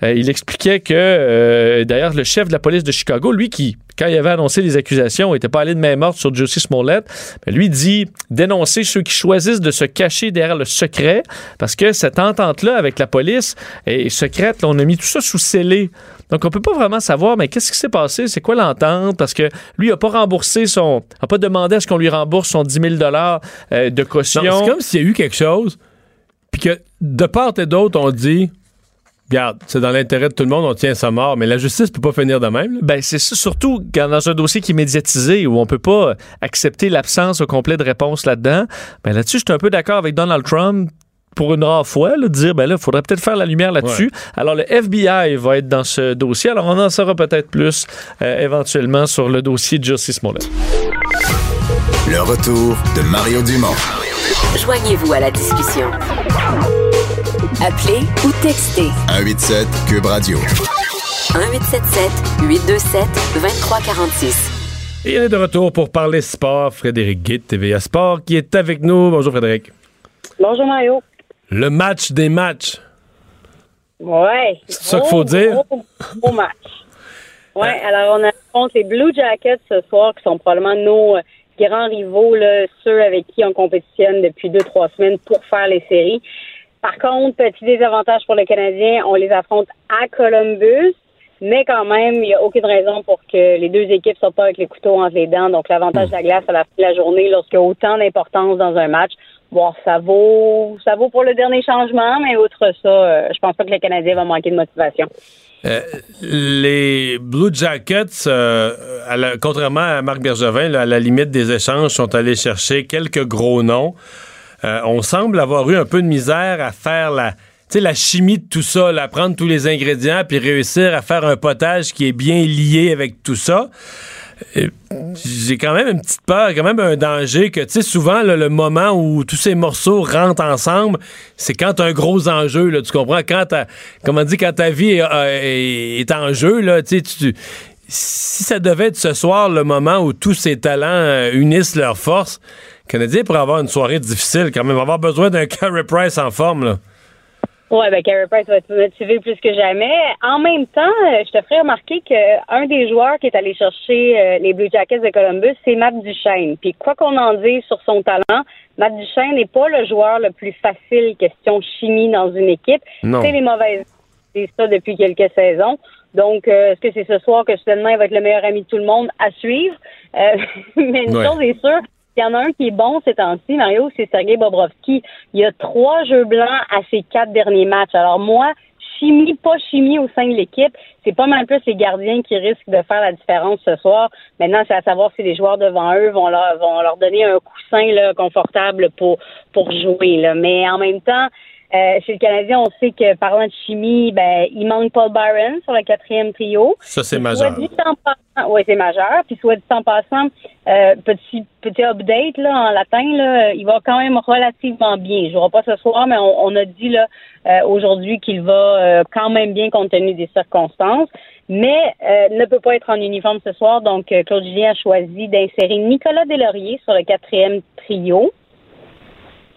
Euh, il expliquait que, euh, d'ailleurs, le chef de la police de Chicago, lui qui, quand il avait annoncé les accusations, n'était pas allé de main morte sur Justice Smollett, lui dit dénoncer ceux qui choisissent de se cacher derrière le secret. Parce que cette entente-là avec la police est secrète. Là, on a mis tout ça sous scellé. Donc, on peut pas vraiment savoir, mais qu'est-ce qui s'est passé? C'est quoi l'entente? Parce que lui, il n'a pas remboursé son. n'a pas demandé à ce qu'on lui rembourse son 10 000 euh, de caution. C'est comme s'il y a eu quelque chose, puis que de part et d'autre, on dit. Regarde, c'est dans l'intérêt de tout le monde, on tient ça mort, mais la justice peut pas finir de même. Là. Ben c'est ça, surtout quand dans un dossier qui est médiatisé où on peut pas accepter l'absence au complet de réponse là-dedans. Ben là-dessus, je suis un peu d'accord avec Donald Trump pour une rare fois, là, de dire, ben là, il faudrait peut-être faire la lumière là-dessus. Ouais. Alors, le FBI va être dans ce dossier. Alors, on en saura peut-être plus euh, éventuellement sur le dossier de Justice Smollett. Le retour de Mario Dumont. Joignez-vous à la discussion. Appelez ou textez. 187 Cube Radio. 1877 827 2346. Et on est de retour pour parler sport. Frédéric Guite, TVA Sport, qui est avec nous. Bonjour Frédéric. Bonjour Mario. Le match des matchs. Ouais. C'est ça qu'il faut dire? Gros, gros match. Ouais, alors on affronte les Blue Jackets ce soir, qui sont probablement nos grands rivaux, là, ceux avec qui on compétitionne depuis deux, trois semaines pour faire les séries. Par contre, petit désavantage pour les Canadiens, on les affronte à Columbus, mais quand même, il n'y a aucune raison pour que les deux équipes ne soient pas avec les couteaux entre les dents. Donc, l'avantage de la glace à la fin de la journée, lorsqu'il y a autant d'importance dans un match, bon, ça vaut, ça vaut pour le dernier changement, mais outre ça, euh, je pense pas que les Canadiens vont manquer de motivation. Euh, les Blue Jackets, euh, à contrairement à Marc Bergevin, à la limite des échanges, sont allés chercher quelques gros noms. Euh, on semble avoir eu un peu de misère à faire la, la chimie de tout ça, là, prendre tous les ingrédients puis réussir à faire un potage qui est bien lié avec tout ça. J'ai quand même une petite peur, quand même un danger que, tu sais, souvent, le moment où tous ces morceaux rentrent ensemble, c'est quand t'as un gros enjeu, là, tu comprends? Quand ta, quand ta vie est, est en jeu, tu sais, si ça devait être ce soir le moment où tous ces talents euh, unissent leurs forces, le Canadien pourrait avoir une soirée difficile quand même, avoir besoin d'un Carey Price en forme, là. Ouais, ben Carey Price va être motivé plus que jamais. En même temps, euh, je te ferai remarquer qu'un des joueurs qui est allé chercher euh, les Blue Jackets de Columbus, c'est Matt Duchesne. Puis quoi qu'on en dise sur son talent, Matt Duchesne n'est pas le joueur le plus facile question chimie dans une équipe. Non. C'est les mauvaises. C'est ça depuis quelques saisons. Donc, euh, est-ce que c'est ce soir que soudainement il va être le meilleur ami de tout le monde? À suivre? Euh, mais une Ouais. chose est sûre, il y en a un qui est bon ces temps-ci, Mario, c'est Sergei Bobrovski. Il y a trois jeux blancs à ses quatre derniers matchs. Alors moi, chimie, pas chimie au sein de l'équipe, c'est pas mal plus les gardiens qui risquent de faire la différence ce soir. Maintenant, c'est à savoir si les joueurs devant eux vont leur, vont leur donner un coussin là, confortable pour, pour jouer. Là. Mais en même temps, euh, chez le Canadien, on sait que parlant de chimie, ben, il manque Paul Byron sur le quatrième trio. Ça, c'est majeur. oui, c'est majeur. Puis soit dit en passant, euh, petit petit update là en latin là, il va quand même relativement bien. Je jouera pas ce soir, mais on, on a dit là euh, aujourd'hui qu'il va quand même bien compte tenu des circonstances. Mais ne peut pas être en uniforme ce soir, donc Claude Julien a choisi d'insérer Nicolas Delaurier sur le quatrième trio.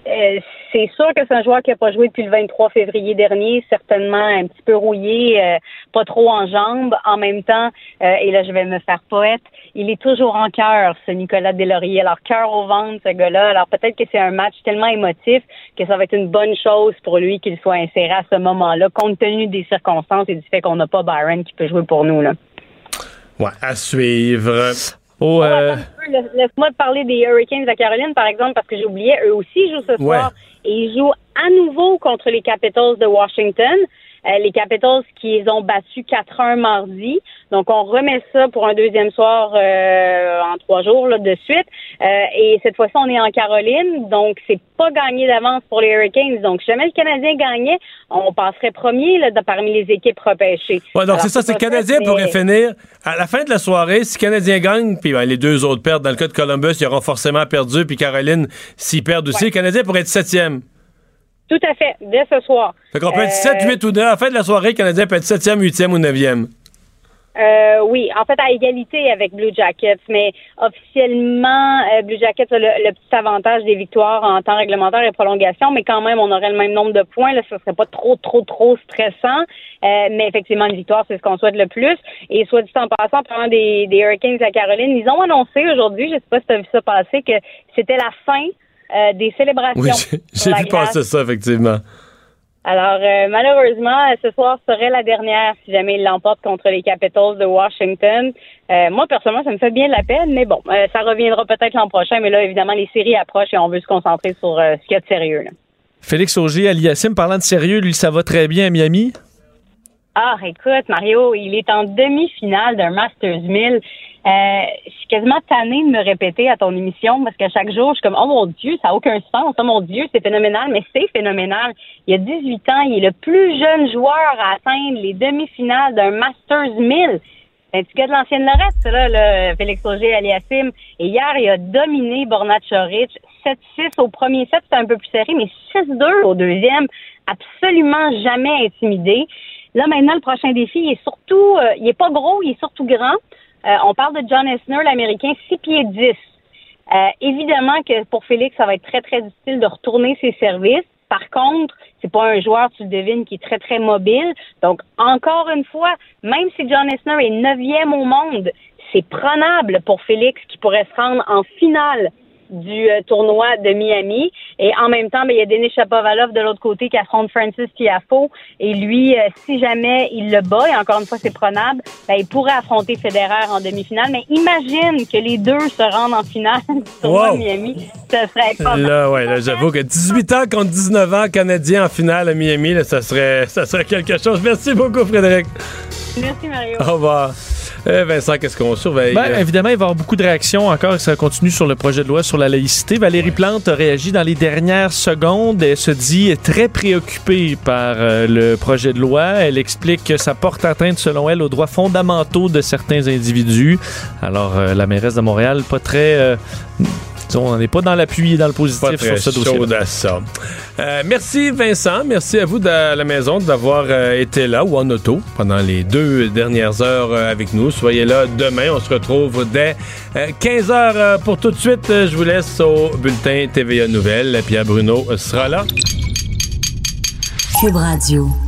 Euh, c'est sûr que c'est un joueur qui n'a pas joué depuis le 23 février dernier, certainement un petit peu rouillé, euh, pas trop en jambes. En même temps, euh, et là je vais me faire poète, il est toujours en cœur, ce Nicolas Delaurier. Alors cœur au ventre, ce gars-là. Alors peut-être que c'est un match tellement émotif que ça va être une bonne chose pour lui qu'il soit inséré à ce moment-là, compte tenu des circonstances et du fait qu'on n'a pas Byron qui peut jouer pour nous. Là. Ouais, à suivre. Oh, euh, Laisse- Laisse-moi te parler des Hurricanes de Caroline, par exemple, parce que j'oubliais, eux aussi jouent ce Ouais. Ils jouent à nouveau contre les Capitals de Washington. Euh, les Capitals qui les ont battus 4-1 mardi. Donc, on remet ça pour un deuxième soir euh, en trois jours là, de suite. Euh, et cette fois-ci, on est en Caroline. Donc, c'est pas gagné d'avance pour les Hurricanes. Donc, si jamais le Canadien gagnait, on passerait premier là, de- parmi les équipes repêchées. Ouais, donc c'est ça, c'est pas Canadien pourrait finir à la fin de la soirée. Si Canadien gagne, puis ben, les deux autres perdent, dans le cas de Columbus, ils auront forcément perdu, puis Caroline, s'ils perdent aussi, le Canadien pourrait être septième. Tout à fait, dès ce soir. Fait qu'on peut être Euh, 7, 8 ou 9. À la fin de la soirée, le Canadien peut être septième, huitième ou neuvième. Euh, oui, en fait à égalité avec Blue Jackets, mais officiellement euh, Blue Jackets a le, le petit avantage des victoires en temps réglementaire et prolongation, mais quand même on aurait le même nombre de points, là, ce serait pas trop trop trop stressant, Euh, mais effectivement une victoire c'est ce qu'on souhaite le plus. Et soit dit en passant, parlant des, des Hurricanes à Caroline, ils ont annoncé aujourd'hui, je sais pas si tu as vu ça passer, que c'était la fin euh, des célébrations. Oui, j'ai- vu passer ça, effectivement. Alors, euh, malheureusement, euh, ce soir serait la dernière si jamais ils l'emportent contre les Capitals de Washington. Euh, moi, personnellement, ça me fait bien de la peine, mais bon, euh, ça reviendra peut-être l'an prochain. Mais là, évidemment, les séries approchent et on veut se concentrer sur euh, ce qu'il y a de sérieux. là. Félix Auger, Aliassim, parlant de sérieux, lui, ça va très bien à Miami? Ah, écoute, Mario, il est en demi-finale d'un Masters 1000. Euh, je suis quasiment tannée de me répéter à ton émission parce qu'à chaque jour, je suis comme, oh mon Dieu, ça n'a aucun sens. Oh mon Dieu, c'est phénoménal, mais c'est phénoménal. Il a 18 ans, il est le plus jeune joueur à atteindre les demi-finales d'un Masters 1000. C'est un petit gars de l'ancienne Lorette, là, là, Félix Auger aliassim. Et hier, il a dominé Borna Choric. 7-6 au premier set, c'était un peu plus serré, mais 6-2 au deuxième. Absolument jamais intimidé. Là, maintenant, le prochain défi, il est surtout, euh, il est pas gros, il est surtout grand. Euh, on parle de John Esner, l'Américain, 6 pieds 10. Euh, évidemment que pour Félix, ça va être très, très difficile de retourner ses services. Par contre, c'est pas un joueur, tu le devines, qui est très, très mobile. Donc, encore une fois, même si John Esner est neuvième au monde, c'est prenable pour Félix qui pourrait se rendre en finale du euh, tournoi de Miami. Et en même temps, ben, il y a Denis Shapovalov de l'autre côté qui affronte Francis Tiafo. Et lui, euh, si jamais il le bat, et encore une fois, c'est prenable, ben, il pourrait affronter Federer en demi-finale. Mais imagine que les deux se rendent en finale du tournoi Wow. de Miami. Ce serait pas mal. Là, ouais, là, j'avoue que 18 ans contre 19 ans, Canadien en finale à Miami, là, ça serait, ça serait quelque chose. Merci beaucoup, Frédéric. Merci, Mario. Au revoir. Eh, Vincent, qu'est-ce qu'on surveille? Ben, évidemment, il va y avoir beaucoup de réactions encore. Ça continue sur le projet de loi sur la laïcité. Valérie Plante a réagi dans les dernières secondes. Elle se dit très préoccupée par euh, le projet de loi. Elle explique que ça porte atteinte, selon elle, aux droits fondamentaux de certains individus. Alors, euh, la mairesse de Montréal, pas très... euh, on n'est pas dans l'appui et dans le Pas positif très sur ce dossier. à ça. Euh, merci Vincent, merci à vous de la maison d'avoir euh, été là ou en auto pendant les deux dernières heures euh, avec nous. Soyez là demain, on se retrouve dès 15h pour tout de suite. Je vous laisse au bulletin TVA Nouvelles. Pierre Bruno sera là. Cube Radio.